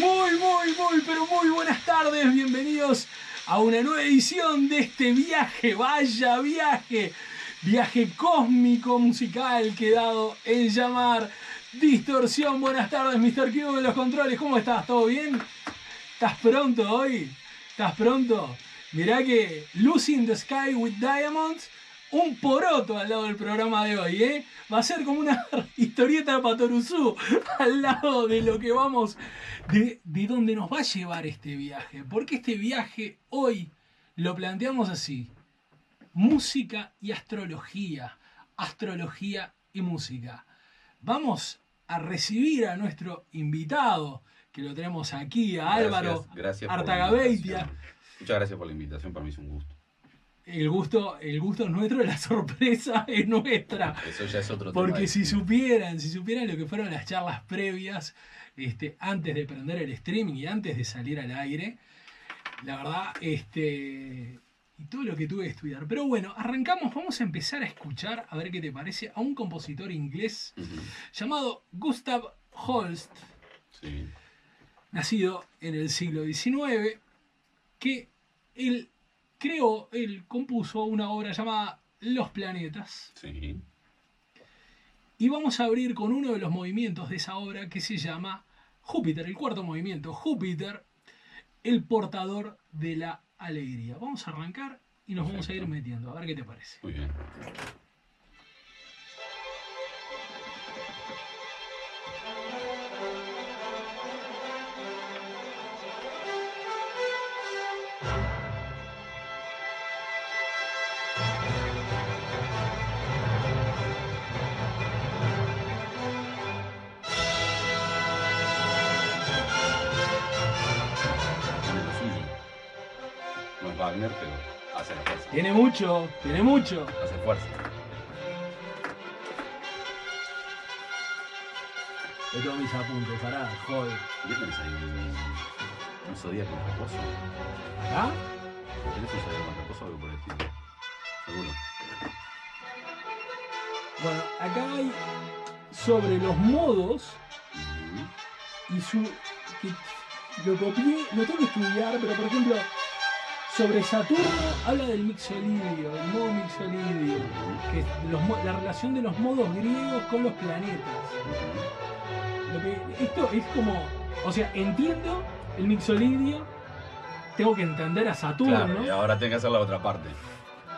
Muy, muy, muy, pero muy buenas tardes. Bienvenidos a una nueva edición de este viaje. Vaya viaje. Viaje cósmico musical quedado en llamar Distorsión. Buenas tardes, Mr. Q de los controles. ¿Cómo estás? ¿Todo bien? ¿Estás pronto hoy? ¿Estás pronto? Mirá que Lucy the Sky with Diamonds un poroto al lado del programa de hoy, ¿eh? Va a ser como una historieta de Patoruzú al lado de lo que vamos, de, de dónde nos va a llevar este viaje. Porque este viaje hoy lo planteamos así. Música y astrología. Astrología y música. Vamos a recibir a nuestro invitado, que lo tenemos aquí, a Álvaro Artagabeitia. Muchas gracias por la invitación, para mí es un gusto el gusto, el gusto es nuestro, la sorpresa es nuestra. Eso ya es otro Porque si supieran, si supieran lo que fueron las charlas previas, este, antes de prender el streaming y antes de salir al aire, la verdad, este. Y todo lo que tuve que estudiar. Pero bueno, arrancamos, vamos a empezar a escuchar, a ver qué te parece, a un compositor inglés llamado Gustav Holst, nacido en el siglo XIX, que él creó, él compuso una obra llamada Los Planetas. Sí. Y vamos a abrir con uno de los movimientos de esa obra que se llama Júpiter, el cuarto movimiento. Júpiter, el portador de la alegría. Vamos a arrancar y nos vamos a ir metiendo. A ver qué te parece. Muy bien. Pero hace la fuerza. Tiene mucho, tiene mucho. Hace fuerza. De todos mis apuntes, pará, joder. ¿Qué tenés ahí? Un, zodíaco con reposo. ¿Ah? ¿Tenés un zodíaco con reposo o algo por el estilo? Seguro. Bueno, acá hay sobre los modos y su. Que, lo copié, lo tengo que estudiar, pero por ejemplo, sobre Saturno habla del mixolidio, el modo mixolidio, que es la relación de los modos griegos con los planetas. esto es como, o sea, entiendo el mixolidio, tengo que entender a Saturno. Claro, y ahora tengo que hacer la otra parte.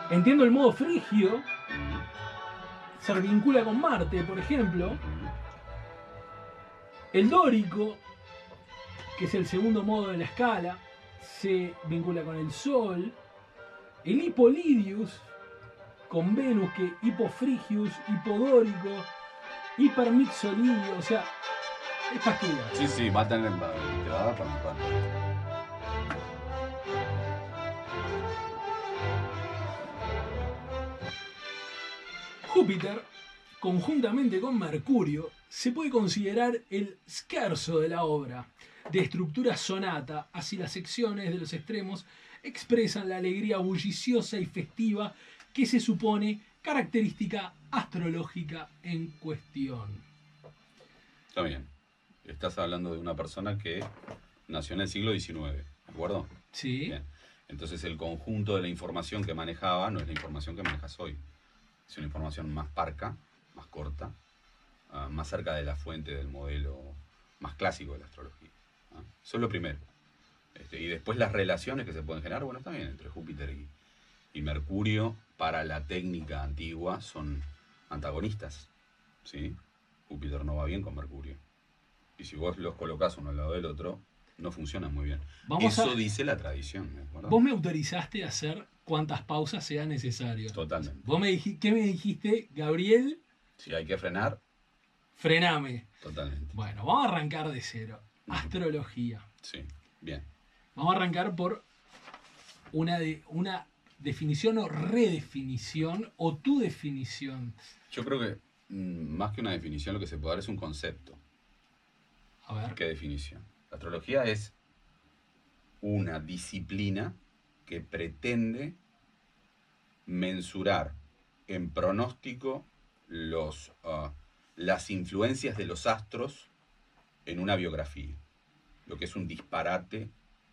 Entiendo el modo frigio, se vincula con Marte, por ejemplo. El dórico, que es el segundo modo de la escala se vincula con el Sol. El Hipolidius con Venus, que Hipofrigius, Hipodórico, Hipermixolidio, o sea, es pastilla. Sí, sí, va a tener, te va a dar para Júpiter, conjuntamente con Mercurio, se puede considerar el scherzo de la obra de estructura sonata, así las secciones de los extremos expresan la alegría bulliciosa y festiva que se supone característica astrológica en cuestión. Está bien. Estás hablando de una persona que nació en el siglo XIX, ¿de acuerdo? Sí. Entonces el conjunto de la información que manejaba no es la información que manejas hoy. Es una información más parca, más corta, ah, más cerca de la fuente del modelo más clásico de la astrología. Eso es lo primero. Este, y después las relaciones que se pueden generar, bueno, también entre Júpiter y, Mercurio para la técnica antigua son antagonistas. ¿sí? Júpiter no va bien con Mercurio. Y si vos los colocás uno al lado del otro, no funciona muy bien. Eso dice la tradición. Vos me autorizaste a hacer cuantas pausas sea necesario. Totalmente. Vos me dijiste, ¿qué me dijiste, Gabriel? Si hay que frenar. Frename. Totalmente. Bueno, vamos a arrancar de cero. Astrología. Sí, bien. Vamos a arrancar por una, de, una definición o redefinición o tu definición. Yo creo que mm, más que una definición lo que se puede dar es un concepto. A ver. ¿Qué definición? La astrología es una disciplina que pretende mensurar en pronóstico los, ah, las influencias de los astros en una biografía. lo que es un disparate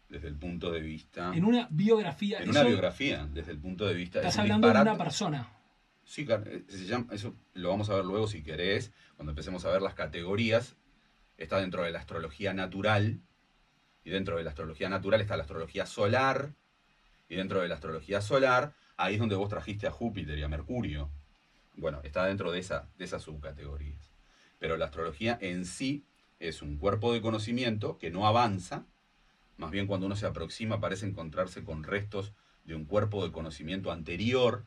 desde el punto de vista... En una biografía. En una biografía, desde el punto de vista... Estás es hablando de una persona. Sí, claro, eh, se llama- eso lo vamos a ver luego si querés, cuando empecemos a ver las categorías. Está dentro de la astrología natural, y dentro de la astrología natural está la astrología solar, y dentro de la astrología solar, ahí es donde vos trajiste a Júpiter y a Mercurio. Bueno, está dentro de, esa, de esas subcategorías. Pero la astrología en sí es un cuerpo de conocimiento que no avanza, más bien cuando uno se aproxima parece encontrarse con restos de un cuerpo de conocimiento anterior,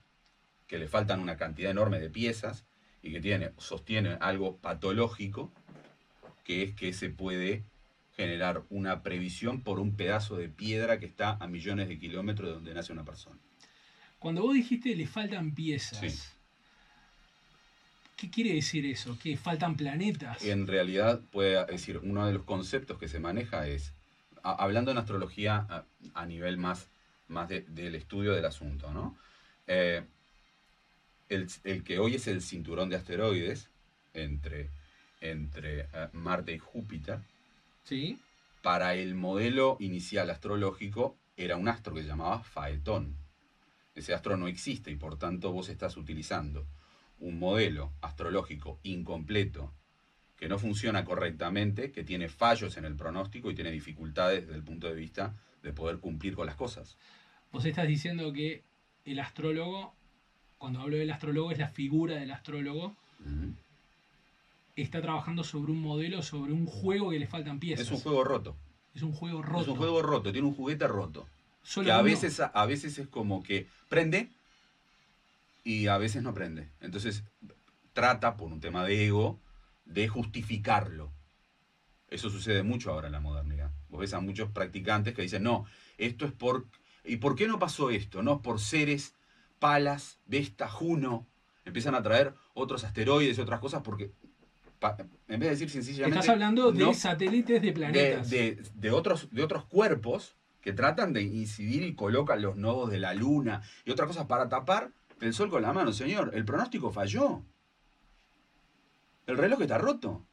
que le faltan una cantidad enorme de piezas y que tiene, sostiene algo patológico, que es que se puede generar una previsión por un pedazo de piedra que está a millones de kilómetros de donde nace una persona. Cuando vos dijiste le faltan piezas. Sí. ¿Qué quiere decir eso? ¿Que faltan planetas? En realidad, puede decir, uno de los conceptos que se maneja es, a- hablando en astrología a, a nivel más, más de- del estudio del asunto, ¿no? Eh, el, el que hoy es el cinturón de asteroides entre, entre eh, Marte y Júpiter, ¿Sí? para el modelo inicial astrológico era un astro que se llamaba Faetón. Ese astro no existe y por tanto vos estás utilizando un modelo astrológico incompleto que no funciona correctamente, que tiene fallos en el pronóstico y tiene dificultades desde el punto de vista de poder cumplir con las cosas. Vos estás diciendo que el astrólogo, cuando hablo del astrólogo, es la figura del astrólogo, está trabajando sobre un modelo, sobre un juego que le faltan piezas. Es un juego roto. Es un juego roto. Es un juego roto, tiene un juguete roto. Solo que a uno. veces, a veces es como que prende y a veces no prende. Entonces trata, por un tema de ego, de justificarlo. Eso sucede mucho ahora en la modernidad. Vos ves a muchos practicantes que dicen, no, esto es por... ¿Y por qué no pasó esto? No, por seres, Palas, Vesta, Juno. Empiezan a traer otros asteroides y otras cosas porque, en vez de decir sencillamente... Estás hablando de no- satélites de de, planetas. de- de otros, de otros cuerpos que tratan de incidir y colocan los nodos de la luna y otras cosas para tapar el sol con la mano. Señor, el pronóstico falló. El reloj está roto.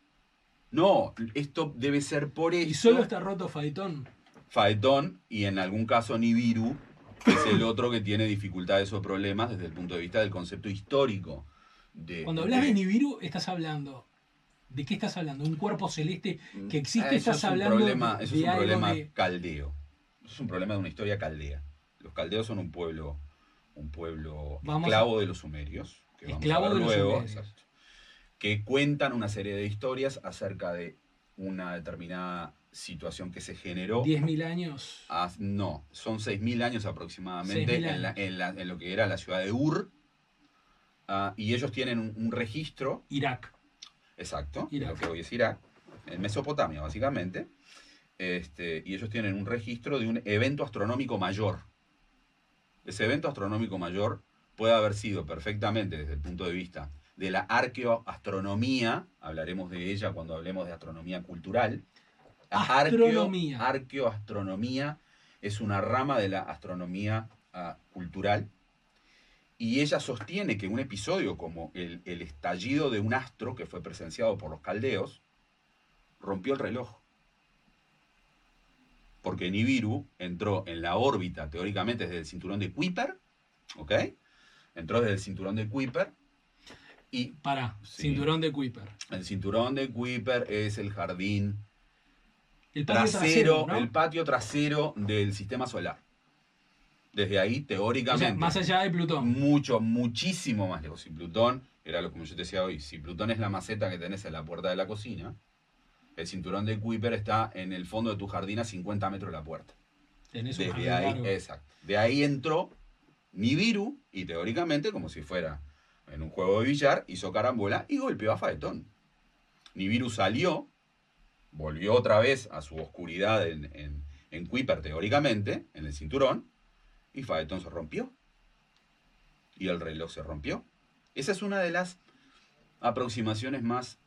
No, esto debe ser por eso. y solo está roto Faetón. Faetón y en algún caso Nibiru, que es el otro que tiene dificultades o problemas desde el punto de vista del concepto histórico. De, Cuando hablas de Nibiru, estás hablando. ¿De qué estás hablando? ¿Un cuerpo celeste que existe? Ah, Eso ¿Estás es un hablando problema, de, eso de es un algo problema de- caldeo. Eso es un problema de una historia caldea. Los caldeos son un pueblo, un pueblo Vamos esclavo de los sumerios, que vamos Esclavo a ver de los luego, exacto, que cuentan una serie de historias acerca de una determinada situación que se generó. 10.000 años? haz- no, son 6.000 años aproximadamente 6.000 en, la- años. en la- en lo que era la ciudad de Ur. ah, y ellos tienen un, un registro Irak. Exacto, Irak. lo que hoy es Irak, en Mesopotamia básicamente. Este, y ellos tienen un registro de un evento astronómico mayor. Ese evento astronómico mayor puede haber sido perfectamente desde el punto de vista de la arqueoastronomía, hablaremos de ella cuando hablemos de astronomía cultural. La arqueo- Astronomía. arqueoastronomía es una rama de la astronomía ah, cultural y ella sostiene que un episodio como el, el estallido de un astro que fue presenciado por los caldeos rompió el reloj. Porque Nibiru entró en la órbita, teóricamente, desde el cinturón de Kuiper, ¿ok? Entró desde el cinturón de Kuiper y Pará, Sí. cinturón de Kuiper. el cinturón de Kuiper es el jardín El patio trasero, ¿no? el patio trasero del sistema solar. Desde ahí, O sea, teóricamente, más allá de Plutón. mucho, muchísimo más lejos. Si Plutón, era lo como yo te decía hoy, si Plutón es la maceta que tenés en la puerta de la cocina, el cinturón de Kuiper está en el fondo de tu jardín a 50 metros de la puerta. Tenés un Desde ahí, largo. exacto. De ahí entró Nibiru y teóricamente, como si fuera en un juego de billar, hizo carambola y golpeó a Faetón. Nibiru salió, volvió otra vez a su oscuridad en, en, en Kuiper teóricamente, en el cinturón, y Faetón se rompió. Y el reloj se rompió. Esa es una de las aproximaciones más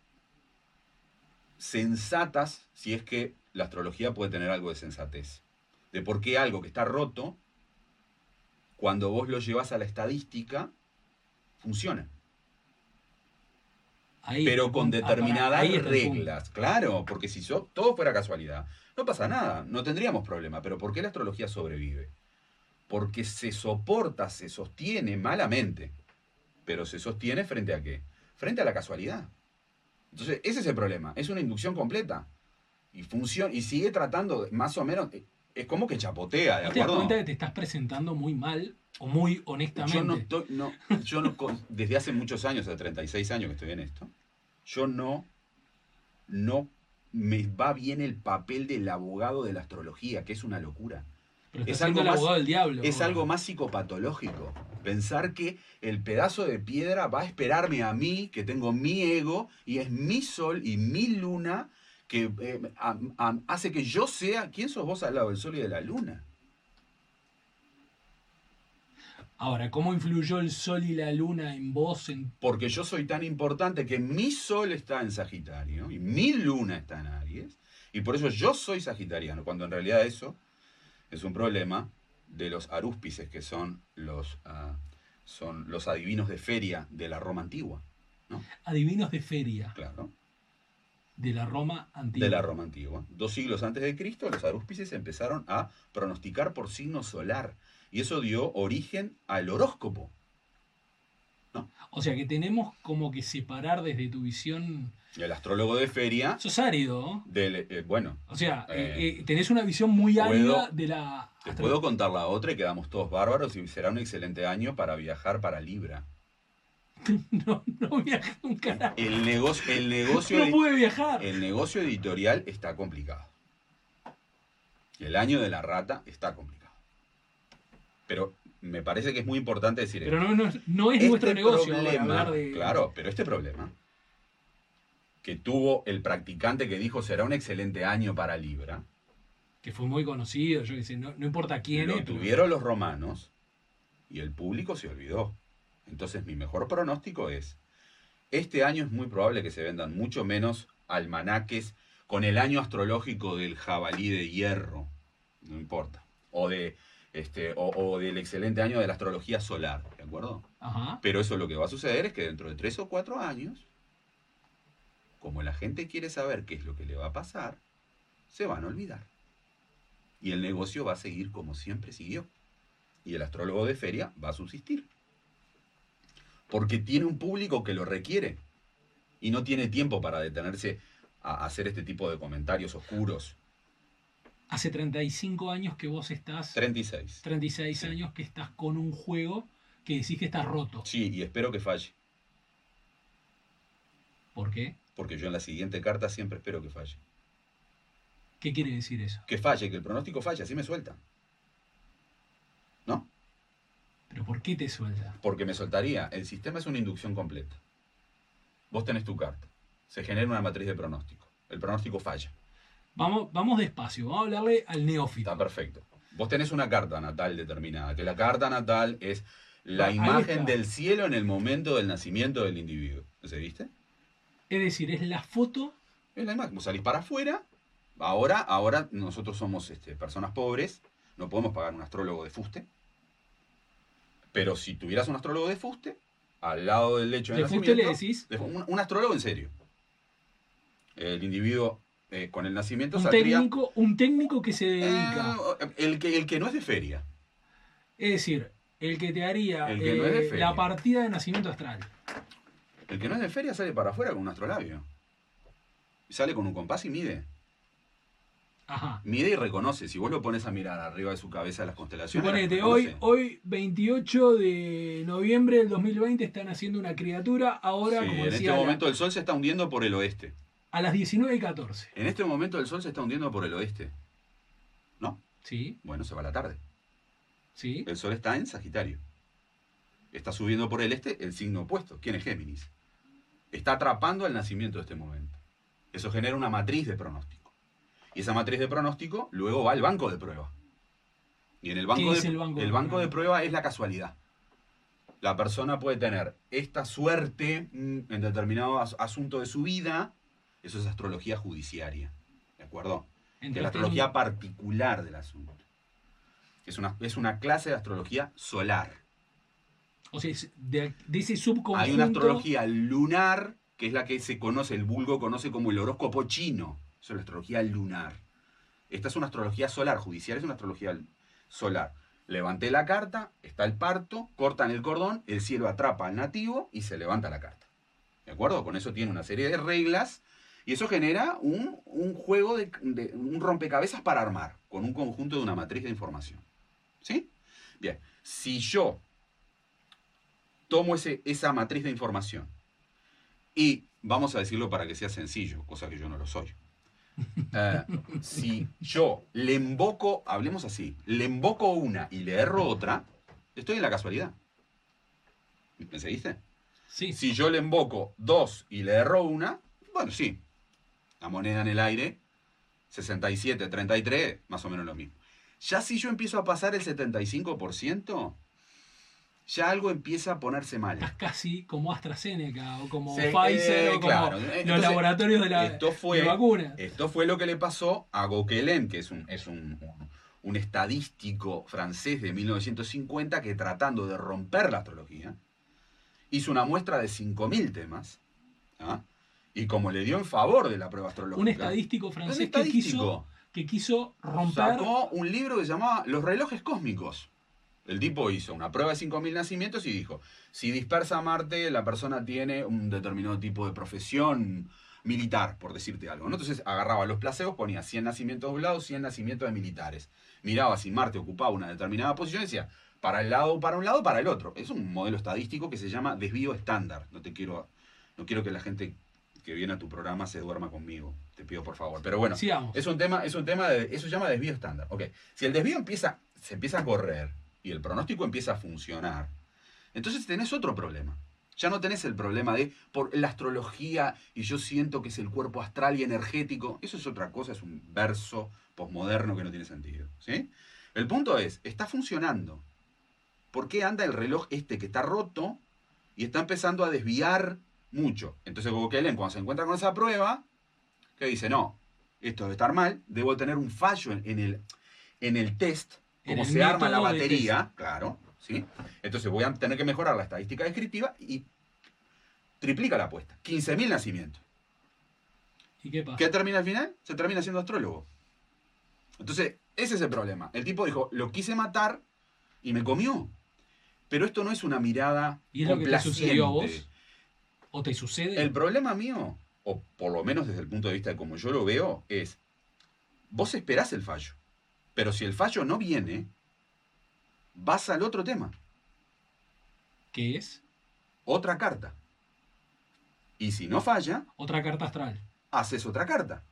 sensatas, si es que la astrología puede tener algo de sensatez. De por qué algo que está roto, cuando vos lo llevas a la estadística, funciona. Ahí pero con. Ah, determinadas ahí reglas. Claro, porque si so- todo fuera casualidad, no pasa nada, no tendríamos problema. Pero ¿por qué la astrología sobrevive? Porque se soporta, se sostiene malamente. Pero se sostiene frente a qué? Frente a la casualidad. Entonces, ese es el problema. Es una inducción completa. Y funciona, y sigue tratando, más o menos, eh, es como que chapotea, ¿de ¿No te das acuerdo? cuenta que te estás presentando muy mal o muy honestamente? Yo no estoy, no, yo no, con- desde hace muchos años, hace 36 años que estoy en esto, yo no, no me va bien el papel del abogado de la astrología, que es una locura. Pero es algo más- del diablo. Es algo más psicopatológico. Pensar que el pedazo de piedra va a esperarme a mí, que tengo mi ego, y es mi sol y mi luna, que eh, a- a- hace que yo sea, ¿quién sos vos al lado del sol y de la luna? Ahora, ¿cómo influyó el sol y la luna en vos? En... Porque yo soy tan importante que mi sol está en Sagitario y mi luna está en Aries. Y por eso yo soy sagitariano, cuando en realidad eso es un problema de los arúspices, que son los, ah, son los adivinos de feria de la Roma antigua. Adivinos de feria Claro, de la Roma antigua. de la Roma antigua. Dos siglos antes de Cristo, los arúspices empezaron a pronosticar por signo solar. Y eso dio origen al horóscopo. O sea que tenemos como que separar desde tu visión. El astrólogo de feria, Sos árido, del, eh, bueno, O sea, Eh, eh, tenés una visión muy ¿puedo- árida de la. Te puedo contar la otra y quedamos todos bárbaros y será un excelente año para viajar para Libra. No, no viajé un carajo. El negocio, el negocio, No pude viajar. el negocio editorial está complicado. El año de la rata está complicado. Pero me parece que es muy importante decir Pero esto. no, no, no es Este nuestro negocio problema, hablar de. Claro, pero este problema que tuvo el practicante que dijo será un excelente año para Libra, Que fue muy conocido, yo sé, no, no importa quién lo es. pero- tuvieron los romanos y el público se olvidó. Entonces mi mejor pronóstico es, este año es muy probable que se vendan mucho menos almanaques con el año astrológico del jabalí de hierro, no importa, o, de, este, o, o del excelente año de la astrología solar, ¿de acuerdo? Ajá. Pero eso lo que va a suceder es que dentro de tres o cuatro años, como la gente quiere saber qué es lo que le va a pasar, se van a olvidar. Y el negocio va a seguir como siempre siguió. Y el astrólogo de feria va a subsistir. Porque tiene un público que lo requiere. Y no tiene tiempo para detenerse a hacer este tipo de comentarios oscuros. Hace 35 años que vos estás. 36. 36 Sí. años que estás con un juego que decís que está roto. Sí, y espero que falle. ¿Por qué? Porque yo en la siguiente carta siempre espero que falle. ¿Qué quiere decir eso? Que falle, que el pronóstico falle, así me suelta. ¿No? ¿Pero por qué te suelta? Porque me soltaría. El sistema es una inducción completa. Vos tenés tu carta. Se genera una matriz de pronóstico. El pronóstico falla. Vamos, vamos despacio, vamos a hablarle al neófito. Está perfecto. Vos tenés una carta natal determinada. Que la carta natal es la imagen del cielo en el momento del nacimiento del individuo. ¿Se viste? Es decir, es la foto. Es la imagen. Vos salís para afuera. Ahora, ahora nosotros somos este, personas pobres. No podemos pagar un astrólogo de fuste. Pero si tuvieras un astrólogo de fuste, al lado del lecho de, De fuste le nacimiento, decís de- un, un astrólogo en serio. El individuo eh, con el nacimiento un técnico, un técnico que se dedica. Eh, el, que, el que no es de feria. Es decir, el que te haría El que no es de eh, la partida de nacimiento astral. El que no es de feria sale para afuera con un astrolabio. Sale con un compás y mide. Ajá. Mide y reconoce. Si vos lo pones a mirar arriba de su cabeza las constelaciones. las Suponete, hoy, hoy 28 de noviembre del 2020 están haciendo una criatura. Ahora, Sí, como en este decía, la- momento el sol se está hundiendo por el oeste. A las 19 y 14. En este momento el sol se está hundiendo por el oeste. ¿No? Sí, Bueno, se va la tarde. sí. El sol está en Sagitario. Está subiendo por el este el signo opuesto. ¿Quién es Géminis? Está atrapando el nacimiento de este momento. Eso genera una matriz de pronóstico. Y esa matriz de pronóstico luego va al banco de prueba. Y en el banco, ¿Qué es de, el banco de banco prueba? de prueba es la casualidad. La persona puede tener esta suerte en determinado as- asunto de su vida. Eso es astrología judiciaria. ¿De acuerdo? de la astrología particular del asunto. Es una, es una clase de astrología solar. O sea, de, de ese subconjunto. Hay una astrología lunar que es la que se conoce, el vulgo conoce como el horóscopo chino. Eso es la astrología lunar. Esta es una astrología solar, judicial es una astrología solar. Levanté la carta, está el parto, cortan el cordón, el cielo atrapa al nativo y se levanta la carta. ¿De acuerdo? Con eso tiene una serie de reglas y eso genera un, juego de, un rompecabezas para armar, con un conjunto de una matriz de información. ¿Sí? Bien, si yo tomo ese, esa matriz de información y vamos a decirlo para que sea sencillo, cosa que yo no lo soy. Eh, si yo le invoco, hablemos así, le invoco una y le erro otra, estoy en la casualidad. ¿Me seguiste? Sí. Si yo le invoco dos y le erro una, bueno, sí. La moneda en el aire, 67, 33, más o menos lo mismo. Ya si yo empiezo a pasar el 75%, ya algo empieza a ponerse mal. Estás casi como AstraZeneca o como Pfizer o como los laboratorios de la esto fue, vacuna. Esto fue lo que le pasó a Gauquelin, que es un, es un, un estadístico francés de 1950 que tratando de romper la astrología, hizo una muestra de 5.000 temas. ¿ah? Y como le dio en favor de la prueba astrológica. Un estadístico francés Que, quiso, que quiso romper. Sacó un libro que se llamaba Los relojes cósmicos. El tipo hizo una prueba de 5.000 nacimientos y dijo, si dispersa Marte, la persona tiene un determinado tipo de profesión militar, por decirte algo. Entonces agarraba los placebos, ponía 100 nacimientos de un lado, 100 nacimientos de militares. Miraba si Marte ocupaba una determinada posición y decía, para el lado, para un lado, para el otro. Es un modelo estadístico que se llama desvío estándar. No te quiero, no quiero que la gente que viene a tu programa se duerma conmigo. Te pido por favor. Pero bueno, es un tema, es un tema de, eso se llama desvío estándar. Ok. Si el desvío empieza, se empieza a correr y el pronóstico empieza a funcionar, entonces tenés otro problema. Ya no tenés el problema de por la astrología y yo siento que es el cuerpo astral y energético. Eso es otra cosa, es un verso posmoderno que no tiene sentido. ¿sí? El punto es, está funcionando. ¿Por qué anda el reloj este que está roto y está empezando a desviar mucho? Entonces Gokelen cuando se encuentra con esa prueba, que dice, no, esto debe estar mal, debo tener un fallo en, el, en el test cómo se arma la batería, claro, ¿sí? Entonces voy a tener que mejorar la estadística descriptiva y triplica la apuesta. 15.000 nacimientos. ¿Y qué pasa? ¿Qué termina al final? Se termina siendo astrólogo. Entonces, ese es el problema. El tipo dijo, lo quise matar y me comió. Pero esto no es una mirada ¿Y es lo que te sucedió a vos? ¿O te sucede? El problema mío, o por lo menos desde el punto de vista de como yo lo veo, es, vos esperás el fallo. Pero si el fallo no viene, vas al otro tema. ¿Qué es? Otra carta. Y si no falla... Otra carta astral. Haces otra carta.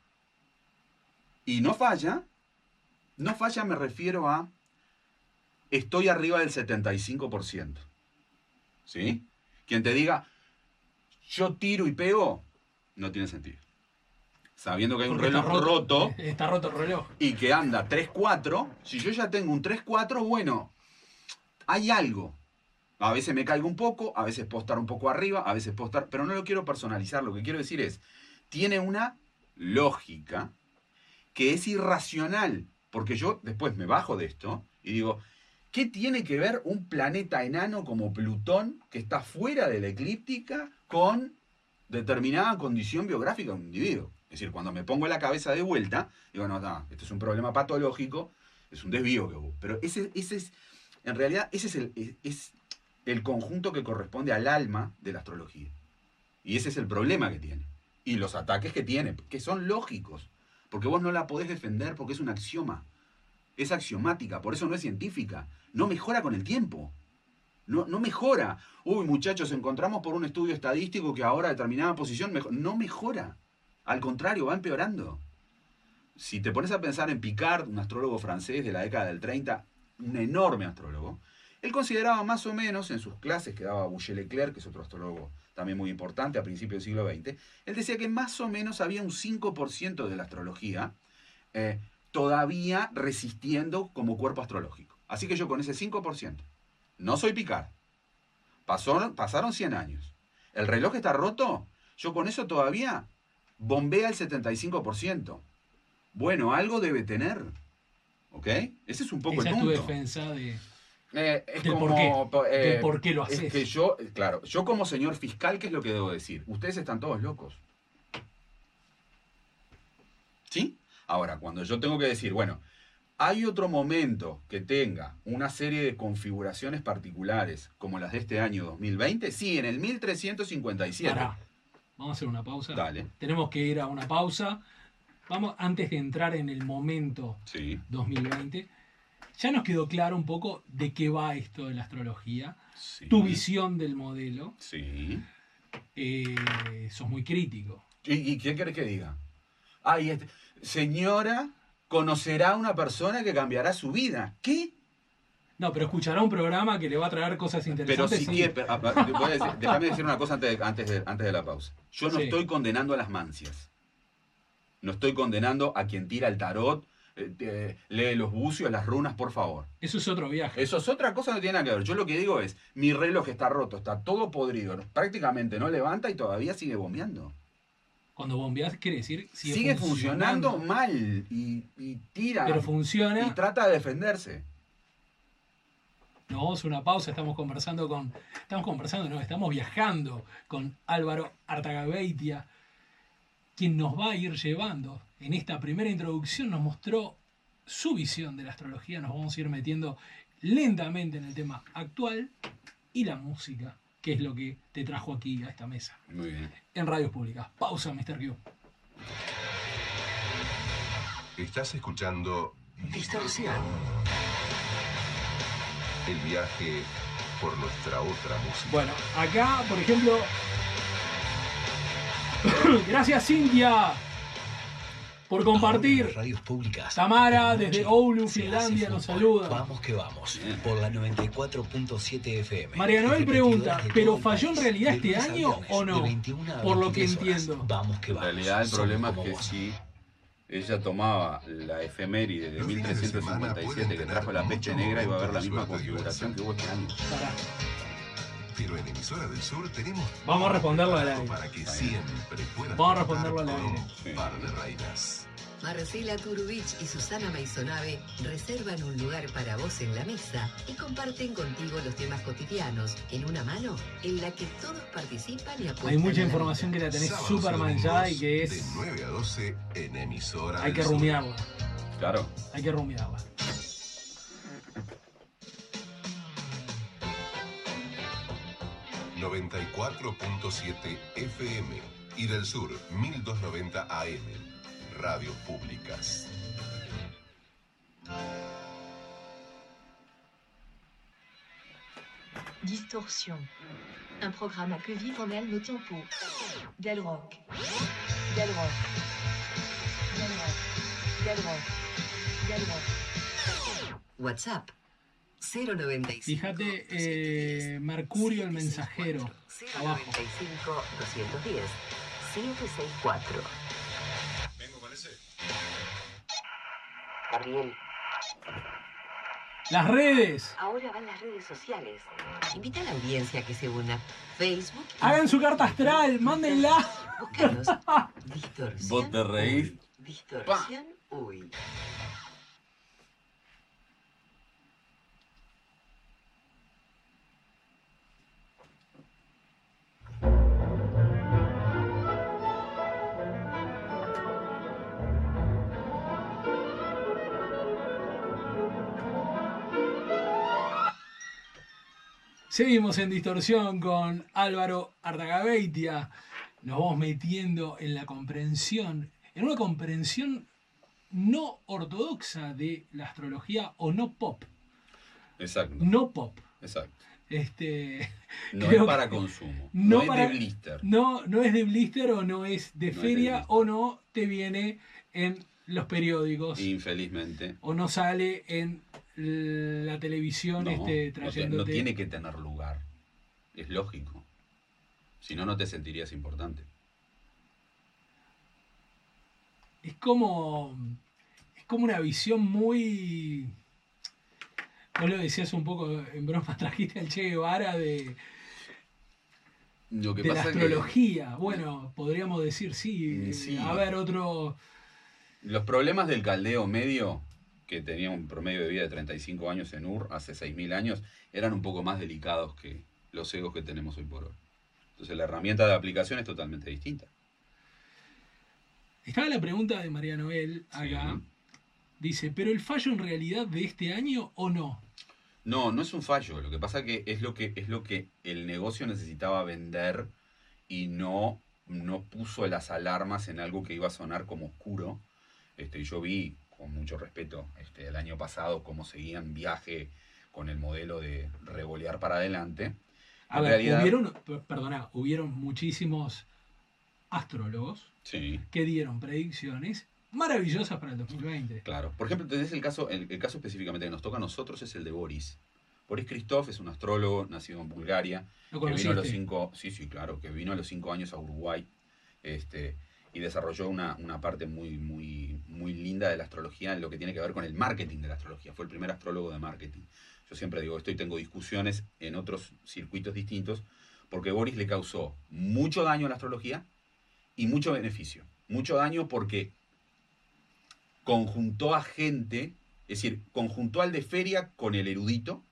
Y no falla. No falla me refiero a... Estoy arriba del 75%. ¿Sí? Quien te diga, yo tiro y pego, no tiene sentido sabiendo que hay un reloj roto, Está roto el reloj. Y que anda 3-4. Si yo ya tengo un 3-4, bueno, hay algo. A veces me caigo un poco, a veces puedo estar un poco arriba, a veces puedo estar. Pero no lo quiero personalizar. Lo que quiero decir es: tiene una lógica que es irracional. Porque yo después me bajo de esto y digo, ¿qué tiene que ver un planeta enano como Plutón, que está fuera de la eclíptica, con determinada condición biográfica de un individuo? Es decir, cuando me pongo la cabeza de vuelta, digo, no, no, esto es un problema patológico, es un desvío que hubo. Pero ese, ese es, en realidad, ese es el, es el conjunto que corresponde al alma de la astrología. Y ese es el problema que tiene. Y los ataques que tiene, que son lógicos. Porque vos no la podés defender porque es un axioma. Es axiomática, por eso no es científica. No mejora con el tiempo. No, no mejora. Uy, muchachos, encontramos por un estudio estadístico que ahora determinada posición no mejora. Al contrario, va empeorando. Si te pones a pensar en Picard, un astrólogo francés de la década del 30, un enorme astrólogo, él consideraba más o menos en sus clases que daba Boucher Leclerc, que es otro astrólogo también muy importante a principios del siglo XX, él decía que más o menos había un 5% de la astrología eh, todavía resistiendo como cuerpo astrológico. Así que yo con ese 5%, no soy Picard, pasaron 100 años, el reloj está roto, yo con eso todavía bombea el 75%. Bueno, algo debe tener. ¿Ok? Ese es un poco Esa el punto. Es tu defensa de. Eh, es Del como, por qué, eh, del por qué lo Es haces. que yo, claro, yo como señor fiscal, ¿qué es lo que debo decir? Ustedes están todos locos. ¿Sí? Ahora, cuando yo tengo que decir, bueno, hay otro momento que tenga una serie de configuraciones particulares como las de este año 2020, sí, en el 1357. Pará. Vamos a hacer una pausa. Dale. Tenemos que ir a una pausa. Vamos, antes de entrar en el momento Sí, 2020, ya nos quedó claro un poco de qué va esto de la astrología, sí. tu visión del modelo. Sí. Eh, sos muy crítico. ¿Y, y qué querés que diga? Ay, este- señora, conocerá a una persona que cambiará su vida. ¿Qué? No, pero escuchará un programa que le va a traer cosas Pero interesantes. si sí. quiere, pero, ah, déjame decir una cosa antes de, antes de, antes de la pausa. Yo no Sí. estoy condenando a las mancias. No estoy condenando a quien tira el tarot, eh, lee los bucios, las runas, por favor. Eso es otro viaje. Eso es otra cosa, no tiene nada que ver. Yo lo que digo es, mi reloj está roto, está todo podrido, prácticamente no levanta y todavía sigue bombeando. Cuando bombeás quiere decir sigue, Sigue, funcionando, mal y, y tira Pero y funciona. trata de defenderse. Nos vamos a una pausa, estamos conversando con. Estamos conversando, no, estamos viajando con Álvaro Artagabeitia, quien nos va a ir llevando. En esta primera introducción nos mostró su visión de la astrología. Nos vamos a ir metiendo lentamente en el tema actual y la música, que es lo que te trajo aquí a esta mesa. Muy bien. En radios públicas. Pausa, Mr. Q. Estás escuchando Distorsión. el viaje por nuestra otra música. Bueno, acá, por ejemplo. Gracias, Cintia, por compartir. Radios públicas. Tamara, De desde Oulu, Finlandia, nos saluda. Vamos que vamos. Por la 94.7 FM. María Noel pregunta, ¿pero falló en realidad este año o no? de 21 a Por lo que 23 horas. entiendo. Vamos que En vamos. realidad el problema es que vos. sí, ella tomaba la efeméride de Los fines de semana 1357 que trajo la peste negra y va a haber la misma configuración que hubo este año. Pero en Emisora del Sur tenemos Vamos a responderlo al aire. para que siempre puedas Vamos a responderlo al aire. un par de reinas. Marcela Turubich y Susana Maisonave reservan un lugar para vos en la mesa y comparten contigo los temas cotidianos en una mano en la que todos participan y apuestan Hay mucha a la información que la tenés súper y manchada y que De es. 9 a 12 en Emisora Hay del que Sur. rumiarla. Claro. Hay que rumiarla. 94.7 FM y del Sur 1290 AM. Radios Públicas. Distorsion. Un programme à que vivent en elle nos tempos. Del rock. Del rock. Del rock. Del rock. Del rock. WhatsApp 095 Fíjate, eh, Mercurio el mensajero. Abajo. 095 210 764 Gabriel, Las redes. ahora van las redes sociales. Invita a la audiencia a que se una. Facebook. Hagan su carta astral, mándenla. Búscanos. Distorsión. Vos te reís. Distorsión. Uy. Seguimos en distorsión con Álvaro Artagabeitia. Nos vamos metiendo en la comprensión, en una comprensión no ortodoxa de la astrología o no pop. Exacto. No pop. Exacto. Este, No es para consumo. no No, es para- de blister. no, no es de blister o no es de No es de feria o no te viene en los periódicos Infelizmente. o no sale en la televisión No, este, no trayéndote. no tiene que tener lugar. Es lógico. Si no, no te sentirías importante. es como es como una visión muy vos lo decías un poco en broma trajiste al Che Guevara de, Lo que de la pasa que astrología bueno podríamos decir sí, eh, sí. a ver otro los problemas del caldeo medio que tenían un promedio de vida de 35 años en UR hace 6.000 años, eran un poco más delicados que los egos que tenemos hoy por hoy. Entonces la herramienta de aplicación es totalmente distinta. Estaba la pregunta de María Noel acá. Sí. Dice, ¿pero el fallo en realidad de este año o no? No, no es un fallo. Lo que pasa que es lo que es lo que el negocio necesitaba vender y no, no puso las alarmas en algo que iba a sonar como oscuro. Este, yo vi, con mucho respeto, este, el año pasado cómo seguían viaje con el modelo de revolear para adelante. A En ver, realidad- hubieron, per- perdona, hubieron muchísimos astrólogos Sí. que dieron predicciones maravillosas para el 2020. Claro. Por ejemplo, tenés el caso, el, el caso específicamente que nos toca a nosotros es el de Boris. Boris Christoph es un astrólogo nacido en Bulgaria, ¿Lo que vino a los cinco, sí, sí, claro, que vino a los cinco años a Uruguay, este, y desarrolló una, una parte muy, muy, muy linda de la astrología en lo que tiene que ver con el marketing de la astrología. Fue el primer astrólogo de marketing. Yo siempre digo esto y tengo discusiones en otros circuitos distintos, porque Boris le causó mucho daño a la astrología y mucho beneficio. Mucho daño porque conjuntó a gente, es decir, conjuntó al de feria con el erudito,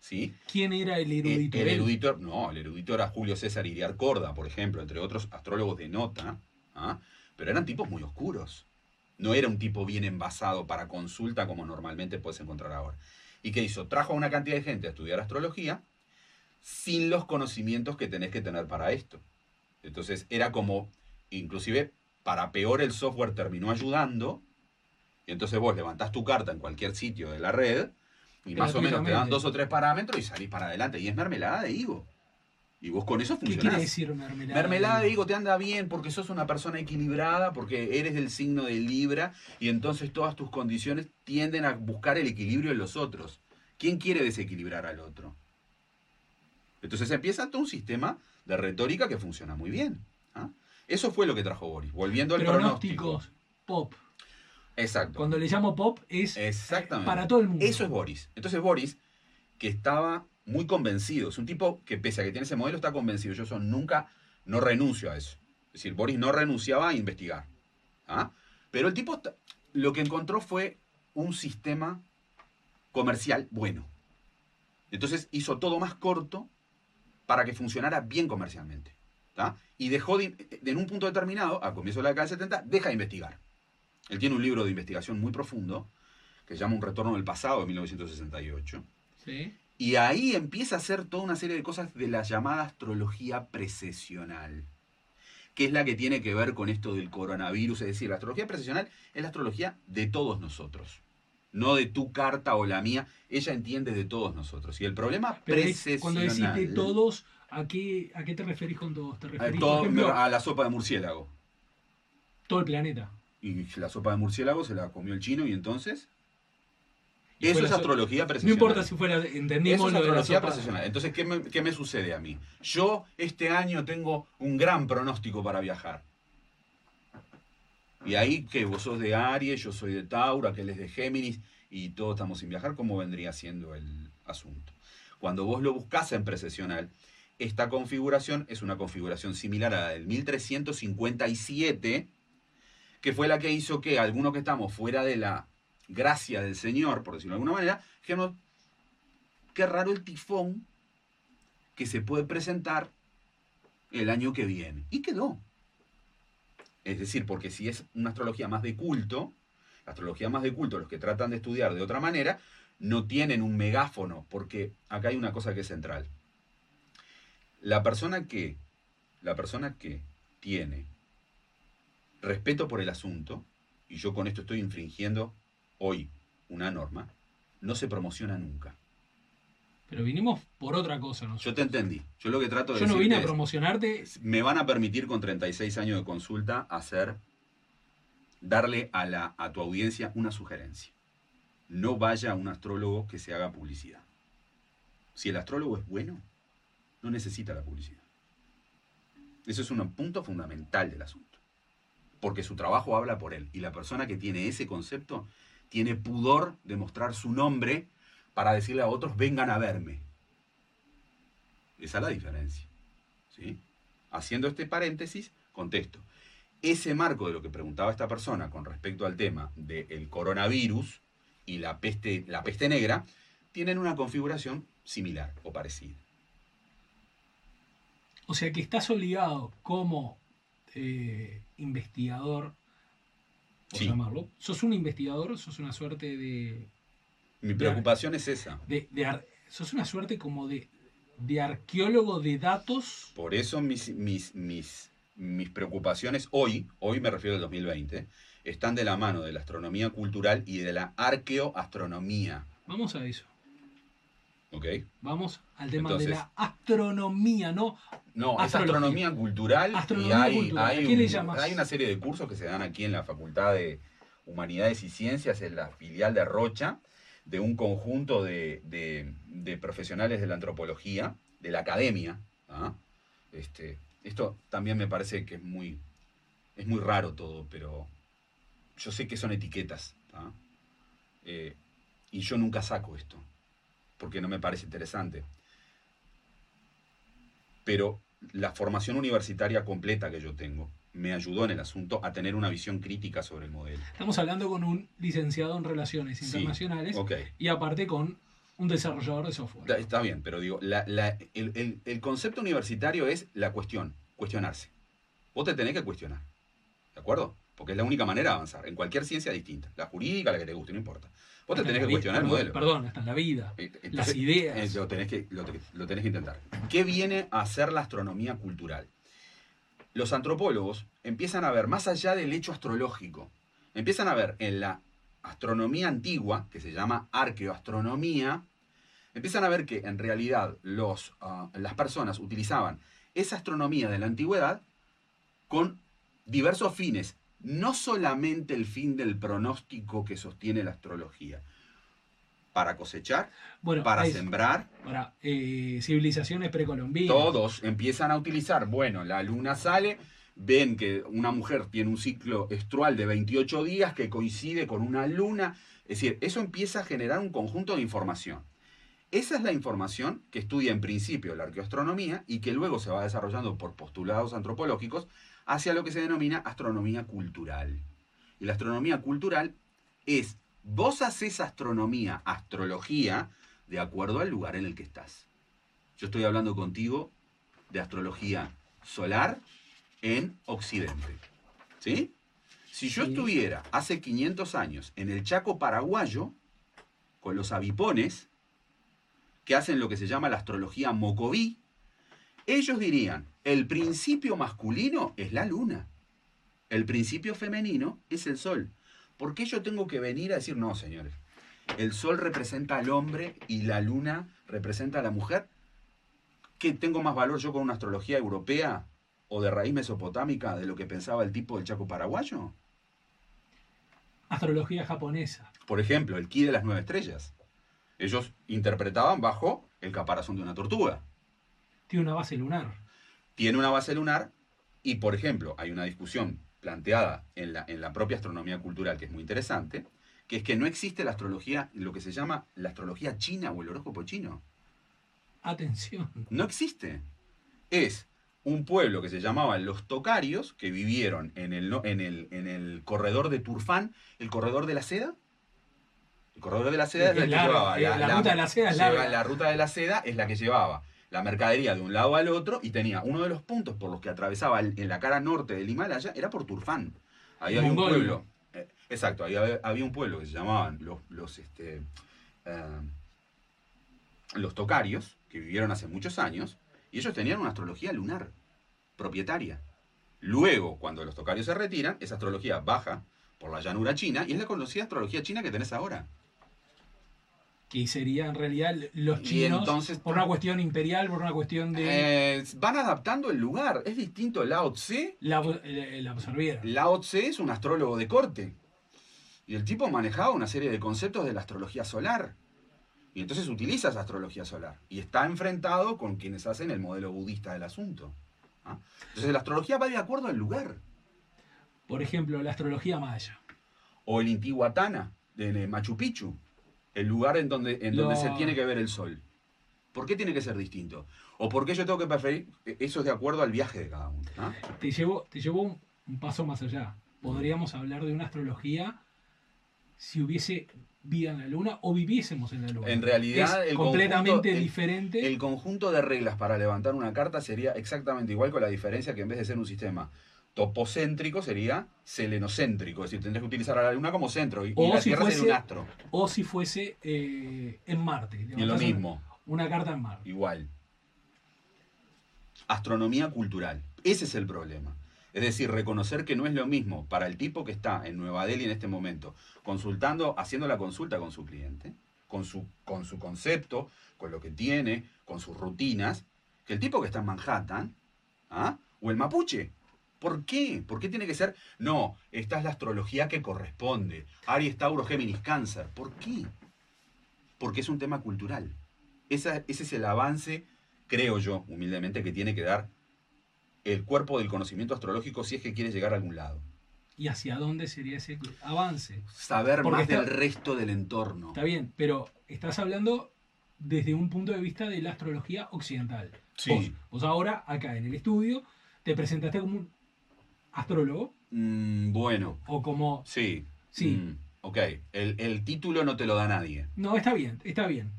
¿sí? ¿Quién era el Eh, erudito? El Él. erudito, no, el erudito era Julio César Iriar Corda, por ejemplo, entre otros astrólogos de nota, ¿ah? pero eran tipos muy oscuros. No era un tipo bien envasado para consulta como normalmente puedes encontrar ahora. ¿Y qué hizo? Trajo a una cantidad de gente a estudiar astrología sin los conocimientos que tenés que tener para esto. Entonces era como, inclusive, para peor el software terminó ayudando, y entonces vos levantás tu carta en cualquier sitio de la red, y más o menos te dan dos o tres parámetros y salís para adelante. Y es mermelada de higo. Y vos con eso ¿Qué funcionás. quiere decir mermelada? Mermelada de higo te anda bien porque sos una persona equilibrada, porque eres del signo de Libra y entonces todas tus condiciones tienden a buscar el equilibrio en los otros. ¿Quién quiere desequilibrar al otro? Entonces empieza todo un sistema de retórica que funciona muy bien. ¿ah? Eso fue lo que trajo Boris. Volviendo al pronóstico. Pop. Exacto. Cuando le llamo pop es Exactamente. para todo el mundo. Eso es Boris. Entonces Boris, que estaba muy convencido, es un tipo que pese a que tiene ese modelo, está convencido. Yo eso nunca, no renuncio a eso. Es decir, Boris no renunciaba a investigar. ¿ah? Pero el tipo lo que encontró fue un sistema comercial bueno. Entonces hizo todo más corto para que funcionara bien comercialmente. Y dejó de, en un punto determinado, a comienzo de la década del 70, deja de investigar. Él tiene un libro de investigación muy profundo que se llama Un retorno del pasado de 1968. Sí. Y ahí empieza a hacer toda una serie de cosas de la llamada astrología precesional, que es la que tiene que ver con esto del coronavirus. Es decir, la astrología precesional es la astrología de todos nosotros, no de tu carta o la mía. Ella entiende de todos nosotros. Y el problema Pero precesional... cuando decís de todos, ¿a qué, ¿a qué te referís con todos? ¿Te a, referís, todo- por ejemplo, a la sopa de murciélago. todo el planeta? Y la sopa de murciélago se la comió el chino y entonces... Eso es astrología No precesional. importa si fuera, entendimos Eso es astrología sopa. precesional. Entonces, ¿qué me, qué me sucede a mí? Yo este año tengo un gran pronóstico para viajar. Y ahí que vos sos de Aries, yo soy de Tauro, aquel es de Géminis, y todos estamos sin viajar, ¿cómo vendría siendo el asunto? Cuando vos lo buscás en precesional, esta configuración es una configuración similar a la del 1357, que fue la que hizo que algunos que estamos fuera de la gracia del Señor, por decirlo de alguna manera, dijimos, qué raro el tifón que se puede presentar el año que viene. Y quedó. Es decir, porque si es una astrología más de culto, la astrología más de culto, los que tratan de estudiar de otra manera, no tienen un megáfono, porque acá hay una cosa que es central. La persona que, la persona que tiene respeto por el asunto, y yo con esto estoy infringiendo hoy una norma, no se promociona nunca. Pero vinimos por otra cosa nosotros. Yo te entendí. Yo lo que trato de Yo no vine a es, promocionarte. me van a permitir con 36 años de consulta hacer, darle a, la, a tu audiencia una sugerencia. No vaya a un astrólogo que se haga publicidad. Si el astrólogo es bueno, no necesita la publicidad. Eso es un punto fundamental del asunto. Porque su trabajo habla por él. Y la persona que tiene ese concepto tiene pudor de mostrar su nombre para decirle a otros, vengan a verme. Esa es la diferencia. ¿sí? Haciendo este paréntesis, contesto. Ese marco de lo que preguntaba esta persona con respecto al tema del coronavirus y la peste, la peste negra tienen una configuración similar o parecida. O sea que estás obligado como eh, investigador, por Sí. llamarlo. ¿Sos un investigador? ¿Sos una suerte de. Mi preocupación es esa. de, ¿Sos una suerte como de, de arqueólogo de datos? Por eso mis, mis, mis, mis preocupaciones hoy, hoy me refiero al 2020, están de la mano de la astronomía cultural y de la arqueoastronomía. Vamos a eso. ¿Ok? Vamos al tema Entonces- de la astronomía, ¿no? No, es astronomía cultural Astronomía y hay, cultural. hay ¿A qué le llamas? hay una serie de cursos que se dan aquí en la Facultad de Humanidades y Ciencias, en la filial de Rocha, de un conjunto de, de- de profesionales de la antropología, de la academia. ¿ah? Este, esto también me parece que es muy, es muy raro todo, pero yo sé que son etiquetas. ¿ah? Eh, y yo nunca saco esto, porque no me parece interesante pero la formación universitaria completa que yo tengo me ayudó en el asunto a tener una visión crítica sobre el modelo. Estamos hablando con un licenciado en Relaciones Sí, Internacionales y aparte con un desarrollador de software. está, está bien, pero digo, la- la- el, el- el concepto universitario es la cuestión, cuestionarse. Vos te tenés que cuestionar, ¿de acuerdo? Porque es la única manera de avanzar, en cualquier ciencia distinta, la jurídica, la que te guste, no importa. Vos te tenés en que cuestionar el modelo. Perdón, hasta en la vida. Entonces, Las ideas. eh, lo, tenés que, lo, te- lo tenés que intentar. ¿Qué viene a hacer la astronomía cultural? Los antropólogos empiezan a ver, más allá del hecho astrológico, empiezan a ver en la astronomía antigua, que se llama arqueoastronomía, empiezan a ver que en realidad los, ah, las personas utilizaban esa astronomía de la antigüedad con diversos fines, no solamente el fin del pronóstico que sostiene la astrología, para cosechar, Bueno, para sembrar, para, eh, civilizaciones precolombinas. todos empiezan a utilizar, bueno, la luna sale, ven que una mujer tiene un ciclo estrual de 28 días que coincide con una luna, es decir, eso empieza a generar un conjunto de información. Esa es la información que estudia en principio la arqueoastronomía y que luego se va desarrollando por postulados antropológicos hacia lo que se denomina astronomía cultural. Y la astronomía cultural es, vos haces astronomía, astrología, de acuerdo al lugar en el que estás. Yo estoy hablando contigo de astrología solar en Occidente. ¿Sí? Si yo estuviera hace 500 años en el Chaco paraguayo, con los avipones, que hacen lo que se llama la astrología mocoví, ellos dirían, el principio masculino es la luna, el principio femenino es el sol. ¿Por qué yo tengo que venir a decir, no, señores, el sol representa al hombre y la luna representa a la mujer? ¿Qué tengo más valor yo con una astrología europea o de raíz mesopotámica de lo que pensaba el tipo del Chaco paraguayo? Astrología japonesa. Por ejemplo, el ki de las nueve estrellas. Ellos interpretaban bajo el caparazón de una tortuga. Tiene una base lunar. Tiene una base lunar y, por ejemplo, hay una discusión planteada en la, en la propia astronomía cultural que es muy interesante, que es que no existe la astrología, lo que se llama la astrología china o el horóscopo chino. Atención. No existe. Es un pueblo que se llamaba los Tocarios, que vivieron en el, en el, en el corredor de Turfán, el corredor de la seda. El corredor de la seda es, Es la que llevaba. eh, la ruta de la seda es lleva- larga. La ruta de la seda es la que llevaba la mercadería de un lado al otro y tenía uno de los puntos por los que atravesaba el- en la cara norte del Himalaya, era por Turfán. Ahí había un pueblo. eh, exacto, ahí había, había un pueblo que se llamaban los, los, este, eh, los tocarios, que vivieron hace muchos años, y ellos tenían una astrología lunar, propietaria. Luego, cuando los tocarios se retiran, esa astrología baja por la llanura china, y es la conocida astrología china que tenés ahora. Que sería en realidad los chinos entonces- por una cuestión imperial, por una cuestión de... Eh, van adaptando el lugar, es distinto Lao Tse. la, eh, la absorbieron. Lao Tse es un astrólogo de corte, y el tipo manejaba una serie de conceptos de la astrología solar. Y entonces utiliza esa astrología solar. Y está enfrentado con quienes hacen el modelo budista del asunto. ¿ah? Entonces la astrología va de acuerdo al lugar. Por ejemplo, la astrología maya. o el Intihuatana de Machu Picchu, el lugar en donde, en donde No. se tiene que ver el sol. ¿Por qué tiene que ser distinto? ¿O por qué yo tengo que preferir? Eso es de acuerdo al viaje de cada uno. Te llevo, te llevo un, un paso más allá. Podríamos hablar de una astrología si hubiese vida en la luna o viviésemos en la luna. En realidad, es el completamente conjunto- el- diferente. El conjunto de reglas para levantar una carta sería exactamente igual con la diferencia que en vez de ser un sistema topocéntrico sería selenocéntrico, es decir, tendrías que utilizar a la luna como centro y, la si Tierra sería un fuese- astro. o si fuese eh, en Marte. Y lo Levantás una- mismo, Una carta en Marte. igual. Astronomía cultural. Ese es el problema. Es decir, reconocer que no es lo mismo para el tipo que está en Nueva Delhi en este momento, consultando, haciendo la consulta con su cliente, con su, con su concepto, con lo que tiene, con sus rutinas, que el tipo que está en Manhattan, ¿ah? o el mapuche. ¿Por qué? ¿Por qué tiene que ser? No, esta es la astrología que corresponde. Aries, Tauro, Géminis, Cáncer. ¿Por qué? Porque es un tema cultural. Esa- ese es el avance, creo yo, humildemente, que tiene que dar el cuerpo del conocimiento astrológico si es que quiere llegar a algún lado. ¿Y hacia dónde sería ese avance? Saber Porque más está- del resto del entorno. Está bien, pero estás hablando desde un punto de vista de la astrología occidental. Sí. Vos, vos ahora, acá en el estudio, te presentaste como un astrólogo Mm, bueno, o como... sí. Sí. Mm, ok, el, el título no te lo da nadie. No, está bien, está bien.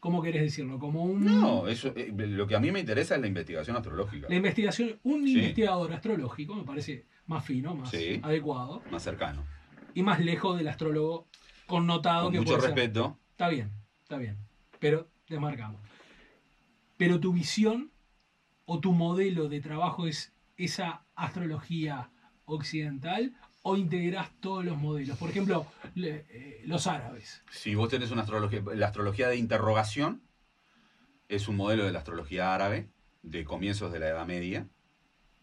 ¿Cómo querés decirlo? Como un... No, eso, eh, lo que a mí me interesa es la investigación astrológica. La investigación, un Sí. investigador astrológico me parece más fino, más Sí. adecuado Más cercano. y más lejos del astrólogo connotado Con que mucho puede ser. respeto. Está bien, está bien. Pero desmarcamos. Pero tu visión o tu modelo de trabajo es esa astrología occidental o integras todos los modelos. Por ejemplo, eh, los árabes. Si vos tenés una astrología, la astrología de interrogación es un modelo de la astrología árabe de comienzos de la Edad Media,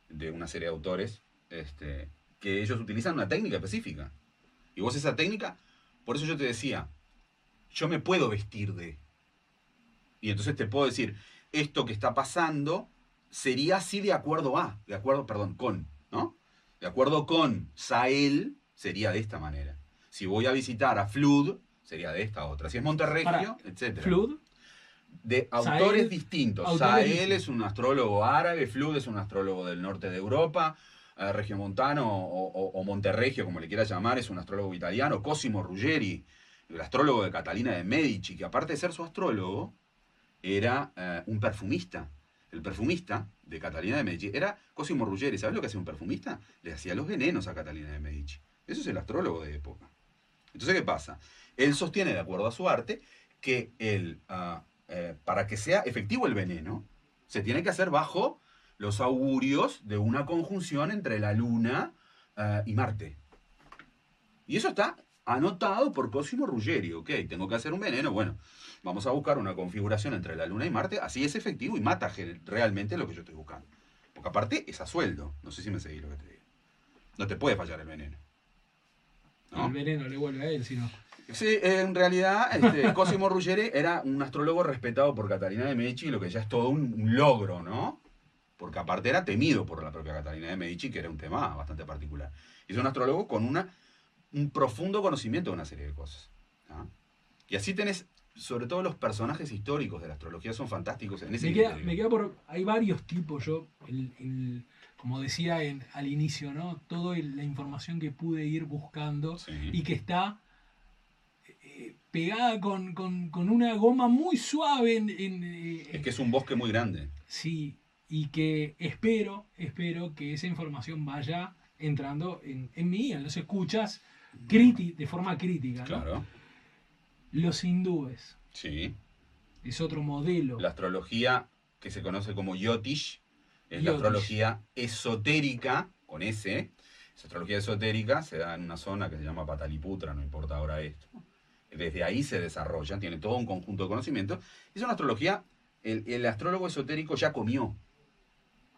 de una serie de autores, este, que ellos utilizan una técnica específica. Y vos esa técnica, por eso yo te decía, yo me puedo vestir de. Y entonces te puedo decir, esto que está pasando sería así de acuerdo a, de acuerdo, perdón, con, ¿no? De acuerdo con Sael, sería de esta manera. Si voy a visitar a Flood, sería de esta otra. Si es Monterregio, etc. Flood, De Sael, autores distintos. autores Sael distintos. es un astrólogo árabe, Flood es un astrólogo del norte de Europa, eh, Regiomontano o, o, o Monterregio, como le quieras llamar, es un astrólogo italiano, Cosimo Ruggeri, el astrólogo de Catalina de Medici, que aparte de ser su astrólogo, era eh, un perfumista. El perfumista de Catalina de Medici era Cosimo Ruggeri. ¿Sabes lo que hacía un perfumista? Le hacía los venenos a Catalina de Medici. Eso es el astrólogo de época. Entonces, ¿qué pasa? Él sostiene, de acuerdo a su arte, que ah, eh, para que sea efectivo el veneno, se tiene que hacer bajo los augurios de una conjunción entre la Luna ah, y Marte. Y eso está anotado por Cosimo Ruggeri. Ok, tengo que hacer un veneno. Bueno, vamos a buscar una configuración entre la Luna y Marte. Así es efectivo y mata realmente lo que yo estoy buscando. Porque aparte es a sueldo. No sé si me seguís lo que te digo. No te puede fallar el veneno. ¿no? el veneno le vuelve a él, sino. Sí, en realidad, este, Cosimo Ruggeri era un astrólogo respetado por Catalina de Medici, lo que ya es todo un, un logro, ¿no? Porque aparte era temido por la propia Catalina de Medici, que era un tema bastante particular. Y es un astrólogo con una, un profundo conocimiento de una serie de cosas. Y así tenés, sobre todo los personajes históricos de la astrología son fantásticos en ese Me queda, criterio. me queda por. Hay varios tipos, yo, el- el- como decía en- al inicio, ¿no? Toda la información que pude ir buscando Sí. y que está eh, pegada con, con- con una goma muy suave en, en, eh, Es que es un bosque muy grande. sí y que espero espero que esa información vaya entrando en, en mí en los escuchas criti- de forma crítica ¿no? Claro. Los hindúes Sí. es otro modelo La astrología que se conoce como Yotish es la astrología esotérica, con S. Esa astrología esotérica se da en una zona que se llama Pataliputra, no importa ahora esto. Desde ahí se desarrolla, tiene todo un conjunto de conocimientos. Es una astrología, el, el astrólogo esotérico ya comió.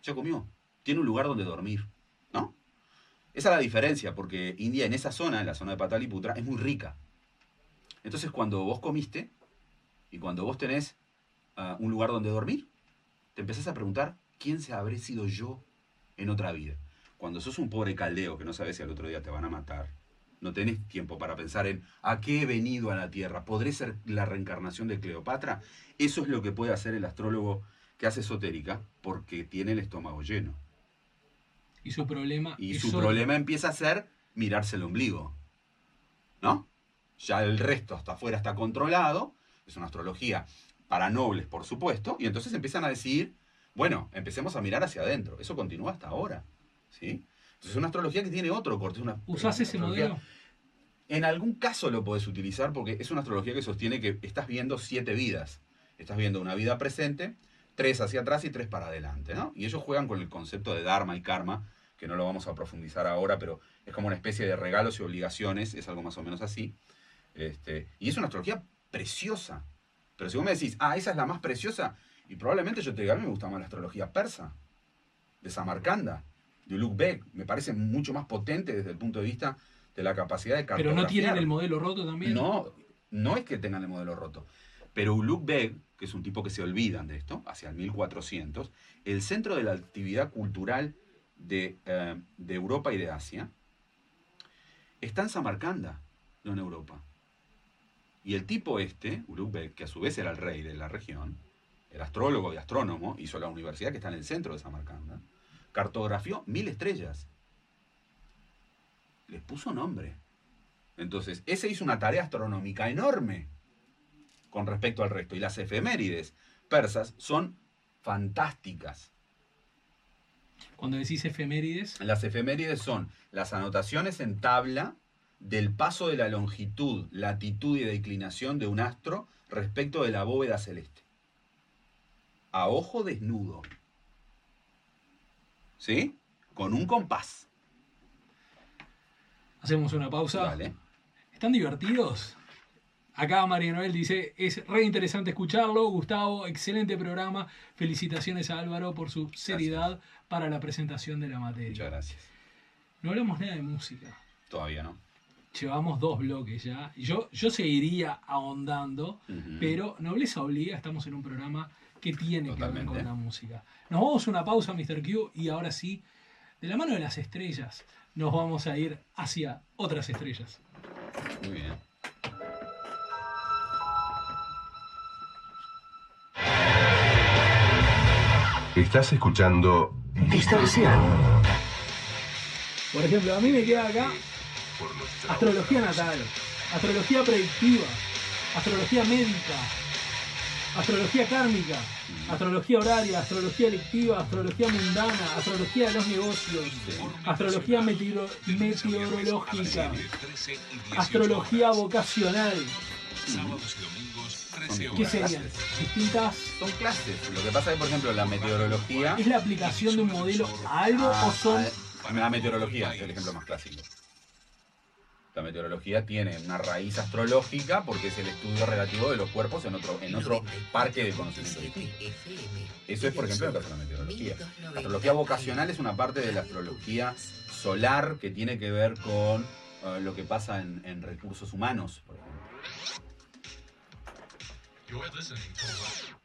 Ya comió. Tiene un lugar donde dormir. ¿No? Esa es la diferencia, porque India en esa zona, en la zona de Pataliputra, es muy rica. Entonces cuando vos comiste y cuando vos tenés ah, un lugar donde dormir, te empezás a preguntar quién se habré sido yo en otra vida. Cuando sos un pobre caldeo que no sabes si al otro día te van a matar, no tenés tiempo para pensar en a qué he venido a la Tierra, ¿podré ser la reencarnación de Cleopatra? Eso es lo que puede hacer el astrólogo que hace esotérica porque tiene el estómago lleno. y su problema Y su problema empieza a ser mirarse el ombligo. ¿no? Ya el resto hasta afuera está controlado, es una astrología para nobles, por supuesto, y entonces empiezan a decir, bueno, empecemos a mirar hacia adentro. Eso continúa hasta ahora, ¿sí? Entonces es una astrología que tiene otro corte. Una, ¿Usás ese modelo? En algún caso lo podés utilizar porque es una astrología que sostiene que estás viendo siete vidas. Estás viendo una vida presente, tres hacia atrás y tres para adelante, ¿no? Y ellos juegan con el concepto de Dharma y Karma, que no lo vamos a profundizar ahora, pero es como una especie de regalos y obligaciones, es algo más o menos así. Este, y es una astrología preciosa. Pero si vos me decís, ah, esa es la más preciosa, y probablemente yo te diga, a mí me gusta más la astrología persa, de Samarcanda, de Ulugh-Beg. Me parece mucho más potente desde el punto de vista de la capacidad de Pero cartografiar. no tienen el modelo roto también. No, no es que tengan el modelo roto. Pero Ulugh Beg, que es un tipo que se olvidan de esto, hacia el 1400, el centro de la actividad cultural de, eh, de Europa y de Asia, está en Samarcanda, no en Europa. Y el tipo este, Ulugh Beg, que a su vez era el rey de la región, el astrólogo y astrónomo, hizo la universidad que está en el centro de Samarcanda, cartografió mil estrellas. Les puso nombre. Entonces, ese hizo una tarea astronómica enorme con respecto al resto. Y las efemérides persas son fantásticas. Cuando decís efemérides, Las efemérides son las anotaciones en tabla del paso de la longitud, latitud y declinación de un astro respecto de la bóveda celeste. A ojo desnudo. ¿Sí? Con un compás. hacemos una pausa. Vale. ¿Están divertidos? Acá María Noel dice, es re interesante escucharlo. Gustavo, excelente programa. Felicitaciones a Álvaro por su seriedad para la presentación de la materia. Muchas gracias. No hablamos nada de música. Todavía no. Llevamos dos bloques ya. Yo, yo seguiría ahondando, Ujú. pero Nobleza Obliga, estamos en un programa que tiene que ver Totalmente. con la música. Nos vamos a una pausa, Mr. Q, y ahora sí, de la mano de las estrellas, nos vamos a ir hacia otras estrellas. Muy bien. Estás escuchando Distorsión. Por ejemplo, a mí me queda acá astrología natal, astrología predictiva, astrología médica, astrología kármica, astrología horaria, astrología electiva, astrología mundana, astrología de los negocios, astrología meteoro- meteorológica, astrología vocacional. ¿Qué serían? Distintas. Son clases. Lo que pasa es, por ejemplo, la meteorología. ¿Es la aplicación de un modelo a algo o Ah, son La meteorología es el ejemplo más clásico. La meteorología tiene una raíz astrológica porque es el estudio relativo de los cuerpos en otro, en otro parque de conocimiento distinto. Eso es, por ejemplo, el caso de la meteorología. La astrología vocacional es una parte de la astrología solar que tiene que ver con eh, lo que pasa en, en recursos humanos, por ejemplo.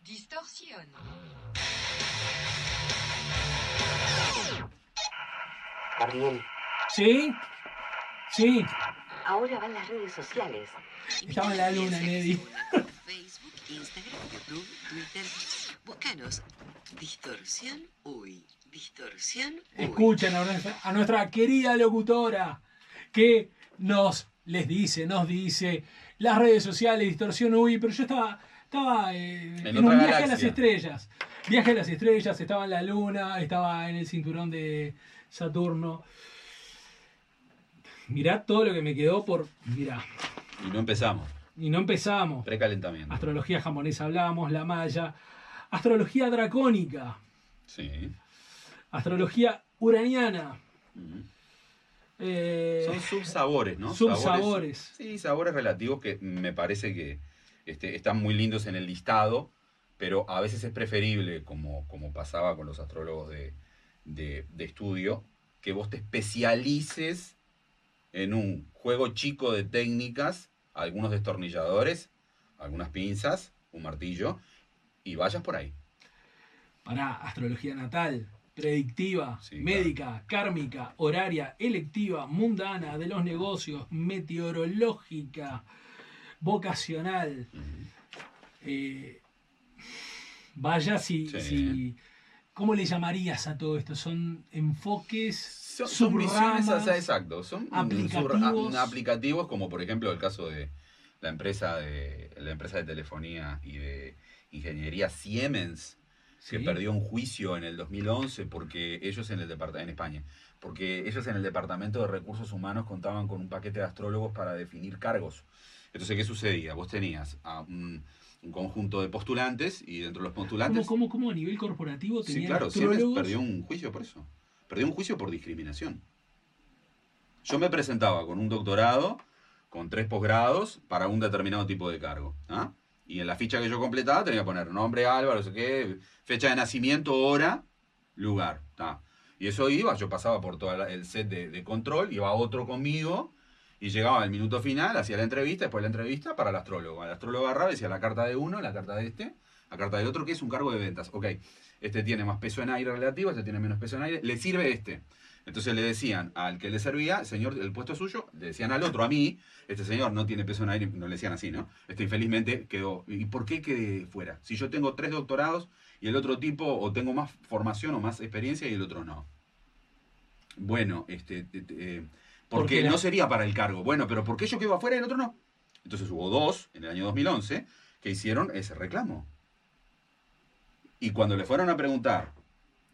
Distorsión. Gabriel, ¿Sí? Sí. ahora van las redes sociales. Estaba en la luna, Neddy. Facebook, Instagram, YouTube, Twitter. Búscanos. Distorsión Uy. Distorsión Uy. Escuchen a nuestra, a nuestra querida locutora que nos les dice, nos dice las redes sociales, distorsión UI, pero yo estaba, estaba eh, en, un viaje a las estrellas. Viaje a las estrellas, estaba en la luna, estaba en el cinturón de Saturno. Mirá todo lo que me quedó por. Mirá. Y no empezamos. Y no empezamos. Precalentamiento. Astrología japonesa hablamos, la maya. Astrología dracónica. Sí. Astrología uraniana. Ujú. eh, Son subsabores, ¿no? subsabores. sí, sabores relativos que me parece que este, están muy lindos en el listado, pero a veces es preferible, como, como pasaba con los astrólogos de, de- de estudio, que vos te especialices en un juego chico de técnicas, algunos destornilladores, algunas pinzas, un martillo, y vayas por ahí. Para astrología natal, predictiva, Sí, médica, kármica, horaria, electiva, mundana, de los negocios, meteorológica, vocacional. Ujú. Eh, vaya si, Sí. si ¿Cómo le llamarías a todo esto? ¿Son enfoques? Son, son visiones, subramas? o sea, exacto. Son aplicativos. sur- a- aplicativos, como por ejemplo el caso de la empresa de la empresa de telefonía y de ingeniería Siemens, que Sí. perdió un juicio en el 2011 porque ellos en el depart- en España, porque ellos en el departamento de recursos humanos contaban con un paquete de astrólogos para definir cargos. Entonces, ¿qué sucedía? Vos tenías a un, un conjunto de postulantes y dentro de los ¿Cómo, postulantes cómo, cómo a nivel corporativo Sí, tenían claro, Siemens astrólogos? perdió un juicio por eso. Perdió un juicio por discriminación. Yo me presentaba con un doctorado, con tres posgrados, para un determinado tipo de cargo. ¿ah? Y en la ficha que yo completaba tenía que poner nombre Álvaro, no sé qué, fecha de nacimiento, hora, lugar. Y eso iba, yo pasaba por todo el set de, de control, iba otro conmigo, y llegaba al minuto final, hacía la entrevista, después de la entrevista para el astrólogo. El astrólogo agarraba decía la carta de uno, la carta de este, la carta del otro, que es un cargo de ventas. Ok, este tiene más peso en aire relativo, este tiene menos peso en aire, le sirve este. Entonces le decían al que le servía, señor, el puesto es suyo, le decían al otro, a mí, este señor no tiene peso en aire, no le decían así, ¿no? Este infelizmente quedó. ¿Y por qué quedé fuera? Si yo tengo tres doctorados y el otro tipo, o tengo más formación o más experiencia y el otro no. Bueno, este, te- te- eh, porque no sería para el cargo. Bueno, pero ¿por qué yo quedo afuera y el otro no? Entonces hubo dos en el año 2011 que hicieron ese reclamo. Y cuando le fueron a preguntar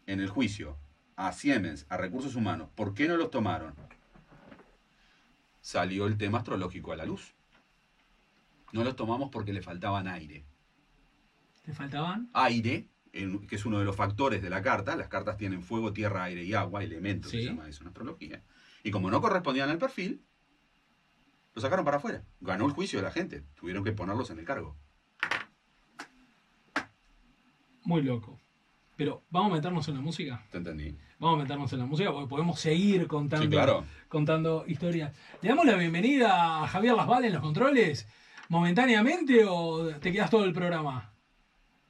en el juicio a Siemens, a Recursos Humanos, ¿por qué no los tomaron? Salió el tema astrológico a la luz. No los tomamos porque le faltaban aire. ¿Te faltaban? Aire, en- que es uno de los factores de la carta. Las cartas tienen fuego, tierra, aire y agua, elementos, Sí. se llama eso en astrología. Y como no correspondían al perfil, lo sacaron para afuera. Ganó el juicio de la gente. Tuvieron que ponerlos en el cargo. Muy loco. Pero vamos a meternos en la música. ¿Te entendí? Vamos a meternos en la música porque podemos seguir contando, Sí, claro. contando historias. ¿Le damos la bienvenida a Javier Lasval en los controles? ¿Momentáneamente o te quedas todo el programa?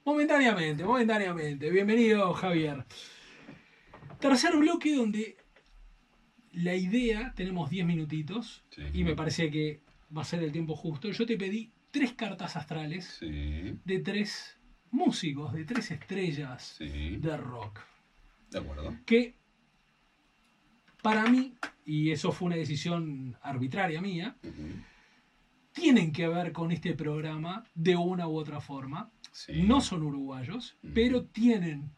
Momentáneamente, momentáneamente. Bienvenido, Javier. Tercer bloque donde la idea, tenemos 10 minutitos Sí. y me parece que va a ser el tiempo justo. Yo te pedí tres cartas astrales Sí, de tres músicos, de tres estrellas sí. de rock. De acuerdo. Que para mí, y eso fue una decisión arbitraria mía, tienen que ver con este programa de una u otra forma. Sí. No son uruguayos, pero tienen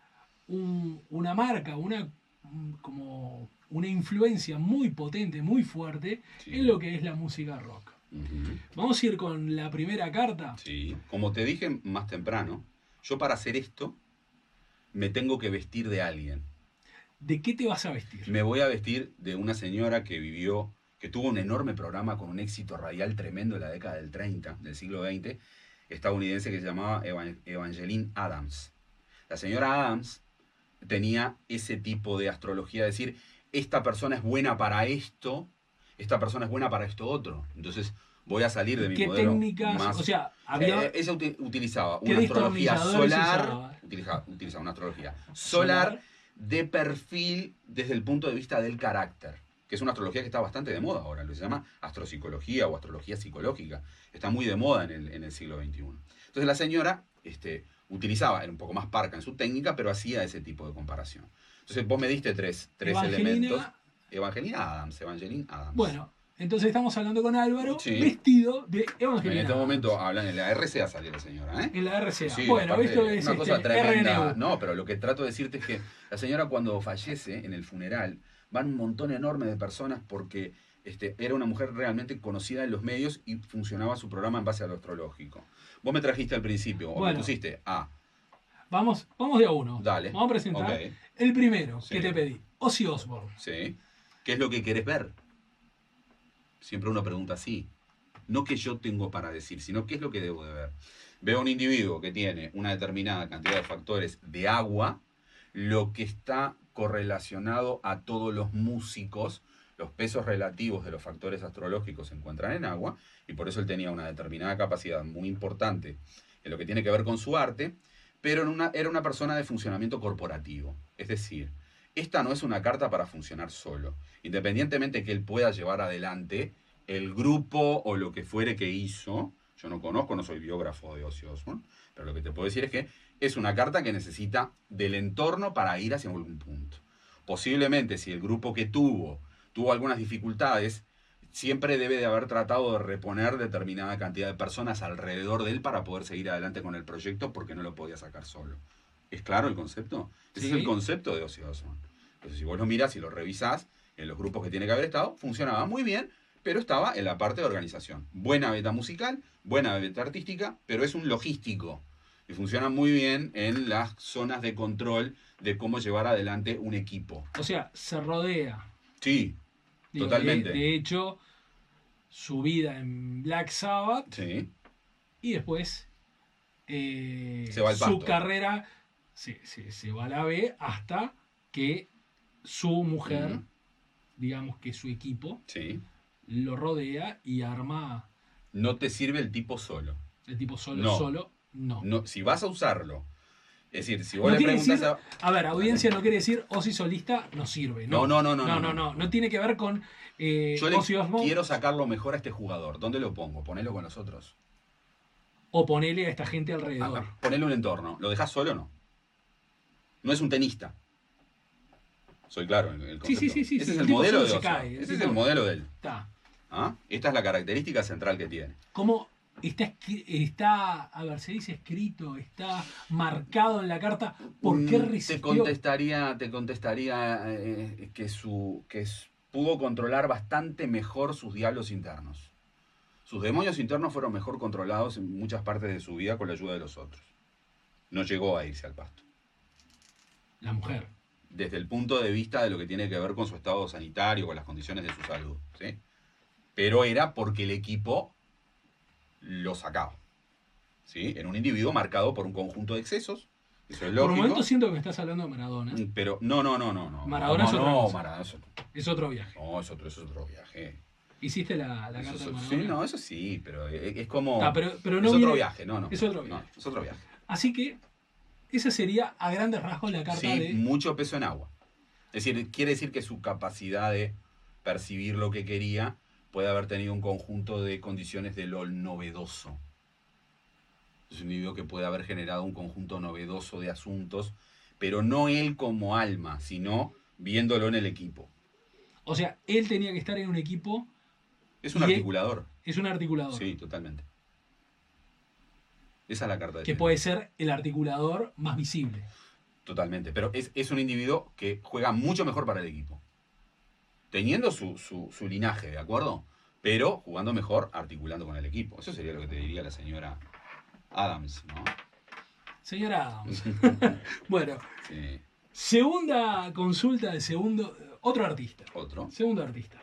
un- una marca, una un- como una influencia muy potente, muy fuerte Sí. en lo que es la música rock. Vamos a ir con la primera carta. Sí. Como te dije más temprano, yo para hacer esto me tengo que vestir de alguien. ¿De qué te vas a vestir? Me voy a vestir de una señora que vivió, que tuvo un enorme programa con un éxito radial tremendo en la década del 30, del siglo XX, estadounidense que se llamaba Evan- Evangeline Adams. La señora Adams tenía ese tipo de astrología, decir, esta persona es buena para esto, esta persona es buena para esto otro. Entonces voy a salir de mi ¿Qué modelo técnicas? más... O sea, había... Eh, ella uti- utilizaba ¿Qué una astrología solar, usaba? utiliza- utilizaba una astrología solar de perfil desde el punto de vista del carácter, que es una astrología que está bastante de moda ahora, lo se llama astropsicología o astrología psicológica. Está muy de moda en el, en el siglo XXI. Entonces la señora este, utilizaba, era un poco más parca en su técnica, pero hacía ese tipo de comparación. Entonces vos me diste tres, tres Evangelina- elementos. Evangelina Adams, Evangeline Adams. Bueno, entonces estamos hablando con Álvaro Sí. vestido de en Evangelina. este momento hablan en la RCA salió la señora, ¿eh? En la RCA. Sí, bueno, esto es una cosa este, tremenda. RNU. No, pero lo que trato de decirte es que la señora cuando fallece en el funeral van un montón enorme de personas porque este, era una mujer realmente conocida en los medios y funcionaba su programa en base a lo astrológico. Vos me trajiste al principio, o Bueno. me pusiste A. Vamos, vamos de a uno. Dale. Vamos a presentar el primero Sí. que te pedí. Ozzy Osbourne. ¿Sí? ¿Qué es lo que querés ver? Siempre uno pregunta así. No que yo tengo para decir, sino qué es lo que debo de ver. Veo un individuo que tiene una determinada cantidad de factores de agua, lo que está correlacionado a todos los músicos, los pesos relativos de los factores astrológicos se encuentran en agua, y por eso él tenía una determinada capacidad muy importante en lo que tiene que ver con su arte, pero era una persona de funcionamiento corporativo. Es decir, esta no es una carta para funcionar solo. Independientemente que él pueda llevar adelante el grupo o lo que fuere que hizo, Yo no conozco, no soy biógrafo de Ozzy Osbourne, pero lo que te puedo decir es que es una carta que necesita del entorno para ir hacia algún punto. Posiblemente si el grupo que tuvo tuvo algunas dificultades, siempre debe de haber tratado de reponer determinada cantidad de personas alrededor de él para poder seguir adelante con el proyecto porque no lo podía sacar solo. ¿Es claro el concepto? Ese Sí. es el concepto de Ozzy Osbourne. Entonces, si vos lo mirás y lo revisás en los grupos que tiene que haber estado, funcionaba muy bien, pero estaba en la parte de organización. Buena beta musical, buena beta artística, pero es un logístico. Y funciona muy bien en las zonas de control de cómo llevar adelante un equipo. O sea, se rodea. Sí, Digo, Totalmente. De, de hecho, su vida en Black Sabbath sí. y después eh, Se va al su pasto. carrera se, se- se va a la B hasta que su mujer, digamos que su equipo, Sí. lo rodea y arma No te sirve el tipo solo. el tipo solo, No. solo, no. No, si vas a usarlo, es decir, si vos No le preguntas decir- a... A ver, audiencia no quiere decir Ozzy solista no sirve. No, No, no, no, no, No, no, no, tiene que ver con eh, Yo le quiero sacarlo mejor a este jugador. ¿Dónde lo pongo? Ponelo con los otros. o ponele a esta gente alrededor. Ah, Ponele un entorno. ¿Lo dejas solo o no? No es un tenista. Soy claro en el Sí, sí, concepto. sí, sí, Ese sí, es el modelo de cae, Ese es el modelo de él. Está. ¿Ah? Esta es la característica central que tiene. ¿Cómo está, está, a ver, se dice escrito, está marcado en la carta? ¿Por qué Mm, Te resistió? contestaría, te contestaría eh, que, su, que pudo controlar bastante mejor sus diablos internos. Sus demonios internos fueron mejor controlados en muchas partes de su vida con la ayuda de los otros. No llegó a irse al pasto. La mujer. Desde el punto de vista de lo que tiene que ver con su estado sanitario, con las condiciones de su salud. ¿sí? Pero era porque el equipo lo sacaba. ¿sí? En un individuo marcado por un conjunto de excesos. Eso es Por lógico. un momento siento que me estás hablando de Maradona. Pero no, no, no, no, no. Maradona no, es otra no, cosa. Maradona es otro. Es otro viaje. No, es otro, es otro viaje. ¿Hiciste la, la Eso carta es- de sí, Maradona? no, eso sí, pero es, es como. Ah, pero, pero no es viene- otro viaje, no, no. es otro No, viaje. es otro viaje. Así que esa sería a grandes rasgos la carta Sí, de... mucho peso en agua. Es decir, quiere decir que su capacidad de percibir lo que quería puede haber tenido un conjunto de condiciones de lo novedoso. Es un individuo que puede haber generado un conjunto novedoso de asuntos, pero no él como alma, sino viéndolo en el equipo. O sea, él tenía que estar en un equipo, Es un articulador. es un articulador. Sí, totalmente. Esa es la carta de que puede ser el articulador más visible. Totalmente. Pero es, es un individuo que juega mucho mejor para el equipo. Teniendo su, su- su linaje, ¿de acuerdo? Pero jugando mejor, articulando con el equipo. Eso sería lo que te diría la señora Adams, ¿no? Señora Adams. bueno, Sí. segunda consulta de segundo... Otro artista. Otro. Segundo artista.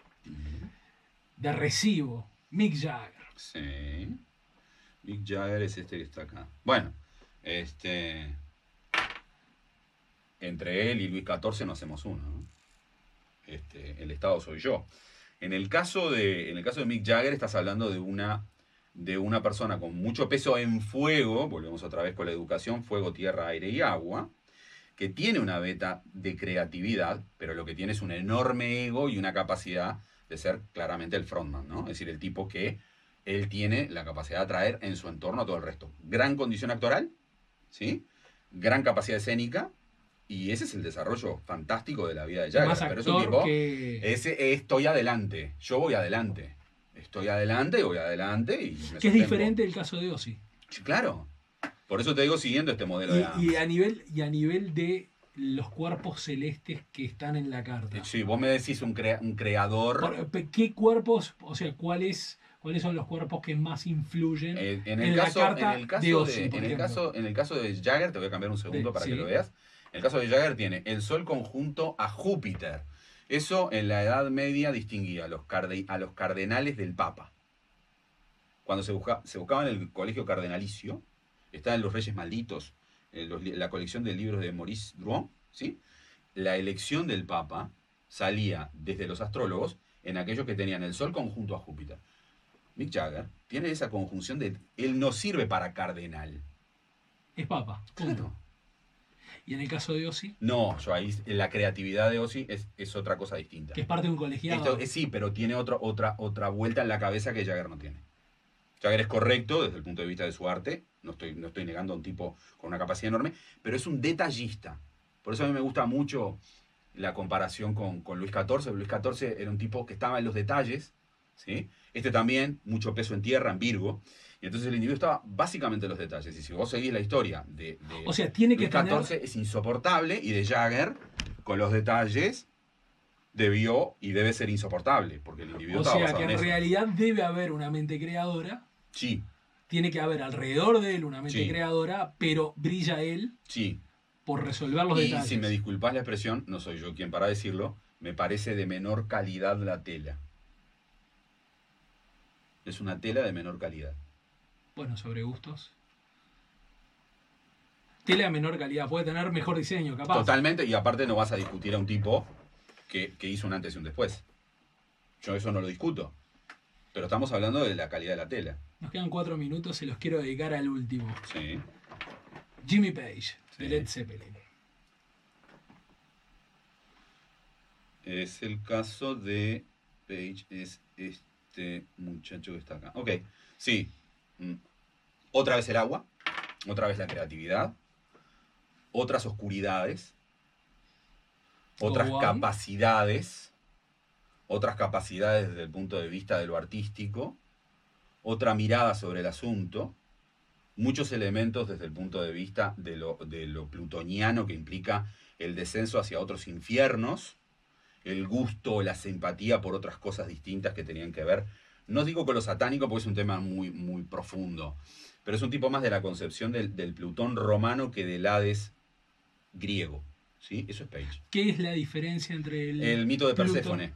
De recibo. Mick Jagger. Sí. Mick Jagger es este que está acá. Bueno, este. Entre él y Luis XIV no hacemos uno. ¿no? Este, el Estado soy yo. En el caso de, en el caso de Mick Jagger, estás hablando de una, de una persona con mucho peso en fuego, volvemos otra vez con la educación, fuego, tierra, aire y agua, que tiene una beta de creatividad, pero lo que tiene es un enorme ego y una capacidad de ser claramente el frontman, ¿no? Es decir, el tipo que él tiene la capacidad de atraer en su entorno a todo el resto. Gran condición actoral, ¿sí? Gran capacidad escénica, y ese es el desarrollo fantástico de la vida de Jagger. pero es un tipo, que... ese eh, estoy adelante, yo voy adelante. Estoy adelante, voy adelante y que es diferente el caso de Ozzy. Sí, claro. Por eso te digo siguiendo este modelo de Y, y a nivel, y a nivel de los cuerpos celestes que están en la carta. Sí, vos me decís un, crea- un creador. ¿Qué cuerpos, o sea, cuáles, cuáles son los cuerpos que más influyen? Eh, en, en el la caso, carta en el caso de Ozzy, de- en el caso, en el caso de Jagger, te voy a cambiar un segundo De- para sí. que lo veas. En el caso de Jagger tiene el Sol conjunto a Júpiter. Eso en la Edad Media distinguía a los, carde- a los cardenales del Papa. Cuando se, busca- se buscaba en el colegio cardenalicio, estaban los Reyes Malditos, los li- la colección de libros de Maurice Drouin, ¿sí? La elección del Papa salía desde los astrólogos en aquellos que tenían el Sol conjunto a Júpiter. Mick Jagger tiene esa conjunción de él no sirve para cardenal. Es papa. punto. Claro. Y en el caso de Ozzy, No, yo ahí la creatividad de Ozzy es, es otra cosa distinta. que es parte de un colegiado. Esto, eh, sí, pero tiene otra, otra, otra vuelta en la cabeza que Jagger no tiene. Jagger es correcto desde el punto de vista de su arte, no estoy, no estoy negando a un tipo con una capacidad enorme, pero es un detallista. Por eso a mí me gusta mucho la comparación con, con Luis XIV. Luis XIV era un tipo que estaba en los detalles, ¿sí? Este también, mucho peso en tierra, en Virgo. Y entonces el individuo estaba básicamente en los detalles. Y si vos seguís la historia de, de O sea, tiene que Luis tener... XIV es insoportable y de Jagger, con los detalles, debió y debe ser insoportable, porque el individuo O estaba sea que en realidad debe haber una mente creadora, Sí, tiene que haber alrededor de él una mente Sí. creadora, pero brilla él sí. por resolver los Y detalles. si me disculpas la expresión, no soy yo quien para decirlo, me parece de menor calidad la tela. Es una tela de menor calidad. Bueno, sobre gustos. Tela de menor calidad, puede tener mejor diseño, capaz. Totalmente, y aparte no vas a discutir a un tipo que, que hizo un antes y un después. Yo eso no lo discuto. Pero estamos hablando de la calidad de la tela. Nos quedan cuatro minutos, se los quiero dedicar al último. Sí. Jimmy Page, de Sí. Led Zeppelin. Es el caso de Page, es este muchacho que está acá. Ok, sí. Mm. Otra vez el agua, otra vez la creatividad, otras oscuridades, otras capacidades, otras capacidades desde el punto de vista de lo artístico, otra mirada sobre el asunto, muchos elementos desde el punto de vista de lo, de lo plutoniano que implica el descenso hacia otros infiernos, el gusto, la simpatía por otras cosas distintas que tenían que ver. No digo con lo satánico porque es un tema muy, muy profundo, pero es un tipo más de la concepción del, del Plutón romano que del Hades griego. ¿sí? Eso es Page. ¿Qué es la diferencia entre el, El mito de Plutón? Perséfone.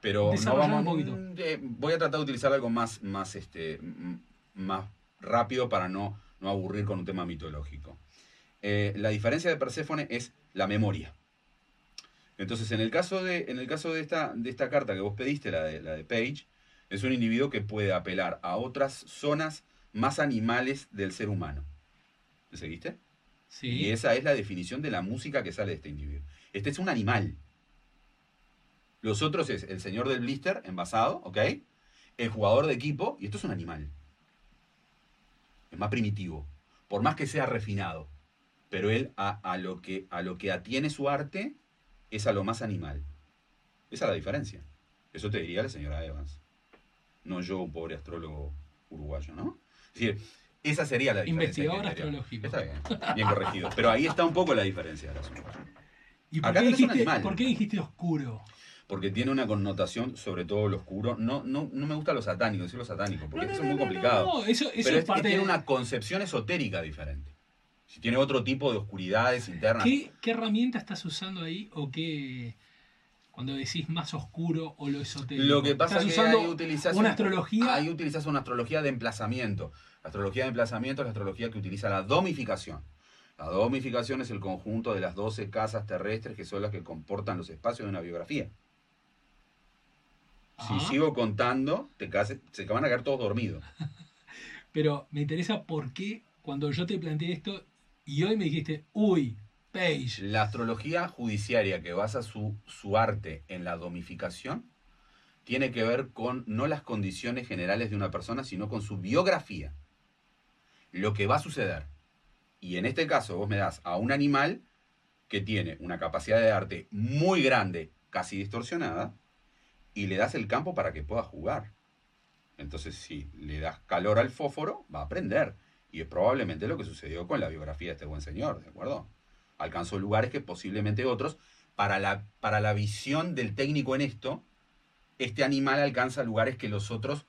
Pero no vamos un poquito. eh, voy a tratar de utilizar algo más, más, este, más rápido para no, no aburrir con un tema mitológico. Eh, la diferencia de Perséfone es la memoria. Entonces, en el caso de, en el caso de, esta, de esta carta que vos pediste, la de, la de Page, es un individuo que puede apelar a otras zonas más animales del ser humano. ¿Me seguiste? Sí. Y esa es la definición de la música que sale de este individuo. Este es un animal. Los otros es el señor del blister envasado, ¿ok? El jugador de equipo, y esto es un animal. Es más primitivo. Por más que sea refinado. Pero él a, a lo, que, a lo que atiene su arte es a lo más animal. Esa es la diferencia. Eso te diría la señora Evans. No yo, un pobre astrólogo uruguayo, ¿no? Es decir, esa sería la diferencia. Investigador astrológico. Está bien, bien corregido. Pero ahí está un poco la diferencia del asunto. ¿Y por Acá qué, dijiste, por qué dijiste oscuro? Porque tiene una connotación, sobre todo lo oscuro. No, no, no me gusta lo satánico, decir lo satánico, porque No, no, eso es muy complicado. no, Eso, eso Pero es es, parte tiene de- una concepción esotérica diferente. Si tiene otro tipo de oscuridades internas. ¿Qué, ¿Qué herramienta estás usando ahí o qué cuando decís más oscuro o lo esotérico? Lo que pasa ¿Estás es que ahí utilizas una un- astrología? Ahí utilizas una astrología de emplazamiento. La astrología de emplazamiento es la astrología que utiliza la domificación. La domificación es el conjunto de las 12 casas terrestres que son las que comportan los espacios de una biografía. Si sigo contando, te case- se van a quedar todos dormidos. Pero me interesa por qué cuando yo te planteé esto y hoy me dijiste, uy, Page. La astrología judiciaria que basa su, su arte en la domificación tiene que ver con no las condiciones generales de una persona, sino con su biografía. Lo que va a suceder. Y en este caso vos me das a un animal que tiene una capacidad de arte muy grande, casi distorsionada, y le das el campo para que pueda jugar. Entonces, si le das calor al fósforo, va a aprender. Y es probablemente lo que sucedió con la biografía de este buen señor, ¿de acuerdo? Alcanzó lugares que posiblemente otros, para la, para la visión del técnico en esto, este animal alcanza lugares que los otros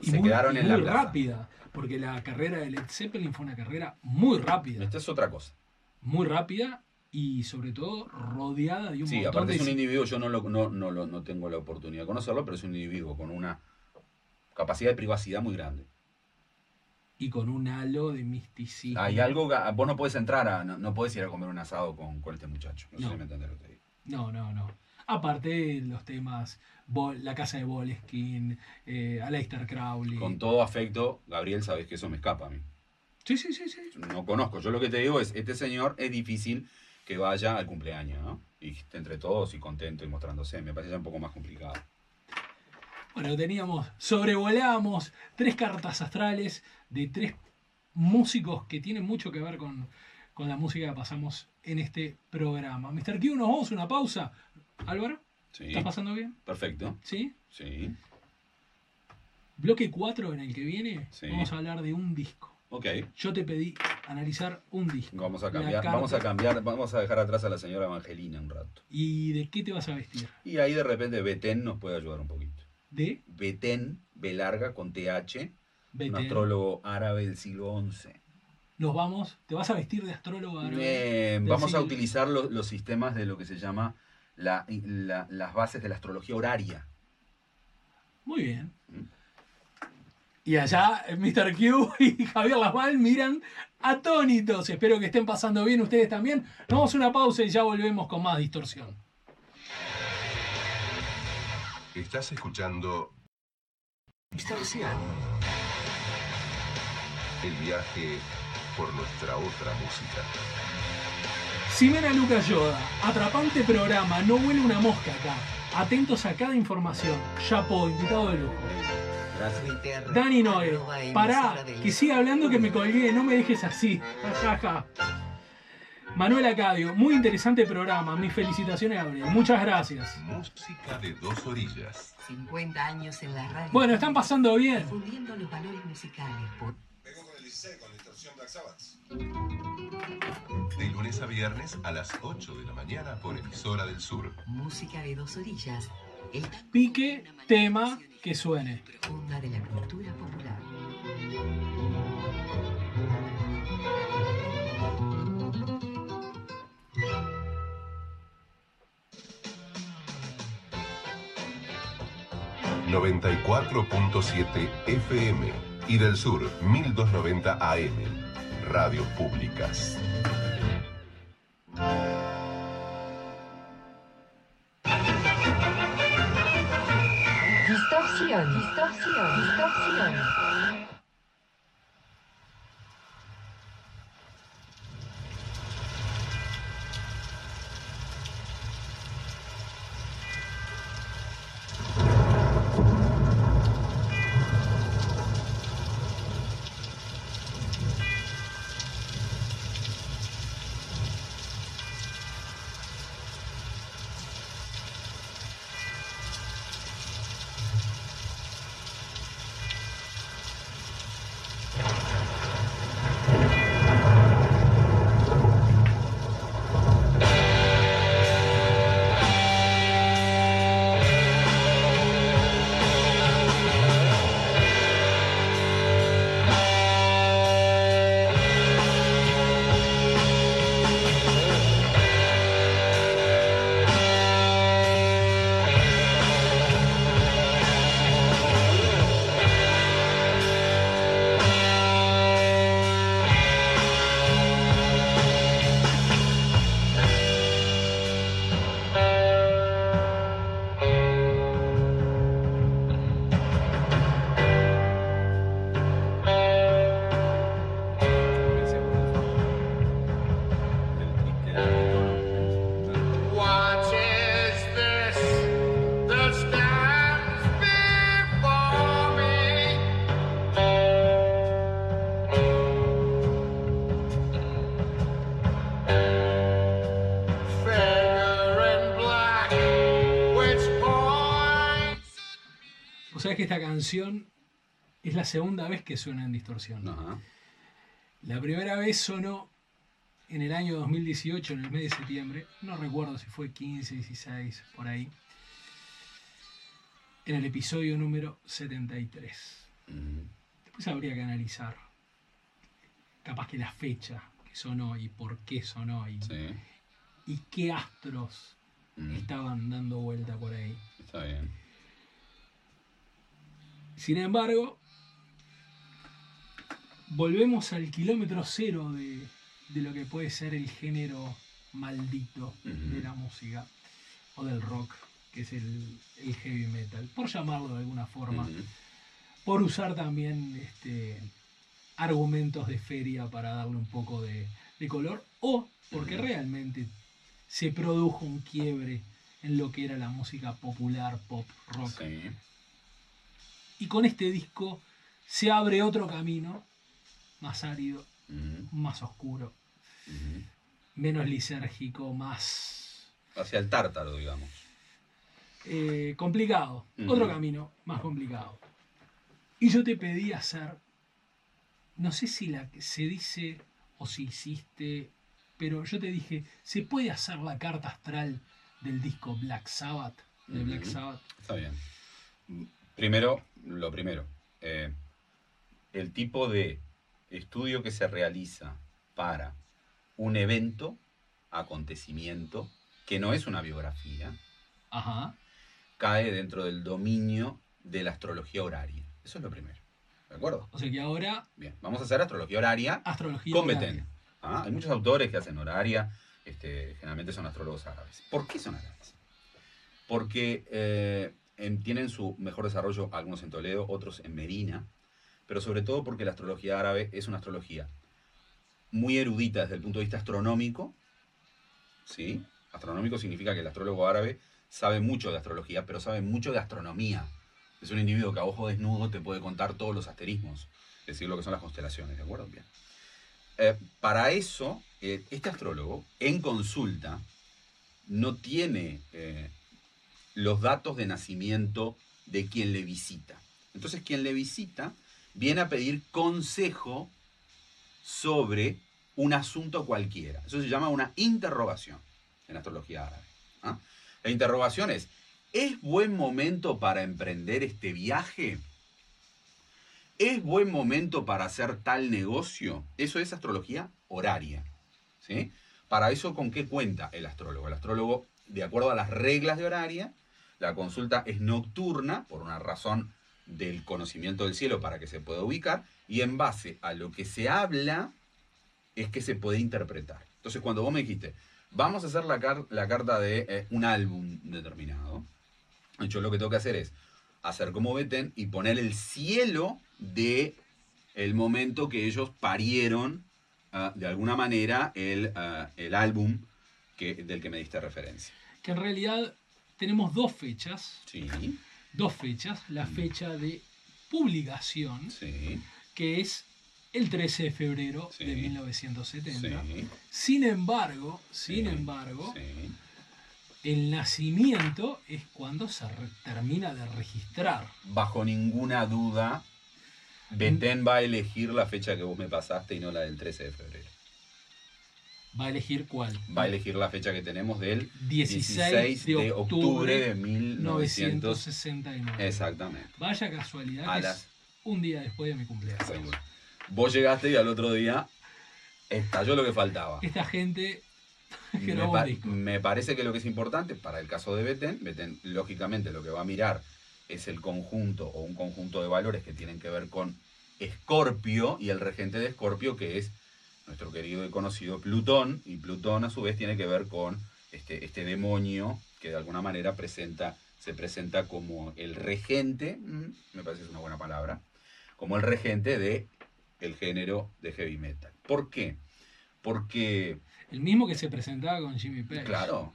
Y se muy, quedaron y en la muy plaza. rápida, porque la carrera de Led Zeppelin fue una carrera muy rápida. Esta es otra cosa. Muy rápida y sobre todo rodeada de un Sí, montón aparte de... es un individuo, yo no, lo, no, no, no tengo la oportunidad de conocerlo, pero es un individuo con una capacidad de privacidad muy grande. Y con un halo de misticismo. Hay algo, vos no puedes entrar, a, no, no puedes ir a comer un asado con, con este muchacho. No, sé No. si me entendés lo que te digo. No, no, no. Aparte los temas, Bol- la casa de Boleskin, eh, Aleister Crowley. Con todo afecto, Gabriel, sabes que eso me escapa a mí. Sí, sí, sí, sí. No conozco. Yo lo que te digo es, este señor es difícil que vaya al cumpleaños, ¿no? Y entre todos y contento y mostrándose. Me parece ya un poco más complicado. Bueno, teníamos, sobrevolamos tres cartas astrales de tres músicos que tienen mucho que ver con, con la música que pasamos en este programa. Mr. Q, nos vamos a una pausa. Álvaro, Sí. ¿estás pasando bien? Perfecto. ¿Sí? Sí. Bloque 4 en el que viene, Sí. vamos a hablar de un disco. Ok. Yo te pedí analizar un disco. Vamos a cambiar, vamos a cambiar, vamos a dejar atrás a la señora Evangelina un rato. ¿Y de qué te vas a vestir? Y ahí de repente Betén nos puede ayudar un poquito. De Betén, B larga con TH, un astrólogo árabe del siglo XI. Nos vamos, te vas a vestir de astrólogo árabe? Eh, vamos a utilizar lo- los sistemas de lo que se llama la- la- las bases de la astrología horaria. Muy bien. Mm. Y allá eh, Mr. Q y Javier Lasval miran atónitos. Espero que estén pasando bien ustedes también. Vamos a una pausa y ya volvemos con más distorsión. Estás escuchando Distorsión. el viaje por nuestra otra música. Ximena Lucas Yoda, atrapante programa, no huele una mosca acá. Atentos a cada información. Chapo, invitado de lujo. Gracias. Dani arroba pará, que siga hablando que me colgué, no me dejes así. Jajaja. Manuel Acadio, muy interesante programa. Mis felicitaciones, Gabriel. Muchas gracias. Música de dos orillas. 50 años en la radio. Bueno, están pasando bien. Difundiendo los valores musicales por Vengo con el Licey, con la distorsión Black Sabbath. De lunes a viernes a las 8 de la mañana por emisora del sur. música de dos orillas. El Pique, tema, que suene. profunda de la cultura popular. 94.7 FM y del sur 1290 AM. Radios públicas. Distorsión, distorsión, distorsión. Que esta canción es la segunda vez que suena en distorsión. Ajá. La primera vez sonó en el año 2018, en el mes de septiembre. No recuerdo si fue 15, 16, por ahí. En el episodio número 73. Mm, Después habría que analizar. Capaz que la fecha que sonó y por qué sonó y, Sí. y qué astros estaban dando vuelta por ahí. Está bien. Sin embargo, volvemos al kilómetro cero de, de lo que puede ser el género maldito de la música o del rock, que es el, el heavy metal, por llamarlo de alguna forma, por usar también este, argumentos de feria para darle un poco de, de color, o porque realmente se produjo un quiebre en lo que era la música popular, pop, rock. Sí. Y con este disco se abre otro camino, más árido, más oscuro, menos lisérgico, más Hacia el tártaro, digamos. eh, complicado. Otro camino más complicado. Y yo te pedí hacer, no sé si la, se dice o si hiciste, pero yo te dije, ¿se puede hacer la carta astral del disco Black Sabbath? De Black. Sabbath. Está bien. Primero, lo primero. eh, el tipo de estudio que se realiza para un evento, acontecimiento, que no es una biografía, Ajá. cae dentro del dominio de la astrología horaria. Eso es lo primero. ¿De acuerdo? O sea que ahora, Bien, vamos a hacer astrología horaria astrología. con horaria. Ah, Hay muchos autores que hacen horaria, este, generalmente son astrólogos árabes. ¿Por qué son árabes? Porque eh, en- tienen su mejor desarrollo, algunos en Toledo, otros en Medina, pero sobre todo porque la astrología árabe es una astrología muy erudita desde el punto de vista astronómico. ¿sí? Astronómico significa que el astrólogo árabe sabe mucho de astrología, pero sabe mucho de astronomía. Es un individuo que a ojo desnudo te puede contar todos los asterismos, es decir, lo que son las constelaciones, ¿de acuerdo? Bien. Eh, para eso, eh, este astrólogo en consulta no tiene eh, los datos de nacimiento de quien le visita. Entonces, quien le visita viene a pedir consejo sobre un asunto cualquiera. Eso se llama una interrogación en astrología árabe. ¿ah? La interrogación es, ¿es buen momento para emprender este viaje? ¿Es buen momento para hacer tal negocio? Eso es astrología horaria. ¿sí? Para eso, ¿con qué cuenta el astrólogo? El astrólogo, de acuerdo a las reglas de horaria, la consulta es nocturna, por una razón del conocimiento del cielo para que se pueda ubicar, y en base a lo que se habla es que se puede interpretar. Entonces, cuando vos me dijiste, vamos a hacer la, la carta de eh, un álbum determinado, yo lo que tengo que hacer es hacer como Betén y poner el cielo de el momento que ellos parieron ah, de alguna manera el, ah, el álbum que, del que me diste referencia. Que en realidad tenemos dos fechas. Sí, Dos fechas. La Mm. fecha de publicación, sí, que es el 13 de febrero Sí. de 1970. sí. Sin embargo, sin embargo, el nacimiento es cuando se termina de registrar. Bajo ninguna duda, Betén va a elegir la fecha que vos me pasaste y no la del 13 de febrero. Va a elegir cuál. Va a elegir la fecha que tenemos del 16 de octubre de 1900. 1969. Exactamente. Vaya casualidad A las- es un día después de mi cumpleaños. Seguro. Vos llegaste y al otro día estalló lo que faltaba. Esta gente Me, pa- disco. me parece que lo que es importante para el caso de Betén, Betén lógicamente lo que va a mirar es el conjunto o un conjunto de valores que tienen que ver con Escorpio y el regente de Escorpio que es nuestro querido y conocido Plutón y Plutón a su vez tiene que ver con este, este demonio que de alguna manera presenta, se presenta como el regente, me parece que es una buena palabra, como el regente de el género de heavy metal. ¿Por qué? Porque El mismo que se presentaba con Jimmy Page. Claro,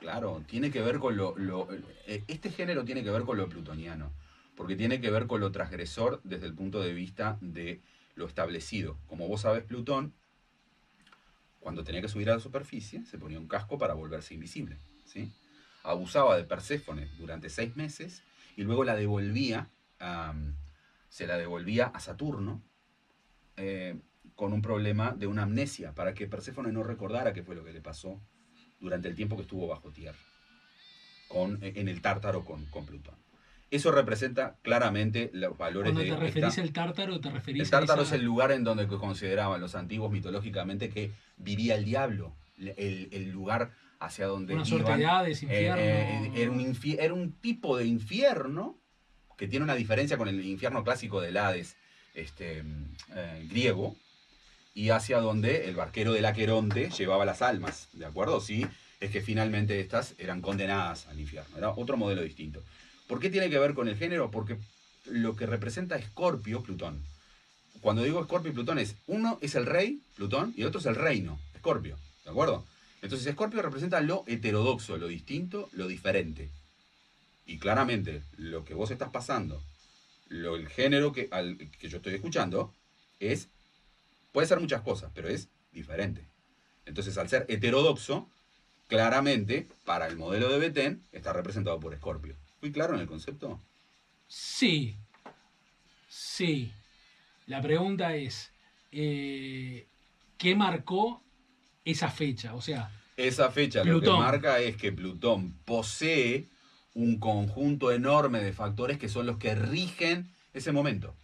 claro, tiene que ver con lo, lo- eh, Este género tiene que ver con lo plutoniano, porque tiene que ver con lo transgresor desde el punto de vista de lo establecido. Como vos sabés, Plutón, cuando tenía que subir a la superficie, se ponía un casco para volverse invisible. ¿sí? Abusaba de Perséfone durante seis meses y luego la devolvía, se la devolvía a Saturno. eh, con un problema de una amnesia, para que Perséfone no recordara qué fue lo que le pasó durante el tiempo que estuvo bajo tierra, con, en el tártaro con, con Plutón. Eso representa claramente los valores Cuando de te referís al tártaro, te referís el tártaro a es el lugar en donde consideraban los antiguos mitológicamente que vivía el diablo, el, el lugar hacia donde una iban. suerte de Hades, Eh, infierno. eh, era, un infi- era un tipo de infierno que tiene una diferencia con el infierno clásico del Hades este, eh, griego y hacia donde el barquero del Aqueronte llevaba las almas, ¿de acuerdo? Sí, es que finalmente estas eran condenadas al infierno, era otro modelo distinto. ¿Por qué tiene que ver con el género? Porque lo que representa Escorpio, Plutón. Cuando digo Escorpio y Plutón es, uno es el rey, Plutón, y el otro es el reino, Escorpio, ¿de acuerdo? Entonces Escorpio representa lo heterodoxo, lo distinto, lo diferente. Y claramente lo que vos estás pasando lo, el género que, al, que yo estoy escuchando es, puede ser muchas cosas, pero es diferente. Entonces, al ser heterodoxo, claramente, para el modelo de Betén, está representado por Scorpio. ¿Fui claro en el concepto? Sí. Sí. La pregunta es, eh, ¿qué marcó esa fecha? O sea, Esa fecha lo que marca es que Plutón posee un conjunto enorme de factores que son los que rigen ese momento.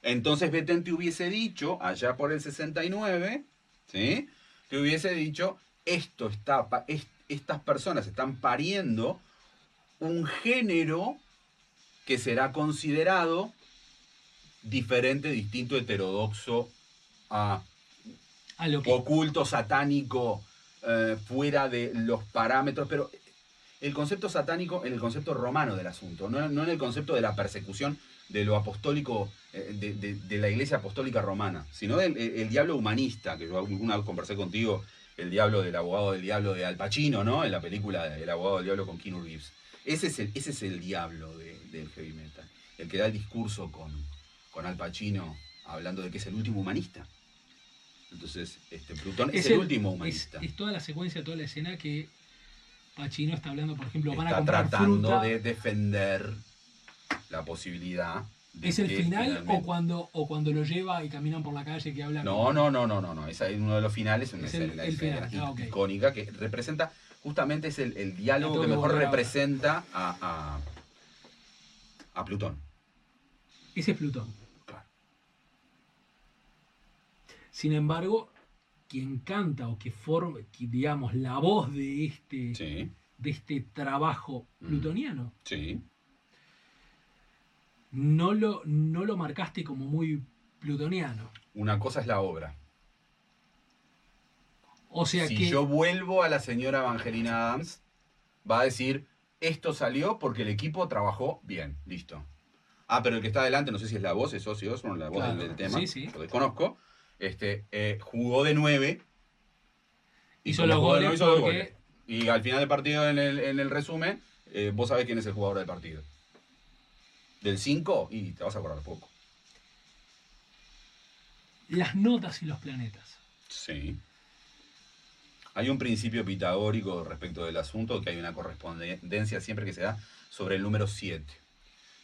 Entonces Betén te hubiese dicho, allá por el 69, ¿sí? Te hubiese dicho, esto está, pa- es- estas personas están pariendo un género que será considerado diferente, distinto, heterodoxo a a lo que... oculto, satánico, eh, fuera de los parámetros, pero el concepto satánico en el concepto romano del asunto, no, no en el concepto de la persecución de lo apostólico, eh, de, de- de la iglesia apostólica romana, sino del el, el diablo humanista, que yo alguna vez conversé contigo, el diablo del abogado del diablo de Al Pacino, ¿no? En la película El abogado del diablo con Keanu Reeves. Ese es el, ese es el diablo de- del heavy metal, el que da el discurso con, con Al Pacino hablando de que es el último humanista. Entonces, este, Plutón es, el, último humanista. Es, toda la secuencia, toda la escena que Pacino está hablando, por ejemplo, van a Está comprar tratando fruta. de defender la posibilidad. de ¿Es el que final finalmente- o cuando, o cuando lo lleva y caminan por la calle que habla? No, no, no, no, no, no. Esa es uno de los finales, una Es el- escena, el escena final, ah, icónica que representa, justamente es el, el diálogo que mejor representa a, a, a Plutón. Ese es Plutón. Claro. Sin embargo, quien canta o que forma, que, digamos, la voz de este, Sí, de este trabajo Mm. plutoniano, sí. no lo, no lo marcaste como muy plutoniano. Una cosa es la obra. O sea si que yo vuelvo a la señora Evangelina Adams, va a decir, esto salió porque el equipo trabajó bien, listo. Ah, pero el que está adelante, no sé si es la voz, es Ozzy Osbourne, la voz Claro, del, del tema, sí, sí. lo desconozco, este, eh, jugó de nueve. Hizo como los hizo goles. Y al final del partido, en el, en el resumen, eh, vos sabés quién es el jugador del partido. Del 5, y te vas a acordar poco. las notas y los planetas. Sí. Hay un principio pitagórico respecto del asunto, que hay una correspondencia siempre que se da sobre el número 7.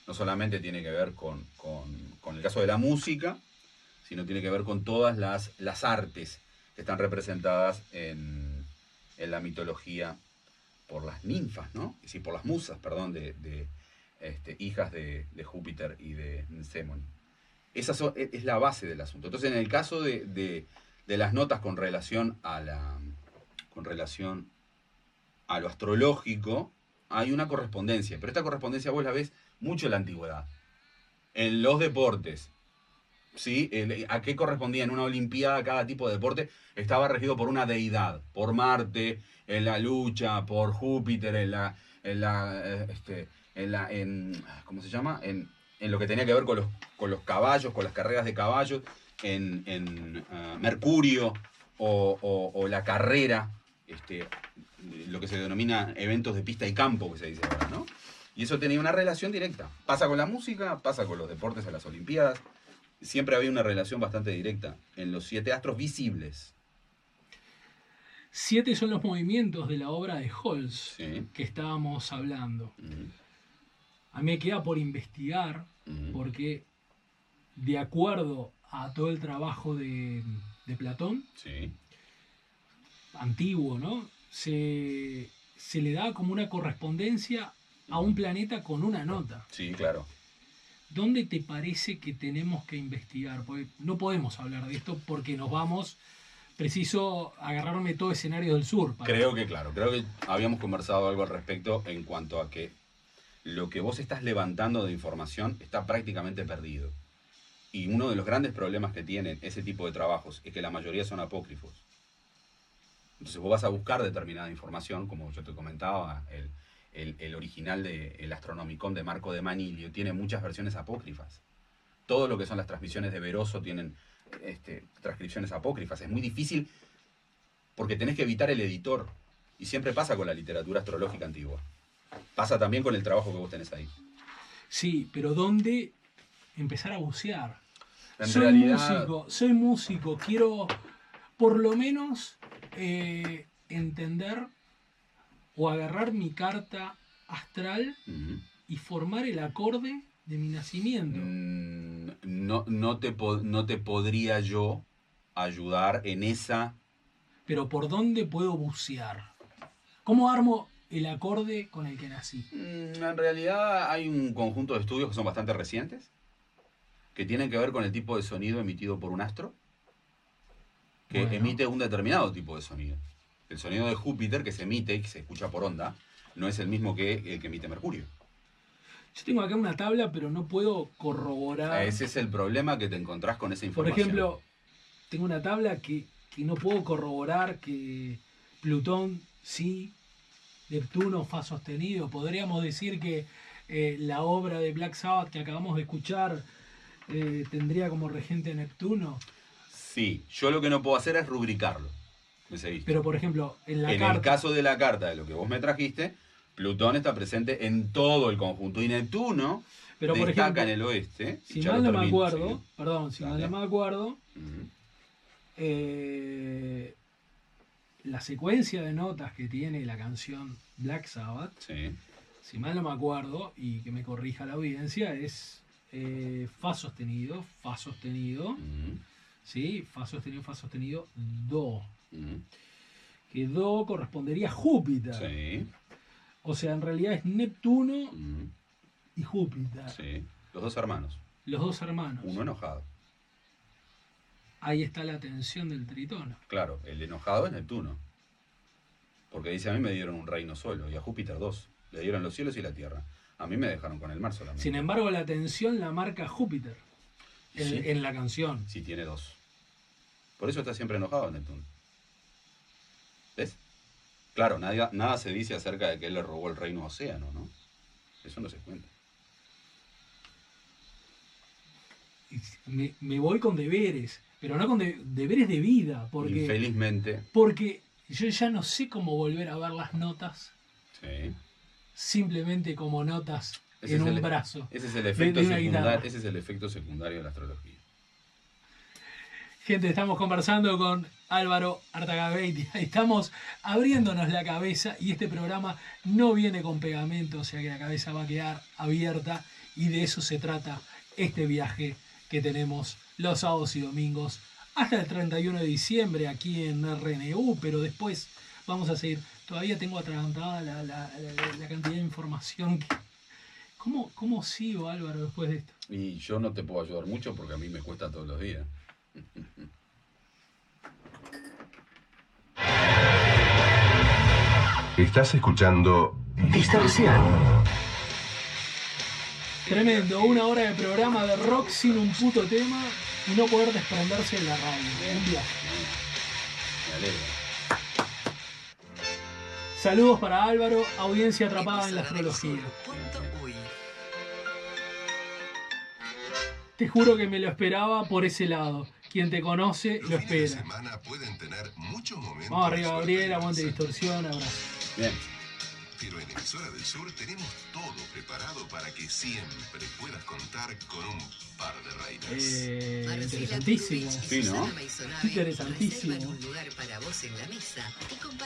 No solamente tiene que ver con, con- el caso de la música, sino tiene que ver con todas las, las artes que están representadas en, en la mitología por las ninfas, ¿no? Decir, por las musas, perdón, de, de, este, hijas de, Júpiter y de Semon. Esa e- es la base del asunto. Entonces, en el caso de- de las notas con relación a la con relación a lo astrológico, hay una correspondencia, pero esta correspondencia vos la ves mucho en la antigüedad. En los deportes, ¿sí? El- ¿A qué correspondía en una olimpiada cada tipo de deporte? Estaba regido por una deidad, por Marte, en la lucha, por Júpiter, en la, en la, eh, este, en la, en, ¿cómo se llama? En, en lo que tenía que ver con los, con los caballos, con las carreras de caballos, en, en, ah, Mercurio o la carrera, este, lo que se denomina eventos de pista y campo, que se dice ahora, ¿no? Y eso tenía una relación directa. Pasa con la música, pasa con los deportes en las Olimpiadas. Siempre había una relación bastante directa en los siete astros visibles. Siete son los movimientos de la obra de Holz Sí. que estábamos hablando. A mí me queda por investigar porque de acuerdo a todo el trabajo de, de Platón, Sí. Antiguo, ¿no? Se, se le da como una correspondencia a un planeta con una nota. Sí, claro. ¿Dónde te parece que tenemos que investigar? Porque no podemos hablar de esto porque nos vamos, preciso agarrarme todo escenario del sur. para- Creo que, claro, creo que habíamos conversado algo al respecto en cuanto a que lo que vos estás levantando de información está prácticamente perdido. Y uno de los grandes problemas que tienen ese tipo de trabajos es que la mayoría son apócrifos. Entonces vos vas a buscar determinada información, como yo te comentaba, el, el- el original de El Astronomicon de Marco de Manilio tiene muchas versiones apócrifas. Todo lo que son las transmisiones de Veroso tienen este, transcripciones apócrifas. Es muy difícil porque tenés que evitar el editor. Y siempre pasa con la literatura astrológica antigua. Pasa también con el trabajo que vos tenés ahí. Sí, pero ¿dónde empezar a bucear? En soy realidad, músico, soy músico, quiero por lo menos eh, entender o agarrar mi carta astral y formar el acorde de mi nacimiento. Mm, no, no, te no te podría yo ayudar en esa... Pero ¿por dónde puedo bucear? ¿Cómo armo el acorde con el que nací? Mm, En realidad hay un conjunto de estudios que son bastante recientes, que tienen que ver con el tipo de sonido emitido por un astro, que Bueno. emite un determinado tipo de sonido. El sonido de Júpiter que se emite y que se escucha por onda no es el mismo que el que emite Mercurio. Yo tengo acá una tabla, pero no puedo corroborar. Ese es el problema que te encontrás con esa Por información. ejemplo, tengo una tabla que, que no puedo corroborar que Plutón sí, Neptuno fa sostenido. Podríamos decir que eh, la obra de Black Sabbath que acabamos de escuchar eh, tendría como regente a Neptuno. Sí, yo lo que no puedo hacer es rubricarlo. ¿Me seguís? Pero por ejemplo, en la en carta. el caso de la carta de lo que vos me trajiste, Plutón está presente en todo el conjunto y Neptuno pero por destaca ejemplo, en el oeste. y si mal no me acuerdo, sí. perdón, si mal no me acuerdo, eh, la secuencia de notas que tiene la canción Black Sabbath Sí. si mal no me acuerdo, y que me corrija la audiencia, es eh, Fa sostenido, Fa sostenido. ¿Sí? Fa sostenido, Fa sostenido, Do. Que Do correspondería a Júpiter. Sí. O sea, en realidad es Neptuno y Júpiter, Sí. Los dos hermanos. los dos hermanos. Uno enojado. Ahí está la tensión del tritono. Claro, el enojado es Neptuno. Porque dice, a mí me dieron un reino solo y a Júpiter dos. Le dieron los cielos y la tierra. A mí me dejaron con el mar solamente. Sin embargo, la tensión la marca Júpiter en, Sí. en la canción. Sí, tiene dos. Por eso está siempre enojado Neptuno. ¿Ves? Claro, nada, nada se dice acerca de que él le robó el reino Océano, ¿no? Eso no se cuenta. Me, me voy con deberes, pero no con de- deberes de vida, porque... Infelizmente, Porque yo ya no sé cómo volver a ver las notas sí. simplemente como notas Ese en un el- brazo. Ese es el efecto de una secundario. guitarra. Ese es el efecto secundario de la astrología. Gente, estamos conversando con Álvaro Artagabeitia. Estamos abriéndonos la cabeza y este programa no viene con pegamento, o sea que la cabeza va a quedar abierta y de eso se trata este viaje que tenemos los sábados y domingos hasta el 31 de diciembre aquí en RNU, pero después vamos a seguir. Todavía tengo atragantada la, cantidad de información que... ¿Cómo, ¿Cómo sigo, Álvaro, después de esto? Y yo no te puedo ayudar mucho porque a mí me cuesta todos los días. Estás escuchando Distorsión. Tremendo, una hora de programa de rock sin un puto tema y no poder desprenderse de la radio. Un viaje. Saludos para Álvaro, audiencia atrapada en la astrología. Te juro que me lo esperaba por ese lado. Quien te conoce Los lo espera. semana pueden tener muchos momentos. Vamos arriba, Gabriel, aguante distorsión, abrazo. Bien. Pero en Emisora del Sur tenemos todo preparado para que siempre puedas contar con un par de reinas. Eh, interesantísimo. Sí, ¿no? Interesantísimo. un lugar para vos en la mesa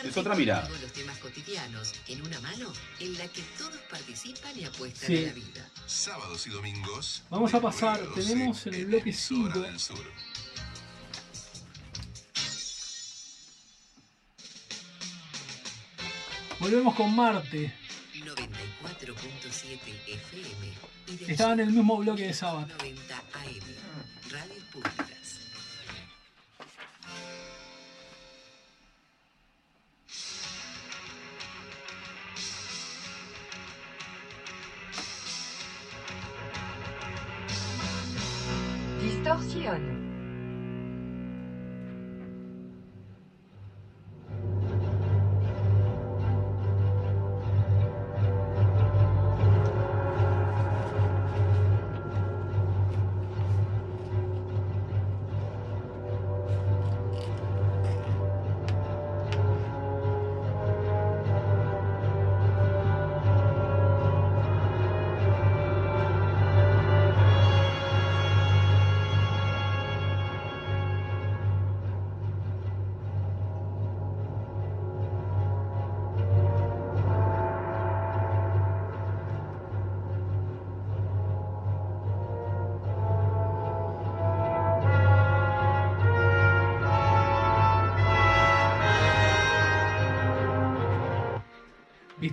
y Es otra mirada. los temas cotidianos en una mano en la que todos participan y apuestan Sí. a la vida. Sábados y domingos. Vamos a pasar, 9 a 12 tenemos en el bloque Emisora 5. Volvemos con Marte. 94.7 FM y del Estaba en el mismo bloque de sábado. 90 AM. Radios públicas. Distorsión.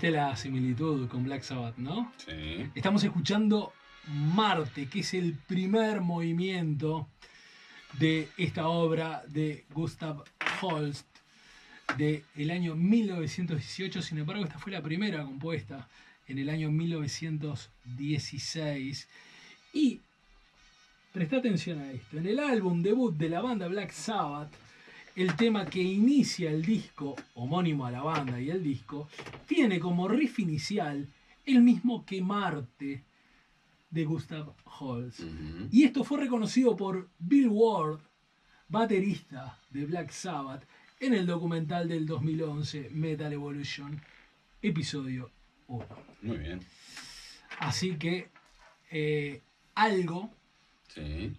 Viste la similitud con Black Sabbath, ¿no? Sí. Estamos escuchando Marte, que es el primer movimiento de esta obra de Gustav Holst del el año 1918. Sin embargo, esta fue la primera compuesta en el año 1916. Y presta atención a esto. En el álbum debut de la banda Black Sabbath, el tema que inicia el disco, homónimo a la banda y el disco, tiene como riff inicial el mismo que Marte de Gustav Holst. Y esto fue reconocido por Bill Ward, baterista de Black Sabbath, en el documental del 2011 Metal Evolution, episodio 1. Muy bien. Así que eh, algo, Sí,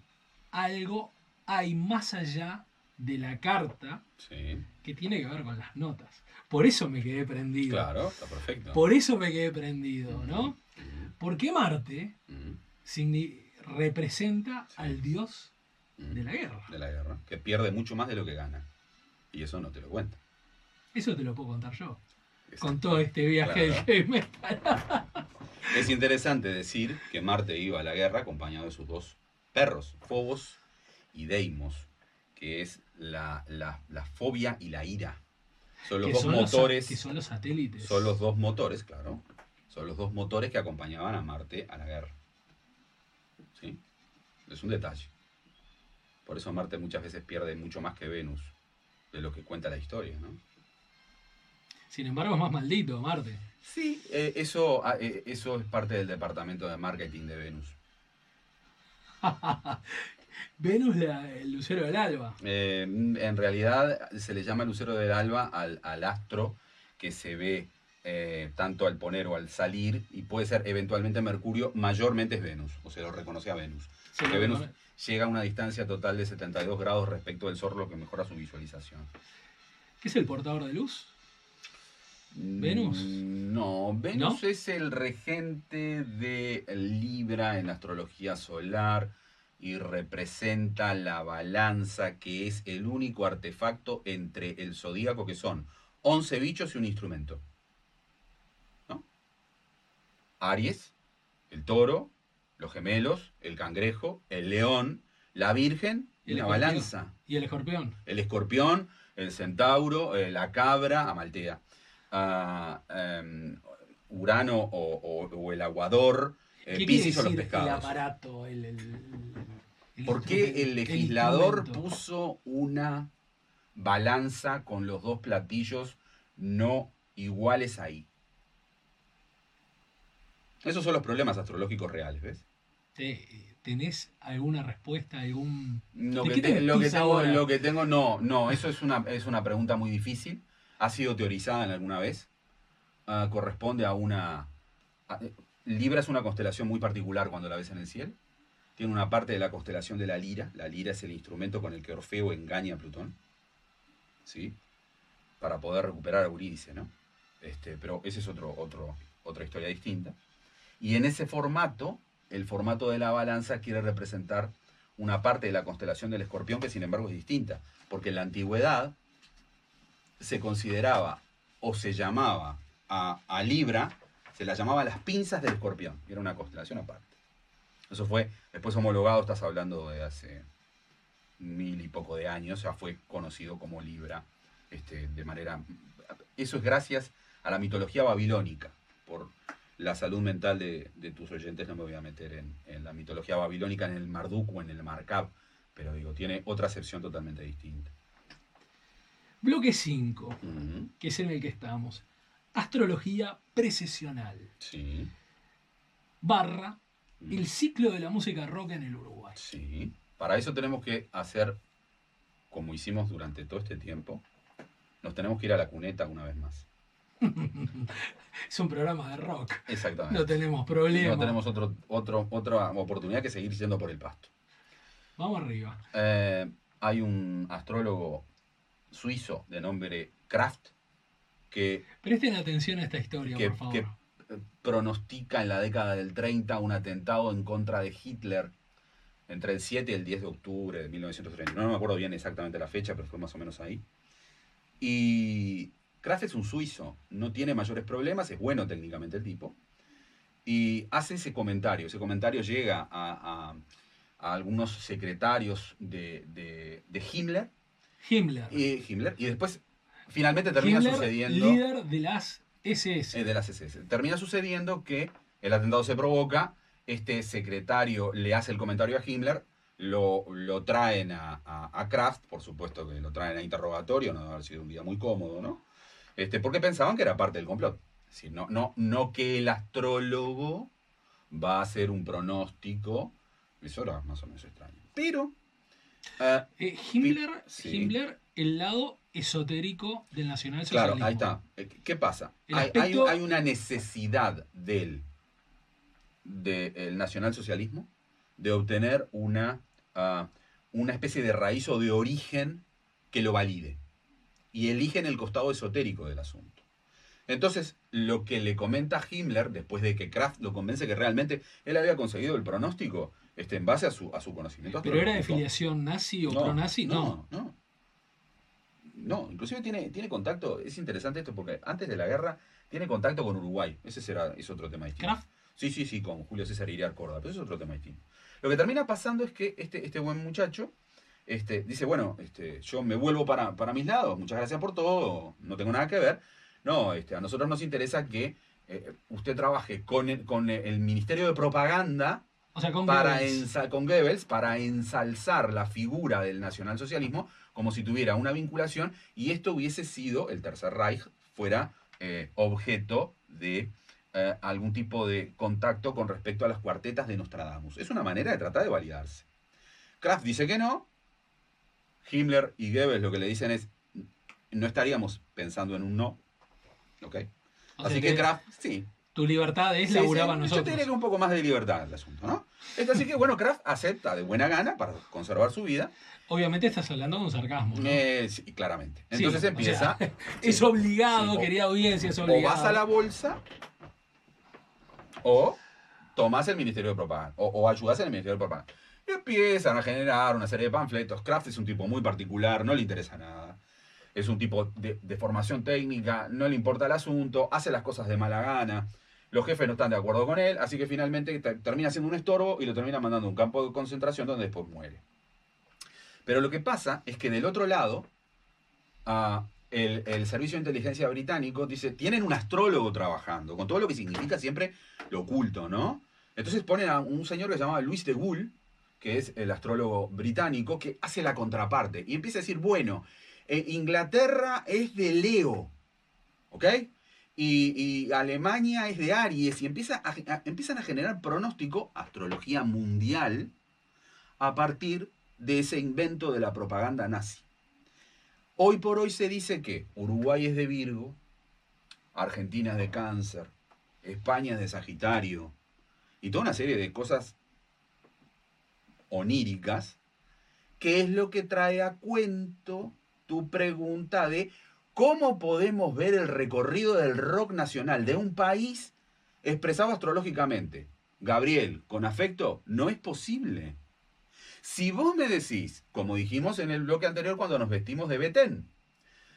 algo hay más allá de la carta sí. que tiene que ver con las notas. Por eso me quedé prendido. Claro, está perfecto. Por eso me quedé prendido, ¿no? Porque Marte representa Sí. al dios de la guerra. De la guerra. Que pierde mucho más de lo que gana. Y eso no te lo cuenta. Eso te lo puedo contar yo. Con todo este viaje Claro. heavy metal. Es interesante decir que Marte iba a la guerra acompañado de sus dos perros, Phobos y Deimos, que es la, la- la fobia y la ira. Son los dos son los- motores. que son los satélites. Son los dos motores, claro. Son los dos motores que acompañaban a Marte a la guerra. ¿Sí? Es un detalle. Por eso Marte muchas veces pierde mucho más que Venus de lo que cuenta la historia, ¿no? Sin embargo, es más maldito, Marte. Sí, eh, eso, ah, eh, eso es parte del departamento de marketing de Venus. Venus, la- el lucero del alba. Eh, en realidad se le llama lucero del alba al, al astro que se ve eh, tanto al poner o al salir y puede ser eventualmente Mercurio, mayormente es Venus, o se lo reconoce a Venus. Se Porque Venus llega a una distancia total de 72 grados respecto del Sol, lo que mejora su visualización. ¿Qué es el portador de luz? ¿Venus? Mm, No, Venus es el regente de Libra en la astrología solar y representa la balanza, que es el único artefacto entre el zodíaco, que son 11 bichos y un instrumento. ¿No? Aries, el toro, los gemelos, el cangrejo, el león, la virgen y la balanza Y el escorpión. el escorpión, el centauro, eh, la cabra, Amaltea, ah, em, Urano o, o- o el aguador, ¿Qué quiere Piscis o los decir el pescados. aparato? El, el- el ¿Por qué el legislador puso una balanza con los dos platillos no iguales ahí? Esos son los problemas astrológicos reales, ¿ves? Te- ¿Tenés alguna respuesta, algún... Lo ¿De que, qué te lo, que tengo, ahora? lo que tengo, no, no, eso es una, es una pregunta muy difícil. ¿Ha sido teorizada en alguna vez? Ah, corresponde a una... a- eh, Libra es una constelación muy particular cuando la ves en el cielo. Tiene una parte de la constelación de la lira. La lira es el instrumento con el que Orfeo engaña a Plutón. ¿Sí? Para poder recuperar a Eurídice, ¿no? Este, pero esa es otro, otro, otra historia distinta. Y en ese formato, el formato de la balanza quiere representar una parte de la constelación del escorpión que sin embargo es distinta, porque en la antigüedad se consideraba o se llamaba a, a Libra, se la llamaba las pinzas del escorpión, era una constelación aparte. Eso fue después homologado, estás hablando de hace mil y poco de años, ya fue conocido como Libra este, de manera... Eso es gracias a la mitología babilónica, por la salud mental de, de tus oyentes, no me voy a meter en, en la mitología babilónica, en el Marduk o en el Markab, pero digo, tiene otra acepción totalmente distinta. Bloque 5, Ujú, que es en el que estamos. Astrología precesional. Sí, Barra ujú, el ciclo de la música rock en el Uruguay. sí. Para eso tenemos que hacer, como hicimos durante todo este tiempo, nos tenemos que ir a la cuneta una vez más. Es un programa de rock. Exactamente. No tenemos problema. No tenemos otro, otro, otra oportunidad que seguir yendo por el pasto. Vamos arriba. Eh, hay un astrólogo suizo de nombre Kraft que, Presten atención a esta historia, que- por favor. que, eh, pronostica en la década del 30 un atentado en contra de Hitler entre el 7 y el 10 de octubre de 1930. No me acuerdo bien exactamente la fecha, pero fue más o menos ahí. Y Kraft es un suizo, no tiene mayores problemas, es bueno técnicamente el tipo, y hace ese comentario. Ese comentario llega a, a- a algunos secretarios de, de- de Himmler, Himmler. y, Himmler, y después finalmente termina sucediendo... líder de las SS. eh, de las SS. Termina sucediendo que el atentado se provoca, este secretario le hace el comentario a Himmler, lo, lo traen a, a, a Kraft, por supuesto que lo traen a interrogatorio, no debe haber sido un día muy cómodo, ¿no? Este, porque pensaban que era parte del complot. Es decir, no, no, no que el astrólogo va a hacer un pronóstico, eso era más o menos extraño. Pero, eh, Eh, Himmler, Sí. Himmler, el lado esotérico del Claro, nacionalsocialismo. ahí está. Eh, ¿Qué pasa? Hay, hay- una necesidad del, del nacionalsocialismo de obtener una, ah, una especie de raíz o de origen que lo valide. Y eligen el costado esotérico del asunto. Entonces, lo que le comenta Himmler, después de que Kraft lo convence que realmente él había conseguido el pronóstico, este, en base a su, a su conocimiento ¿Pero era de filiación nazi o pro-nazi? No. No, no. No, inclusive tiene, tiene contacto, es interesante esto porque antes de la guerra tiene contacto con Uruguay. Ese será, es otro tema distinto. ¿Kraft? Sí, sí, sí, con Julio César Iriar Córdoba, pero eso es otro tema distinto. Lo que termina pasando es que este, este buen muchacho este, dice, bueno, este, yo me vuelvo para, para mis lados, muchas gracias por todo, no tengo nada que ver. No, este, a nosotros nos interesa que eh, usted trabaje con el, con el Ministerio de Propaganda O sea, con para Goebbels. con Goebbels para ensalzar la figura del nacionalsocialismo como si tuviera una vinculación y esto hubiese sido, el Tercer Reich fuera eh, objeto de eh, algún tipo de contacto con respecto a las cuartetas de Nostradamus. Es una manera de tratar de validarse. Kraft dice que no. Himmler y Goebbels lo que le dicen es, no estaríamos pensando en un no. ¿Ok? O Así que que Kraft, sí, Tu libertad es Sí, laburar sí, a Yo nosotros. te que un poco más de libertad el asunto, ¿no? Este, así que, bueno, Kraft acepta de buena gana para conservar su vida. Obviamente estás hablando con sarcasmo. ¿no? Eh, sí, claramente. Sí, Entonces o empieza. sea, es sí, obligado, sí, o- querida audiencia, es o obligado. vas a la bolsa o tomas el Ministerio de Propaganda. O, o ayudas en el Ministerio de Propaganda. Y empiezan a generar una serie de panfletos. Kraft es un tipo muy particular, no le interesa nada. Es un tipo de, de formación técnica, no le importa el asunto, hace las cosas de mala gana. Los jefes no están de acuerdo con él, así que finalmente te- termina siendo un estorbo y lo termina mandando a un campo de concentración donde después muere. Pero lo que pasa es que del otro lado, el, Servicio de Inteligencia Británico dice, tienen un astrólogo trabajando, con todo lo que significa siempre lo oculto, ¿no? Entonces ponen a un señor que se llamaba Luis de Gaulle, que es el astrólogo británico, que hace la contraparte y empieza a decir, bueno, eh, Inglaterra es de Leo, ¿ok? Y, Alemania es de Aries, y empieza a- empiezan a generar pronóstico, astrología mundial, a partir de ese invento de la propaganda nazi. Hoy por hoy se dice que Uruguay es de Virgo, Argentina es de Cáncer, España es de Sagitario, y toda una serie de cosas oníricas, que es lo que trae a cuento tu pregunta de cómo podemos ver el recorrido del rock nacional de un país expresado astrológicamente. Gabriel, con afecto, no es posible. Si vos me decís, como dijimos en el bloque anterior cuando nos vestimos de Betén,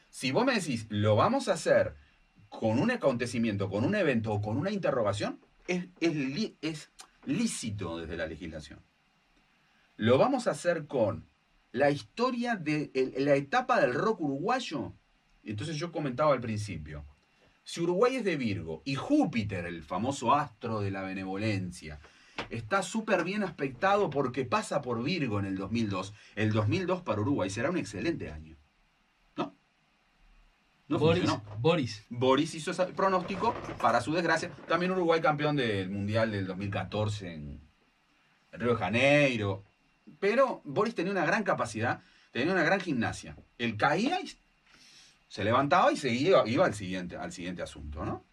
si vos me decís, lo vamos a hacer con un acontecimiento, con un evento o con una interrogación, es, lícito desde la legislación. Lo vamos a hacer con la historia de la etapa del rock uruguayo. Entonces yo comentaba al principio, si Uruguay es de Virgo y Júpiter, el famoso astro de la benevolencia, está súper bien aspectado porque pasa por Virgo en el 2002, el 2002 para Uruguay será un excelente año. ¿No? No Boris, funcionó. Boris. Boris hizo ese pronóstico, para su desgracia. También Uruguay campeón del Mundial del 2014 en, Río de Janeiro. Pero Boris tenía una gran capacidad, tenía una gran gimnasia. Él caía y se levantaba y seguía, iba al siguiente, al siguiente asunto, ¿no?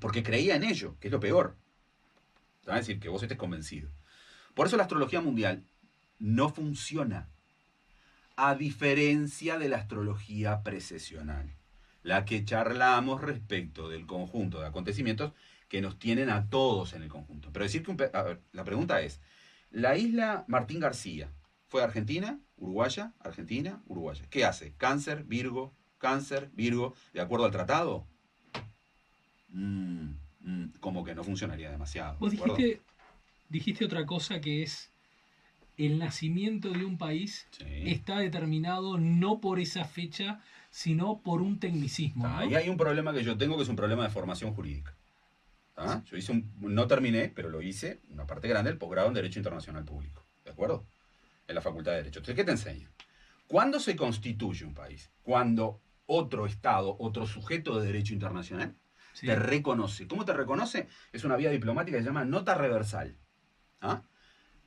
Porque creía en ello, que es lo peor. Te a decir que vos estés convencido. Por eso la astrología mundial no funciona. A diferencia de la astrología precesional la que charlamos respecto del conjunto de acontecimientos que nos tienen a todos en el conjunto. Pero decir que la pregunta es, la isla Martín García fue Argentina, Uruguaya, Argentina, Uruguaya. ¿Qué hace? Cáncer, Virgo, Cáncer, Virgo, de acuerdo al tratado, mm, mm, como que no funcionaría demasiado. Vos dijiste, dijiste otra cosa que es el nacimiento de un país Sí. está determinado no por esa fecha, sino por un tecnicismo. ¿no? Ahí hay un problema que yo tengo que es un problema de formación jurídica. ¿Ah? Yo hice un- no terminé, pero lo hice, una parte grande del posgrado en Derecho Internacional Público. ¿De acuerdo? En la Facultad de Derecho. Entonces, ¿qué te enseña? ¿Cuándo se constituye un país? Cuando otro Estado, otro sujeto de derecho internacional, Sí. te reconoce. ¿Cómo te reconoce? Es una vía diplomática que se llama nota reversal. ¿Ah?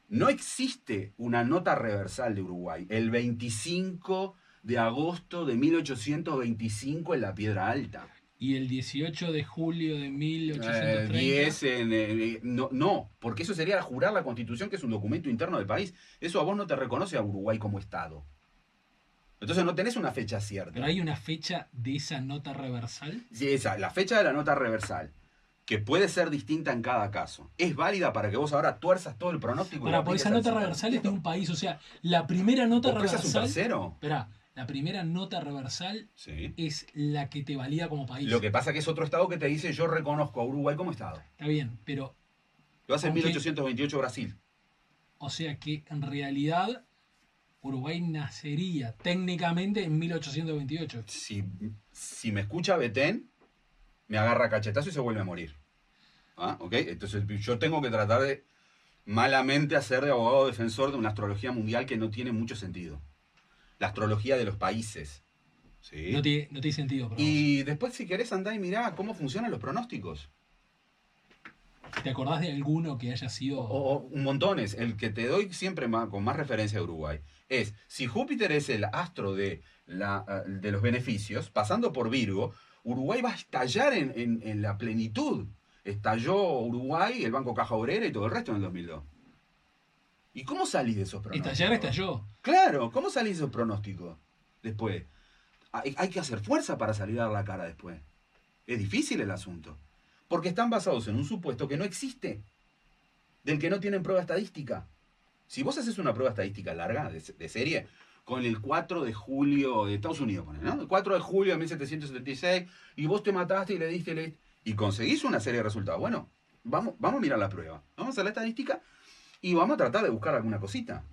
No existe una nota reversal de Uruguay el 25 de agosto de 1825 en la Piedra Alta. Y el 18 de julio de Eh, 1830. 10 en, eh, no, no, porque eso sería jurar la constitución, que es un documento interno del país. Eso a vos no te reconoce a Uruguay como Estado. Entonces no tenés una fecha cierta. Pero hay una fecha de esa nota reversal. Sí, esa, la fecha de la nota reversal, que puede ser distinta en cada caso, es válida para que vos ahora tuerzas todo el pronóstico. Para, lo por apliques esa nota reversal es de un país. O sea, la primera nota ¿Vos pensás un reversal. tercero? Espera, la primera nota reversal Sí. es la que te valía como país. Lo que pasa que es otro Estado que te dice yo reconozco a Uruguay como Estado. Está bien, pero Lo hace en Aunque- 1828 Brasil. O sea que en realidad Uruguay nacería técnicamente en 1828. Si, si me escucha Betén, me agarra cachetazo y se vuelve a morir. ¿Ah? ¿Ok? Entonces yo tengo que tratar de malamente hacer de abogado defensor de una astrología mundial que no tiene mucho sentido. La astrología de los países. ¿sí? No, tiene, no tiene sentido. Y después si querés andar y mirá cómo funcionan los pronósticos. ¿Te acordás de alguno que haya sido... O, o un montones. El que te doy siempre más- con más referencia a Uruguay es, si Júpiter es el astro de, la, ah, de los beneficios, pasando por Virgo, Uruguay va a estallar en, en- en la plenitud. Estalló Uruguay, el Banco Caja Obrera y todo el resto en el 2002. ¿Y cómo salís de esos pronósticos? Estallar estalló. Claro, ¿cómo salís de esos pronósticos después? Hay, hay que hacer fuerza para salir a dar la cara después. Es difícil el asunto. Porque están basados en un supuesto que no existe, del que no tienen prueba estadística. Si vos haces una prueba estadística larga, de, de serie, con el 4 de julio de Estados Unidos, ¿no? El 4 de julio de 1776, y vos te mataste y le diste, le diste, y conseguís una serie de resultados. Bueno, vamos, vamos a mirar la prueba. Vamos a hacer la estadística y vamos a tratar de buscar alguna cosita.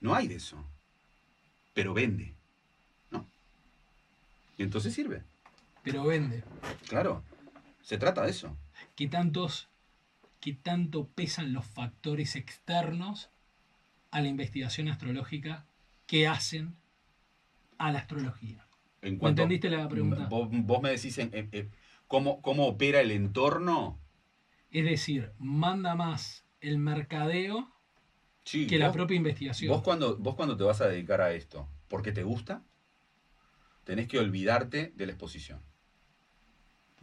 No hay de eso. Pero vende. ¿No? Y entonces sirve. Pero vende. Claro. Se trata de eso. ¿Qué tantos... ¿Qué tanto pesan los factores externos a la investigación astrológica que hacen a la astrología? En ¿Me entendiste la pregunta? Vos, vos me decís en- en- en cómo, cómo opera el entorno. Es decir, manda más el mercadeo Sí, que la propia investigación. Vos cuando, vos cuando te vas a dedicar a esto, porque te gusta, tenés que olvidarte de la exposición.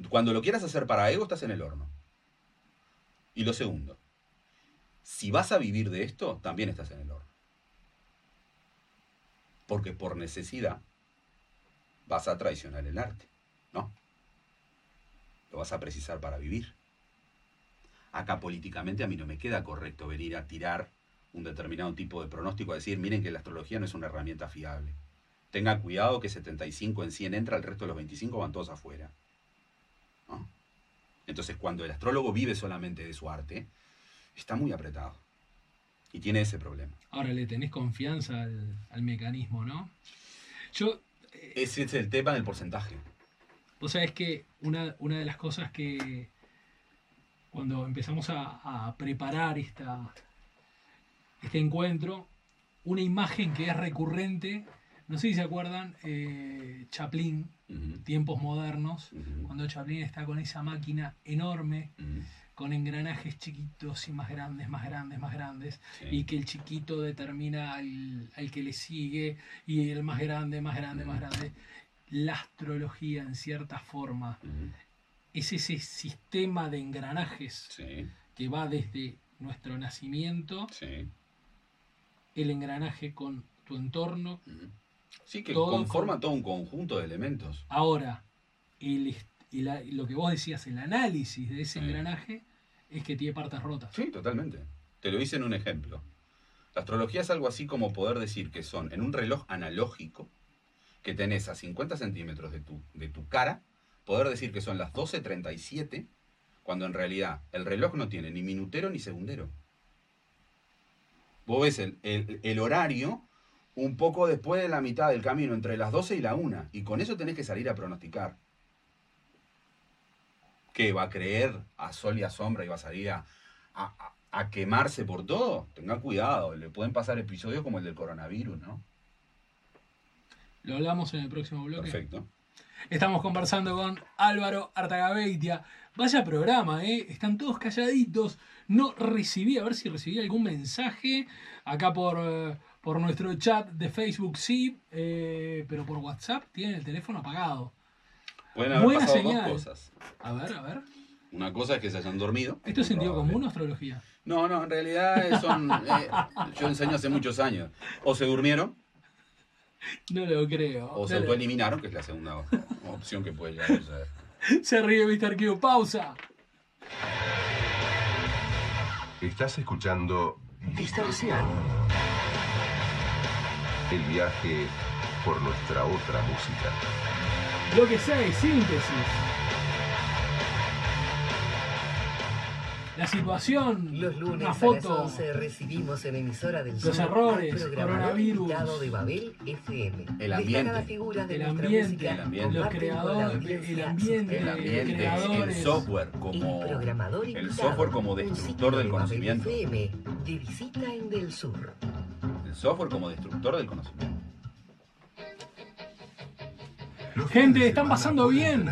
Cuando lo quieras hacer para ego, estás en el horno. Y lo segundo, si vas a vivir de esto, también estás en el horno. Porque por necesidad vas a traicionar el arte, ¿no? Lo vas a precisar para vivir. Acá políticamente a mí no me queda correcto venir a tirar un determinado tipo de pronóstico, a decir, miren que la astrología no es una herramienta fiable. Tenga cuidado que 75 en 100 entra, el resto de los 25 van todos afuera. ¿No? Entonces, cuando el astrólogo vive solamente de su arte, está muy apretado. Y tiene ese problema. Ahora le tenés confianza al, al mecanismo, ¿no? Yo, Ese es el tema del porcentaje. vos sabés que una, una de las cosas que cuando empezamos a, a preparar esta, este encuentro, una imagen que es recurrente, no sé si se acuerdan, eh, Chaplin, Tiempos modernos, cuando Chaplin está con esa máquina enorme, con engranajes chiquitos y más grandes, más grandes, más grandes, sí. y que el chiquito determina al, al que le sigue, y el más grande, más grande, más grande. La astrología, en cierta forma, es ese sistema de engranajes sí, que va desde nuestro nacimiento, sí. el engranaje con tu entorno. Sí, que Todo conforma con- todo un conjunto de elementos. Ahora, el, lo que vos decías, el análisis de ese Sí. engranaje es que tiene partes rotas. Sí, totalmente. Te lo hice en un ejemplo. La astrología es algo así como poder decir que son en un reloj analógico, que tenés a 50 centímetros de tu, de tu cara, poder decir que son las 12.37, cuando en realidad el reloj no tiene ni minutero ni segundero. Vos ves el, el- el horario un poco después de la mitad del camino, entre las 12 y la 1, y con eso tenés que salir a pronosticar. ¿Qué? ¿Va a creer a sol y a sombra y va a salir a, a- quemarse por todo? Tenga cuidado, le pueden pasar episodios como el del coronavirus, ¿no? Lo hablamos en el próximo bloque. Perfecto. Estamos conversando con Álvaro Artagabeitia. Vaya programa, ¿eh? Están todos calladitos. No recibí, a ver si recibí algún mensaje acá por, eh, por nuestro chat de Facebook, sí, eh, pero por WhatsApp tienen el teléfono apagado. Pueden haber Buena pasado señal. dos cosas. A ver, a ver. Una cosa es que se hayan dormido. ¿Esto es sentido Probable. común o astrología? No, no, en realidad son. eh, yo enseño hace muchos años. O se durmieron No lo creo. o se autoeliminaron, que es la segunda opción que puede llegar a suceder. Se ríe Mr. Q. Pausa. Estás escuchando Distorsión. El viaje por nuestra otra música. Bloque 6, síntesis. La situación, Los lunes una a las foto. 11 recibimos en emisora del Los Sur errores, coronavirus. de Babel FM. El ambiente. De El ambiente, música el ambiente. los creadores, el ambiente, El ambiente, el software como. el programador el software como destructor del conocimiento. FM, de visita en Del Sur. El software como destructor del conocimiento. Gente, están pasando bien.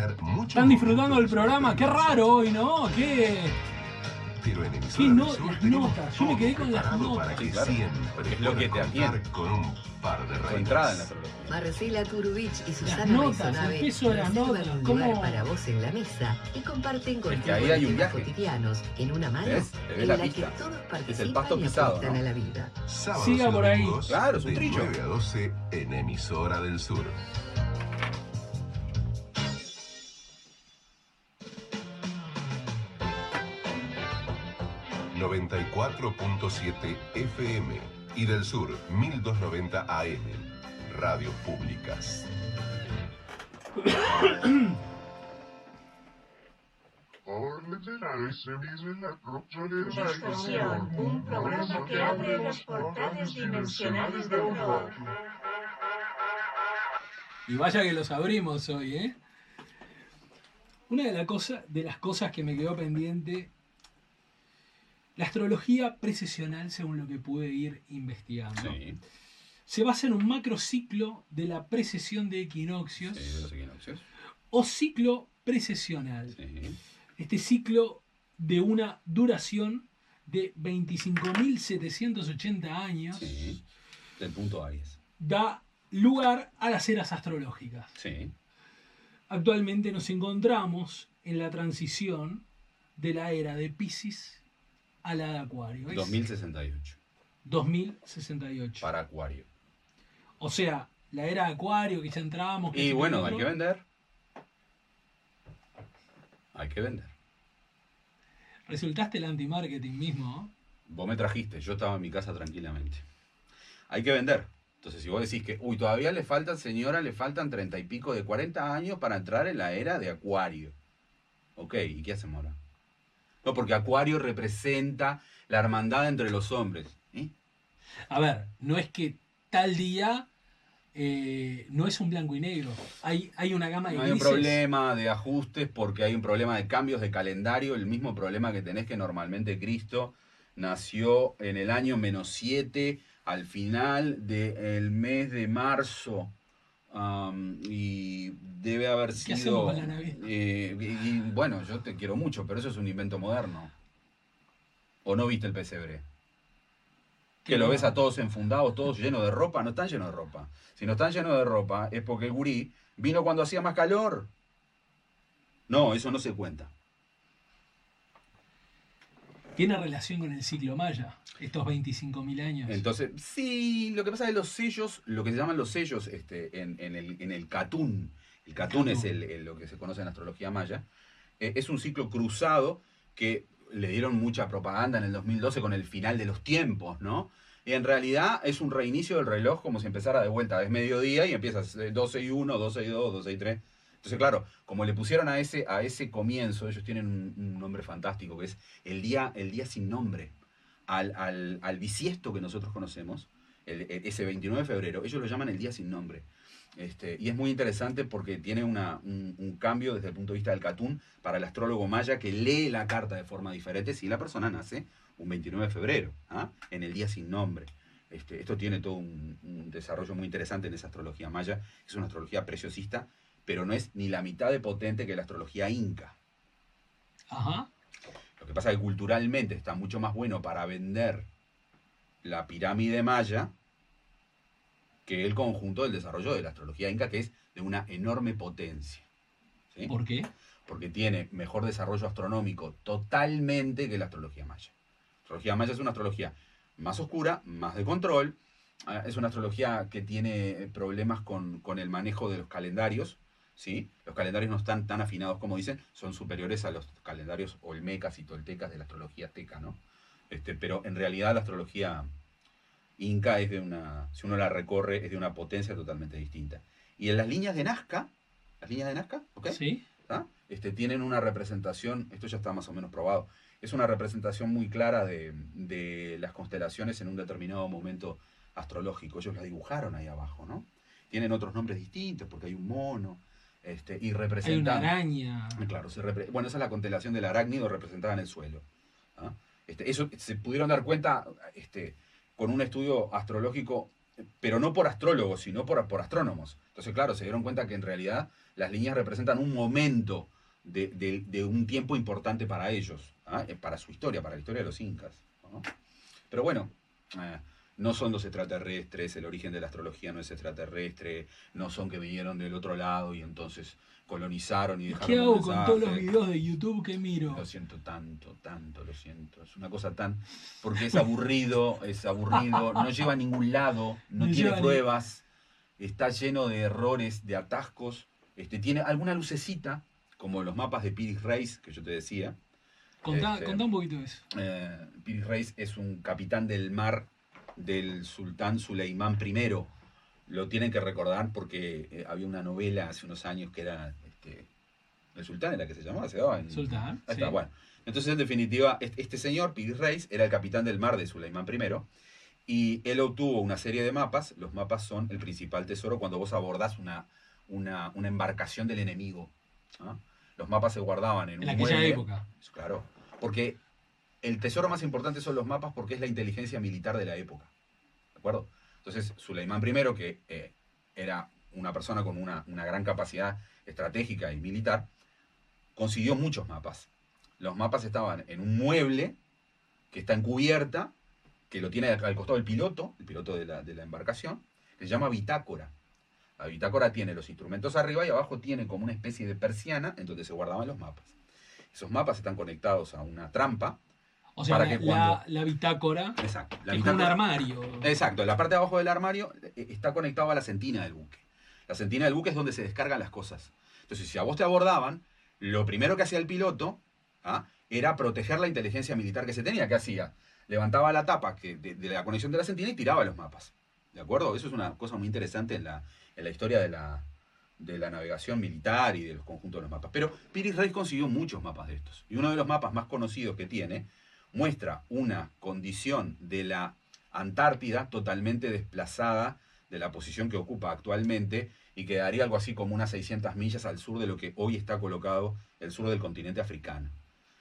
Están disfrutando del programa. Qué raro hoy, ¿no? Qué. Pero en Emisora ¿Qué no- las notas? Yo me quedé con las notas. Para que Sí, claro. siempre Es lo que te atiende. con un par de reinas. entrada en la astrología. Marcela Turubich y Susana notas, Maisonabe el peso de las reservan notas, un ¿cómo? lugar para vos en la mesa y comparten contigo que ahí los hay un viaje. cotidianos en una mano ¿Ves? ¿Le ves en la la, pista? que todos Es el participan pasto y pisado, aportan ¿no? a la vida. Sábados Siga y por ahí. domingos Claro, es un de trillo. 9 a 12 en Emisora del Sur. ...94.7 FM... ...y del Sur 1290 AM... ...radios públicas. Distorsión, un programa que abre los portales dimensionales del rock. Y vaya que los abrimos hoy, ¿eh? Una de, la cosa, de las cosas que me quedó pendiente, la astrología precesional, según lo que pude ir investigando, Sí, se basa en un macrociclo de la precesión de equinoccios sí, de los equinoccios. o ciclo precesional. Sí. Este ciclo de una duración de 25.780 años. Del punto Aries. da lugar a las eras astrológicas. Actualmente nos encontramos en la transición de la era de Pisces a la de Acuario. Es 2068. 2068. Para Acuario. O sea, la era de Acuario que ya entramos. que Y bueno, hay que vender. Hay que vender. Resultaste el anti-marketing mismo. Vos me trajiste, yo estaba en mi casa tranquilamente. Hay que vender. Entonces, si vos decís que, uy, todavía le faltan, señora, le faltan treinta y pico de 40 años para entrar en la era de Acuario. Ok, ¿y qué hacemos ahora? No, porque Acuario representa la hermandad entre los hombres. ¿eh? A ver, no es que tal día eh, no es un blanco y negro. Hay, hay una gama de No hay un problema de ajustes porque hay un problema de cambios de calendario, el mismo problema que tenés que normalmente Cristo nació en el año menos 7 al final del mes de marzo. Y debe haber ¿Qué hacemos sido... eh, y, y, bueno, yo te quiero mucho, pero eso es un invento moderno. ¿O no viste el pesebre? Que lo ves a todos enfundados, todos llenos de ropa. No están llenos de ropa. Si no están llenos de ropa es porque el gurí vino cuando hacía más calor. No, eso no se cuenta. Tiene relación con el ciclo maya, estos 25.000 años. Entonces, sí, lo que pasa es que los sellos, lo que se llaman los sellos este, en, en el, en el Catún, el Catún es el- lo que se conoce en astrología maya, eh, es un ciclo cruzado que le dieron mucha propaganda en el 2012 con el final de los tiempos, ¿no? Y en realidad es un reinicio del reloj como si empezara de vuelta. Es mediodía y empiezas eh, 12 y 1, 12 y 2, 12 y 3. Entonces, claro, como le pusieron a ese, a ese comienzo, ellos tienen un, un nombre fantástico, que es el día, el día sin nombre. Al, al, al bisiesto que nosotros conocemos, el- el- ese 29 de febrero, ellos lo llaman el día sin nombre. Este, y es muy interesante porque tiene una- un, un cambio desde el punto de vista del catún para el astrólogo maya que lee la carta de forma diferente si la persona nace un 29 de febrero, ¿ah? en el día sin nombre. Este, esto tiene todo un, un desarrollo muy interesante en esa astrología maya. Es una astrología preciosista, pero no es ni la mitad de potente que la astrología inca. Ajá. Lo que pasa es que culturalmente está mucho más bueno para vender la pirámide maya que el conjunto del desarrollo de la astrología inca, que es de una enorme potencia. ¿sí? ¿Por qué? Porque tiene mejor desarrollo astronómico totalmente que la astrología maya. La astrología maya es una astrología más oscura, más de control. ah, Es una astrología que tiene problemas con, con el manejo de los calendarios. ¿Sí? Los calendarios no están tan afinados como dicen, son superiores a los calendarios olmecas y toltecas de la astrología azteca, ¿no? Este, pero en realidad la astrología inca es de una, si uno la recorre, es de una potencia totalmente distinta. Y en las líneas de Nazca, las líneas de Nazca, ¿ok? Sí. ¿tá? Este, tienen una representación, esto ya está más o menos probado, es una representación muy clara de, de las constelaciones en un determinado momento astrológico. Ellos la dibujaron ahí abajo, ¿no? Tienen otros nombres distintos porque hay un mono este, y Hay una representan... araña. Claro, se repre- bueno, esa es la constelación del arácnido representada en el suelo. ¿ah? Este, eso se pudieron dar cuenta este, con un estudio astrológico, pero no por astrólogos, sino por, por astrónomos. Entonces, claro, se dieron cuenta que en realidad las líneas representan un momento de, de- de un tiempo importante para ellos, ¿ah? Eh, para su historia, para la historia de los incas. ¿no? Pero bueno, eh, no son los extraterrestres, el origen de la astrología no es extraterrestre, no son que vinieron del otro lado y entonces colonizaron y dejaron ¿Qué hago con todos los videos de YouTube que miro? Lo siento tanto, tanto, lo siento. Es una cosa tan. Porque es aburrido, es aburrido, no lleva a ningún lado, no No tiene ni- pruebas, está lleno de errores, de atascos. Este, tiene alguna lucecita, como los mapas de Piris Reis, que yo te decía. Contá, Este, contá un poquito de eso. Eh, Piris Reis es un capitán del mar del sultán Suleimán I. Lo tienen que recordar porque eh, había una novela hace unos años que era este, El Sultán, era que se llamaba, se daba en, Sultán. Ahí sí. está, bueno. Entonces, en definitiva, este, señor, Piris Reis, era el capitán del mar de Suleimán I. Y él obtuvo una serie de mapas. Los mapas son el principal tesoro cuando vos abordás una, una, una embarcación del enemigo. ¿ah? Los mapas se guardaban en, En un aquella mueble. época. Claro. Porque el tesoro más importante son los mapas porque es la inteligencia militar de la época. ¿De acuerdo? Entonces, Suleimán I, que eh, era una persona con una, gran capacidad estratégica y militar, consiguió muchos mapas. Los mapas estaban en un mueble que está en cubierta, que lo tiene al costado el piloto, el piloto de la, de la embarcación, que se llama bitácora. La bitácora tiene los instrumentos arriba y abajo tiene como una especie de persiana en donde se guardaban los mapas. Esos mapas están conectados a una trampa. O sea, para la, que cuando- la, la bitácora, Exacto. que es como un bitácora- armario. Exacto, la parte de abajo del armario eh, está conectado a la sentina del buque. La sentina del buque es donde se descargan las cosas. Entonces, si a vos te abordaban, lo primero que hacía el piloto ¿ah? era proteger la inteligencia militar que se tenía. ¿Qué hacía? Levantaba la tapa que, de, de la conexión de la sentina y tiraba los mapas. ¿De acuerdo? Eso es una cosa muy interesante en la, en la historia de la, de la navegación militar y de los conjuntos de los mapas. Pero Piris Reis consiguió muchos mapas de estos. Y uno de los mapas más conocidos que tiene muestra una condición de la Antártida totalmente desplazada de la posición que ocupa actualmente y quedaría algo así como unas 600 millas al sur de lo que hoy está colocado el sur del continente africano.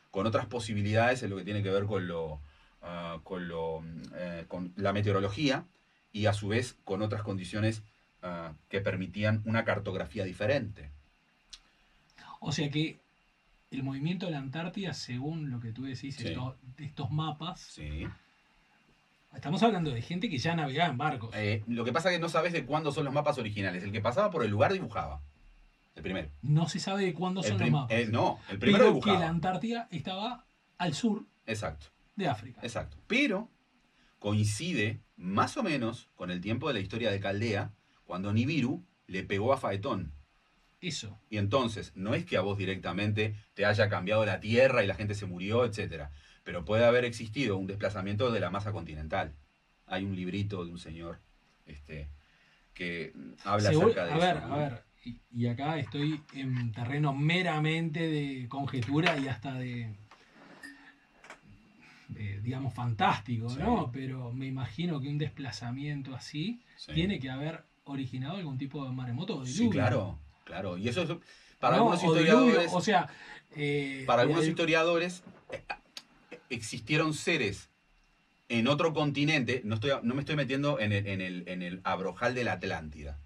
Con otras posibilidades en lo que tiene que ver con, lo, ah, con, lo, mm, eh, con la meteorología y a su vez con otras condiciones ah, que permitían una cartografía diferente. O sea que el movimiento de la Antártida, según lo que tú decís, Sí. estos mapas, Sí. estamos hablando de gente que ya navegaba en barcos. Eh, lo que pasa es que no sabes de cuándo son los mapas originales. El que pasaba por el lugar dibujaba. El primero. No se sabe de cuándo El son los mapas. eh, no, el primero pero que dibujaba. la Antártida estaba al sur Exacto, de África. exacto. Pero coincide más o menos con el tiempo de la historia de Caldea, cuando Nibiru le pegó a Faetón. Eso. Y entonces, no es que a vos directamente te haya cambiado la Tierra y la gente se murió, etcétera. Pero puede haber existido un desplazamiento de la masa continental. Hay un librito de un señor este, que habla acerca de a eso. ver, ¿no? a ver, y, y acá estoy en terreno meramente de conjetura y hasta de, digamos, fantástico, Sí. ¿no? Pero me imagino que un desplazamiento así Sí. tiene que haber originado algún tipo de maremoto o diluvio. Sí, claro, claro. Y eso es para ¿no? algunos historiadores. o sea, eh, Para algunos historiadores eh, existieron seres en otro continente, no, estoy, no me estoy metiendo en el, en, el, en el abrojal de la Atlántida.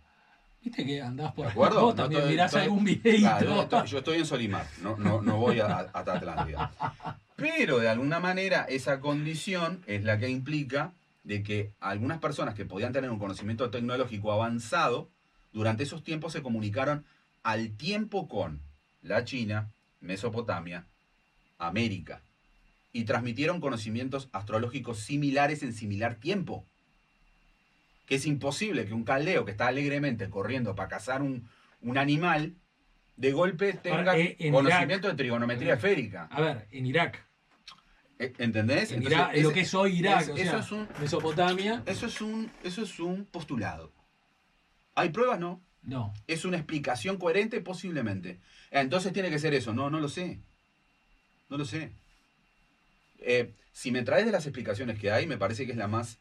Viste que andás por ¿De ahí, acuerdo? vos No también estoy- mirás estoy- algún videíto. Claro, yo, estoy, yo estoy en Solimar, no, no, no voy a, a- hasta Atlántida. Pero de alguna manera esa condición es la que implica de que algunas personas que podían tener un conocimiento tecnológico avanzado, durante esos tiempos se comunicaron al tiempo con la China, Mesopotamia, América, y transmitieron conocimientos astrológicos similares en similar tiempo. Que es imposible que un caldeo que está alegremente corriendo para cazar un, un animal, de golpe tenga Ahora, eh, en conocimiento Irak- de trigonometría esférica. A ver, en Irak, Eh, ¿Entendés? en Entonces, Irak, lo que es hoy Irak, es- o eso sea, es un- Mesopotamia, Eso es un, eso es un postulado. ¿Hay pruebas? No. no. ¿Es una explicación coherente? Posiblemente. Entonces tiene que ser eso. No, no lo sé. No lo sé. Eh, si me traes de las explicaciones que hay, me parece que es la más...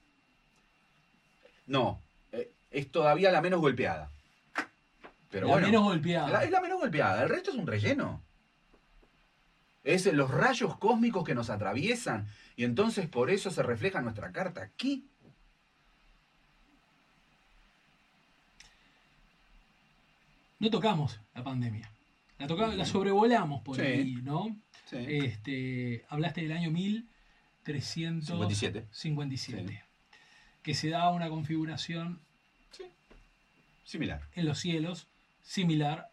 No, eh, es todavía la menos golpeada. Pero la bueno, menos golpeada. la- es la menos golpeada. El resto es un relleno. Es los rayos cósmicos que nos atraviesan y entonces por eso se refleja nuestra carta aquí. No tocamos la pandemia. La, sobrevolamos por Sí. ahí, ¿no? Sí. Este, hablaste del año 1357, 57. que se da una configuración Similar. en los cielos similar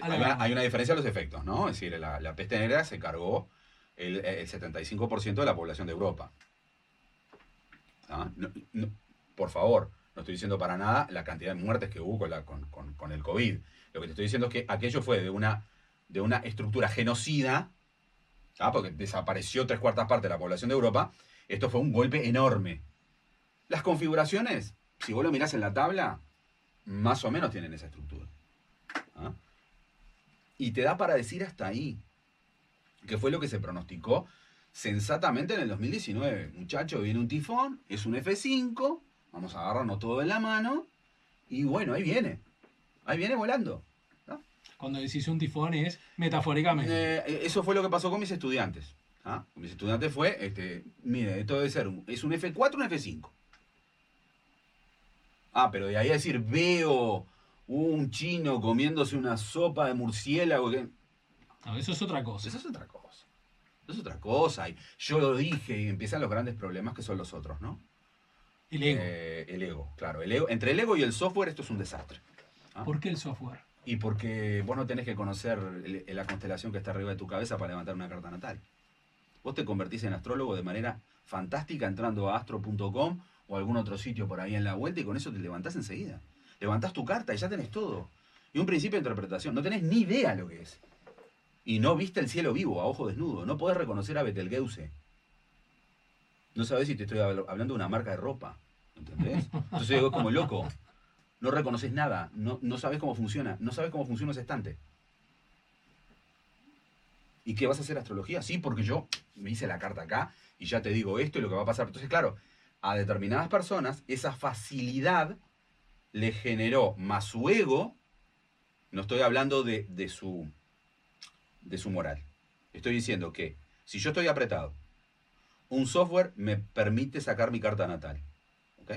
a la Hay una, Gamma. hay una diferencia en los efectos, ¿no? Es decir, la, la peste negra se cargó el, el 75% de la población de Europa. ¿Ah? No- no- por favor, no estoy diciendo para nada la cantidad de muertes que hubo con, la- con- con- con el COVID. Lo que te estoy diciendo es que aquello fue de una, de una estructura genocida, ¿ah? porque desapareció tres cuartas partes de la población de Europa. Esto fue un golpe enorme. Las configuraciones, si vos lo mirás en la tabla, más o menos tienen esa estructura. ¿Ah? Y te da para decir hasta ahí, que fue lo que se pronosticó sensatamente en el 2019. Muchacho, viene un tifón, es un F5, vamos a agarrarnos todo en la mano, y bueno, ahí viene. Ahí viene volando. Cuando decís un tifón es metafóricamente. Eh, eso fue lo que pasó con mis estudiantes. ¿ah? Con mis estudiantes fue, este, mire, esto debe ser, un- es un F4, un F5. Ah, pero de ahí a decir, veo un chino comiéndose una sopa de murciélago. que- No, eso es otra cosa. Eso es otra cosa. Eso es otra cosa. Y yo lo dije y empiezan los grandes problemas que son los otros, ¿no? El ego. Eh, el ego, claro. El ego, entre el ego y el software esto es un desastre. ¿Ah? ¿Por qué el software? Y porque vos no tenés que conocer el- la constelación que está arriba de tu cabeza para levantar una carta natal. Vos te convertís en astrólogo de manera fantástica entrando a astro.com o algún otro sitio por ahí en la vuelta y con eso te levantás enseguida. Levantás tu carta y ya tenés todo. Y un principio de interpretación. No tenés ni idea lo que es. Y no viste el cielo vivo, a ojo desnudo. No podés reconocer a Betelgeuse. No sabés si te estoy habl- hablando de una marca de ropa. ¿Entendés? Entonces digo, como loco. No reconoces nada. No, no sabes cómo funciona. No sabes cómo funciona ese estante. ¿Y qué vas a hacer astrología? Sí, porque yo me hice la carta acá y ya te digo esto y lo que va a pasar. Entonces, claro, a determinadas personas esa facilidad le generó más su ego. No estoy hablando de, de su, de su moral. Estoy diciendo que si yo estoy apretado, un software me permite sacar mi carta natal. ¿Ok?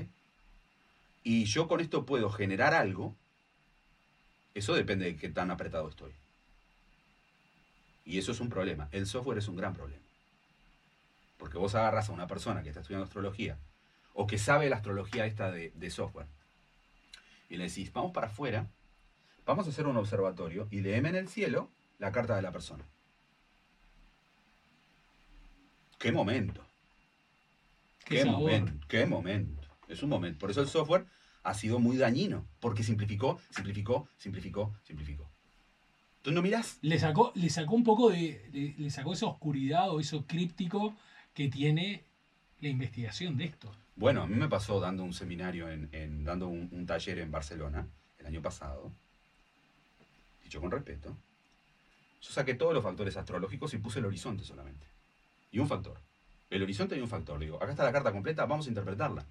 Y yo con esto puedo generar algo. Eso depende de qué tan apretado estoy. Y eso es un problema. El software es un gran problema. Porque vos agarras a una persona que está estudiando astrología o que sabe la astrología esta de, de software y le decís, vamos para afuera, vamos a hacer un observatorio y leeme en el cielo la carta de la persona. ¿Qué momento? Qué ¿Qué, sabor. momento? ¿Qué momento? Es un momento. Por eso el software ha sido muy dañino, porque simplificó, simplificó, simplificó, simplificó. Tú no mirás. Le sacó, le sacó un poco de. Le, le sacó esa oscuridad o eso críptico que tiene la investigación de esto. Bueno, a mí me pasó dando un seminario, en, en- dando un, un taller en Barcelona el año pasado, dicho con respeto. Yo saqué todos los factores astrológicos y puse el horizonte solamente. Y un factor. El horizonte y un factor. Digo, acá está la carta completa, vamos a interpretarla.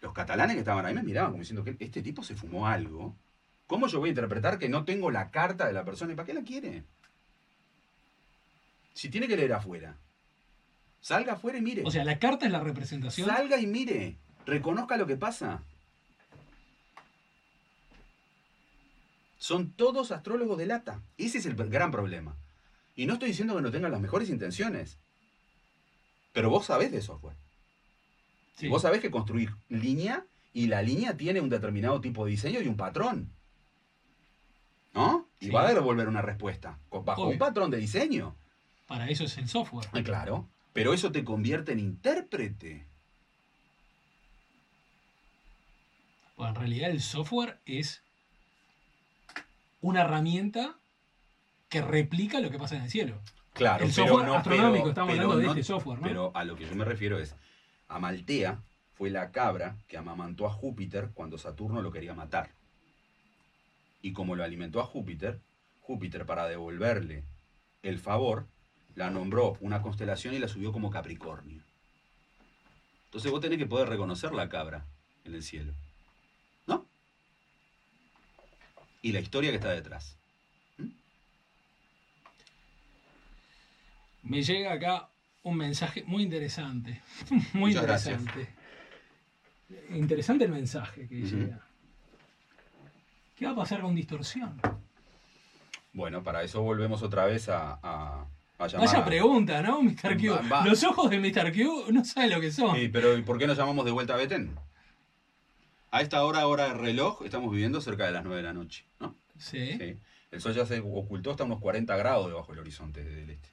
Los catalanes que estaban ahí me miraban como diciendo que este tipo se fumó algo. ¿Cómo yo voy a interpretar que no tengo la carta de la persona? ¿Y para qué la quiere? Si tiene que leer afuera. Salga afuera y mire. O sea, la carta es la representación. Salga y mire. Reconozca lo que pasa. Son todos astrólogos de lata. Ese es el gran problema. Y no estoy diciendo que no tengan las mejores intenciones. Pero vos sabés de software. Sí. Vos sabés que construir línea y la línea tiene un determinado tipo de diseño y un patrón. ¿No? Y Sí. va a devolver una respuesta bajo Obvio. un patrón de diseño. Para eso es el software. Eh, Claro. Pero eso te convierte en intérprete. Bueno, en realidad el software es una herramienta que replica lo que pasa en el cielo. Claro, El pero software no- astronómico, pero- estamos pero hablando de este software, ¿no? Pero a lo que yo me refiero es, Amaltea fue la cabra que amamantó a Júpiter cuando Saturno lo quería matar. Y como lo alimentó a Júpiter, Júpiter para devolverle el favor, la nombró una constelación y la subió como Capricornio. Entonces vos tenés que poder reconocer la cabra en el cielo. ¿No? Y la historia que está detrás. Me llega acá un mensaje muy interesante. muy Muchas gracias. interesante. Interesante el mensaje que Ujú. llega. ¿Qué va a pasar con distorsión? Bueno, para eso volvemos otra vez a, a, llamar Vaya pregunta, ¿no, Mr. Q? Va- va. Los ojos de Mr. Q no saben lo que son. Sí, pero ¿y por qué nos llamamos de vuelta a Betén? A esta hora, hora de reloj, estamos viviendo cerca de las 9 de la noche, ¿no? Sí. Sí. El sol ya se ocultó hasta unos 40 grados debajo del horizonte del este.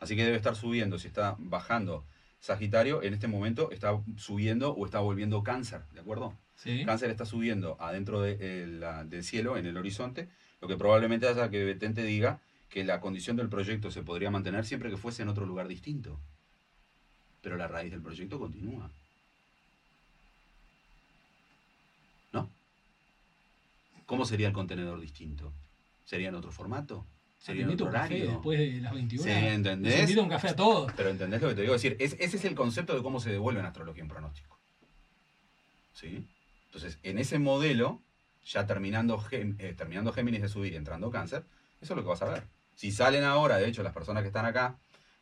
Así que debe estar subiendo. Si está bajando Sagitario, en este momento está subiendo o está volviendo Cáncer, ¿de acuerdo? Sí. Cáncer está subiendo adentro de, eh, la- del cielo, en el horizonte, lo que probablemente haga que Betén te diga que la condición del proyecto se podría mantener siempre que fuese en otro lugar distinto. Pero la raíz del proyecto continúa. ¿No? ¿Cómo sería el contenedor distinto? ¿Sería en otro formato? Te ¿Sería en invito otro a un café después de las 21. Sí, ¿entendés? Les invito a un café a todos. Pero ¿entendés lo que te digo? Es decir, es- ese es el concepto de cómo se devuelve en astrología un pronóstico. ¿Sí? Entonces, en ese modelo, ya terminando, eh, terminando Géminis de subir y entrando Cáncer, eso es lo que vas a ver. Si salen ahora, de hecho, las personas que están acá,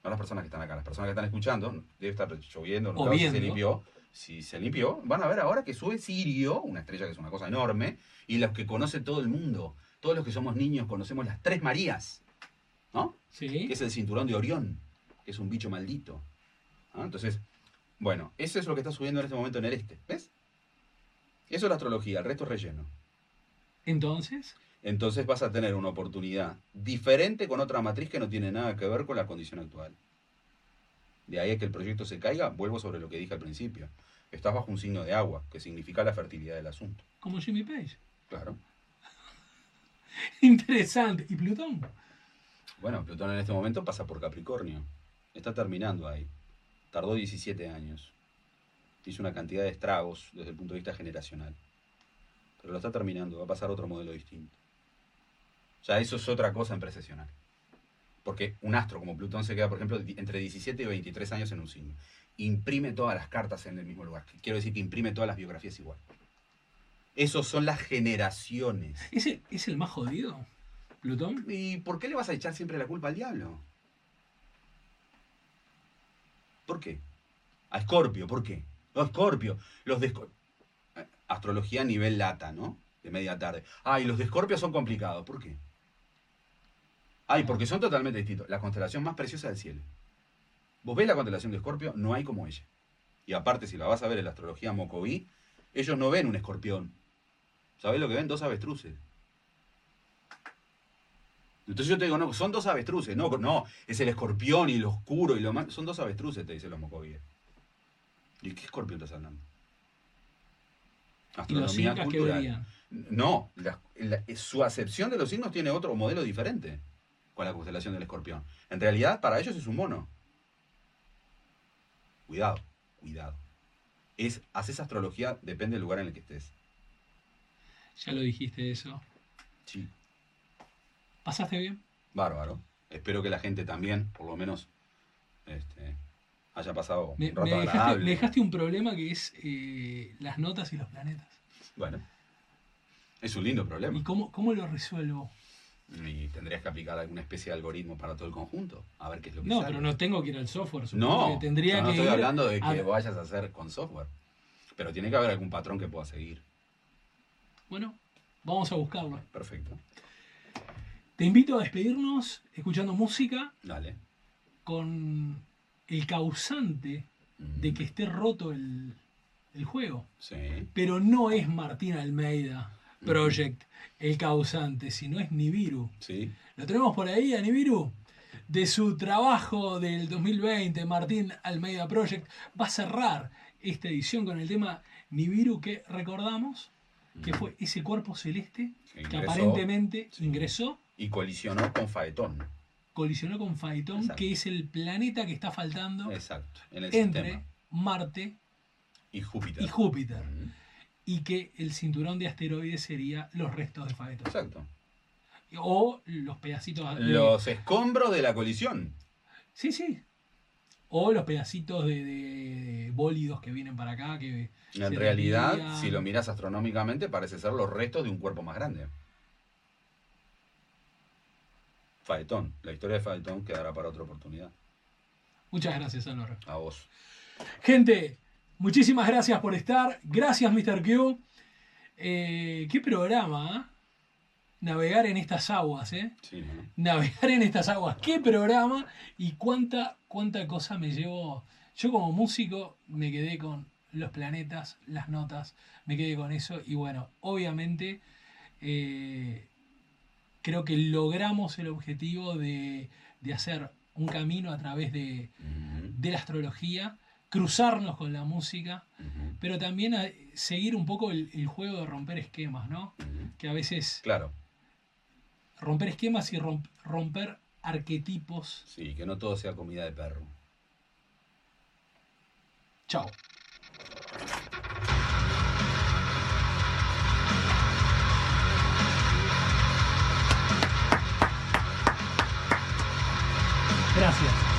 no las personas que están acá, las personas que están escuchando, debe estar lloviendo, no si se limpió. Si se limpió, van a ver ahora que sube Sirio, una estrella que es una cosa enorme, y los que conoce todo el mundo, todos los que somos niños conocemos las tres Marías, ¿no? Sí. que es el cinturón de Orión, que es un bicho maldito. ¿Ah? Entonces, bueno, eso es lo que está subiendo en este momento en el este. ¿Ves? Eso es la astrología, el resto es relleno. Entonces, Entonces vas a tener una oportunidad diferente con otra matriz que no tiene nada que ver con la condición actual. De ahí a que el proyecto se caiga, vuelvo sobre lo que dije al principio. Estás bajo un signo de agua, que significa la fertilidad del asunto. como Jimmy Page. Claro. Interesante. ¿Y Plutón? Bueno, Plutón en este momento pasa por Capricornio. Está terminando ahí. Tardó 17 años. Hizo una cantidad de estragos desde el punto de vista generacional. Pero lo está terminando, va a pasar otro modelo distinto. Ya eso es otra cosa en precesional. Porque un astro como Plutón se queda, por ejemplo, entre 17 y 23 años en un signo. Imprime todas las cartas en el mismo lugar. Quiero decir que imprime todas las biografías igual. Esos son las generaciones. ¿Ese es el más jodido? ¿Plutón? ¿Y por qué le vas a echar siempre la culpa al diablo? ¿Por qué? A Escorpio, ¿por qué? No, Escorpio. Los de Esco- eh, Astrología a nivel lata, ¿no? De media tarde. Ay, los de Escorpio son complicados. ¿Por qué? Ay, porque son totalmente distintos. La constelación más preciosa del cielo. Vos ves la constelación de Escorpio, no hay como ella. Y aparte, si la vas a ver en la astrología Mocoví, ellos no ven un escorpión. ¿Sabés lo que ven? Dos avestruces. Entonces yo te digo, no, son dos avestruces. No, no, es el escorpión y lo oscuro y lo más. Son dos avestruces, te dicen los mocovíes. ¿Y qué escorpión estás hablando? ¿Y los Astronomía cultural. No, la- la- su acepción de los signos tiene otro modelo diferente con la constelación del escorpión. En realidad, para ellos es un mono. Cuidado, cuidado. es, haces astrología, depende del lugar en el que estés. Ya lo dijiste eso. Sí. ¿Pasaste bien? Bárbaro. Espero que la gente también, por lo menos, este, haya pasado Me, un rato me dejaste, agradable. me dejaste un problema que es eh, las notas y los planetas. Bueno, es un lindo problema. ¿Y cómo, cómo lo resuelvo? Y tendrías que aplicar alguna especie de algoritmo para todo el conjunto, a ver qué es lo que No, sale. pero no tengo que ir al software. No, que tendría no que estoy ir hablando de que a- vayas a hacer con software. Pero tiene que haber algún patrón que pueda seguir. Bueno, vamos a buscarlo. Perfecto. Te invito a despedirnos escuchando música Dale. con el causante de que esté roto el, el juego. Sí. Pero no es Martín Almeida Project el causante, sino es Nibiru. Sí. Lo tenemos por ahí a Nibiru. De su trabajo del 2020, Martín Almeida Project va a cerrar esta edición con el tema Nibiru que recordamos que fue ese cuerpo celeste que aparentemente ingresó, Y colisionó con Faetón. colisionó con Faetón, Exacto. que es el planeta que está faltando Exacto. En el entre sistema. Marte Y Júpiter. y Júpiter. Y que el cinturón de asteroides sería los restos de Faetón. Exacto. O los pedacitos de, Los escombros de la colisión. Sí, sí. O los pedacitos de, de bólidos que vienen para acá. Que En realidad, si lo miras astronómicamente, parece ser los restos de un cuerpo más grande. Faetón. La historia de Faetón quedará para otra oportunidad. Muchas gracias, Álvaro. A vos. Gente, muchísimas gracias por estar. Gracias, Mr. Q. Eh, ¿Qué programa? Navegar en estas aguas, ¿eh? Sí, ¿no? Navegar en estas aguas. ¿Qué programa? Y cuánta, cuánta cosa me llevó. Yo como músico me quedé con los planetas, las notas, me quedé con eso. Y bueno, obviamente eh, creo que logramos el objetivo de, de hacer un camino a través de, de la astrología, cruzarnos con la música, pero también a seguir un poco el, el juego de romper esquemas, ¿no? Que a veces Claro. Romper esquemas y romp- romper arquetipos. Sí, que no todo sea comida de perro. Chao. Gracias.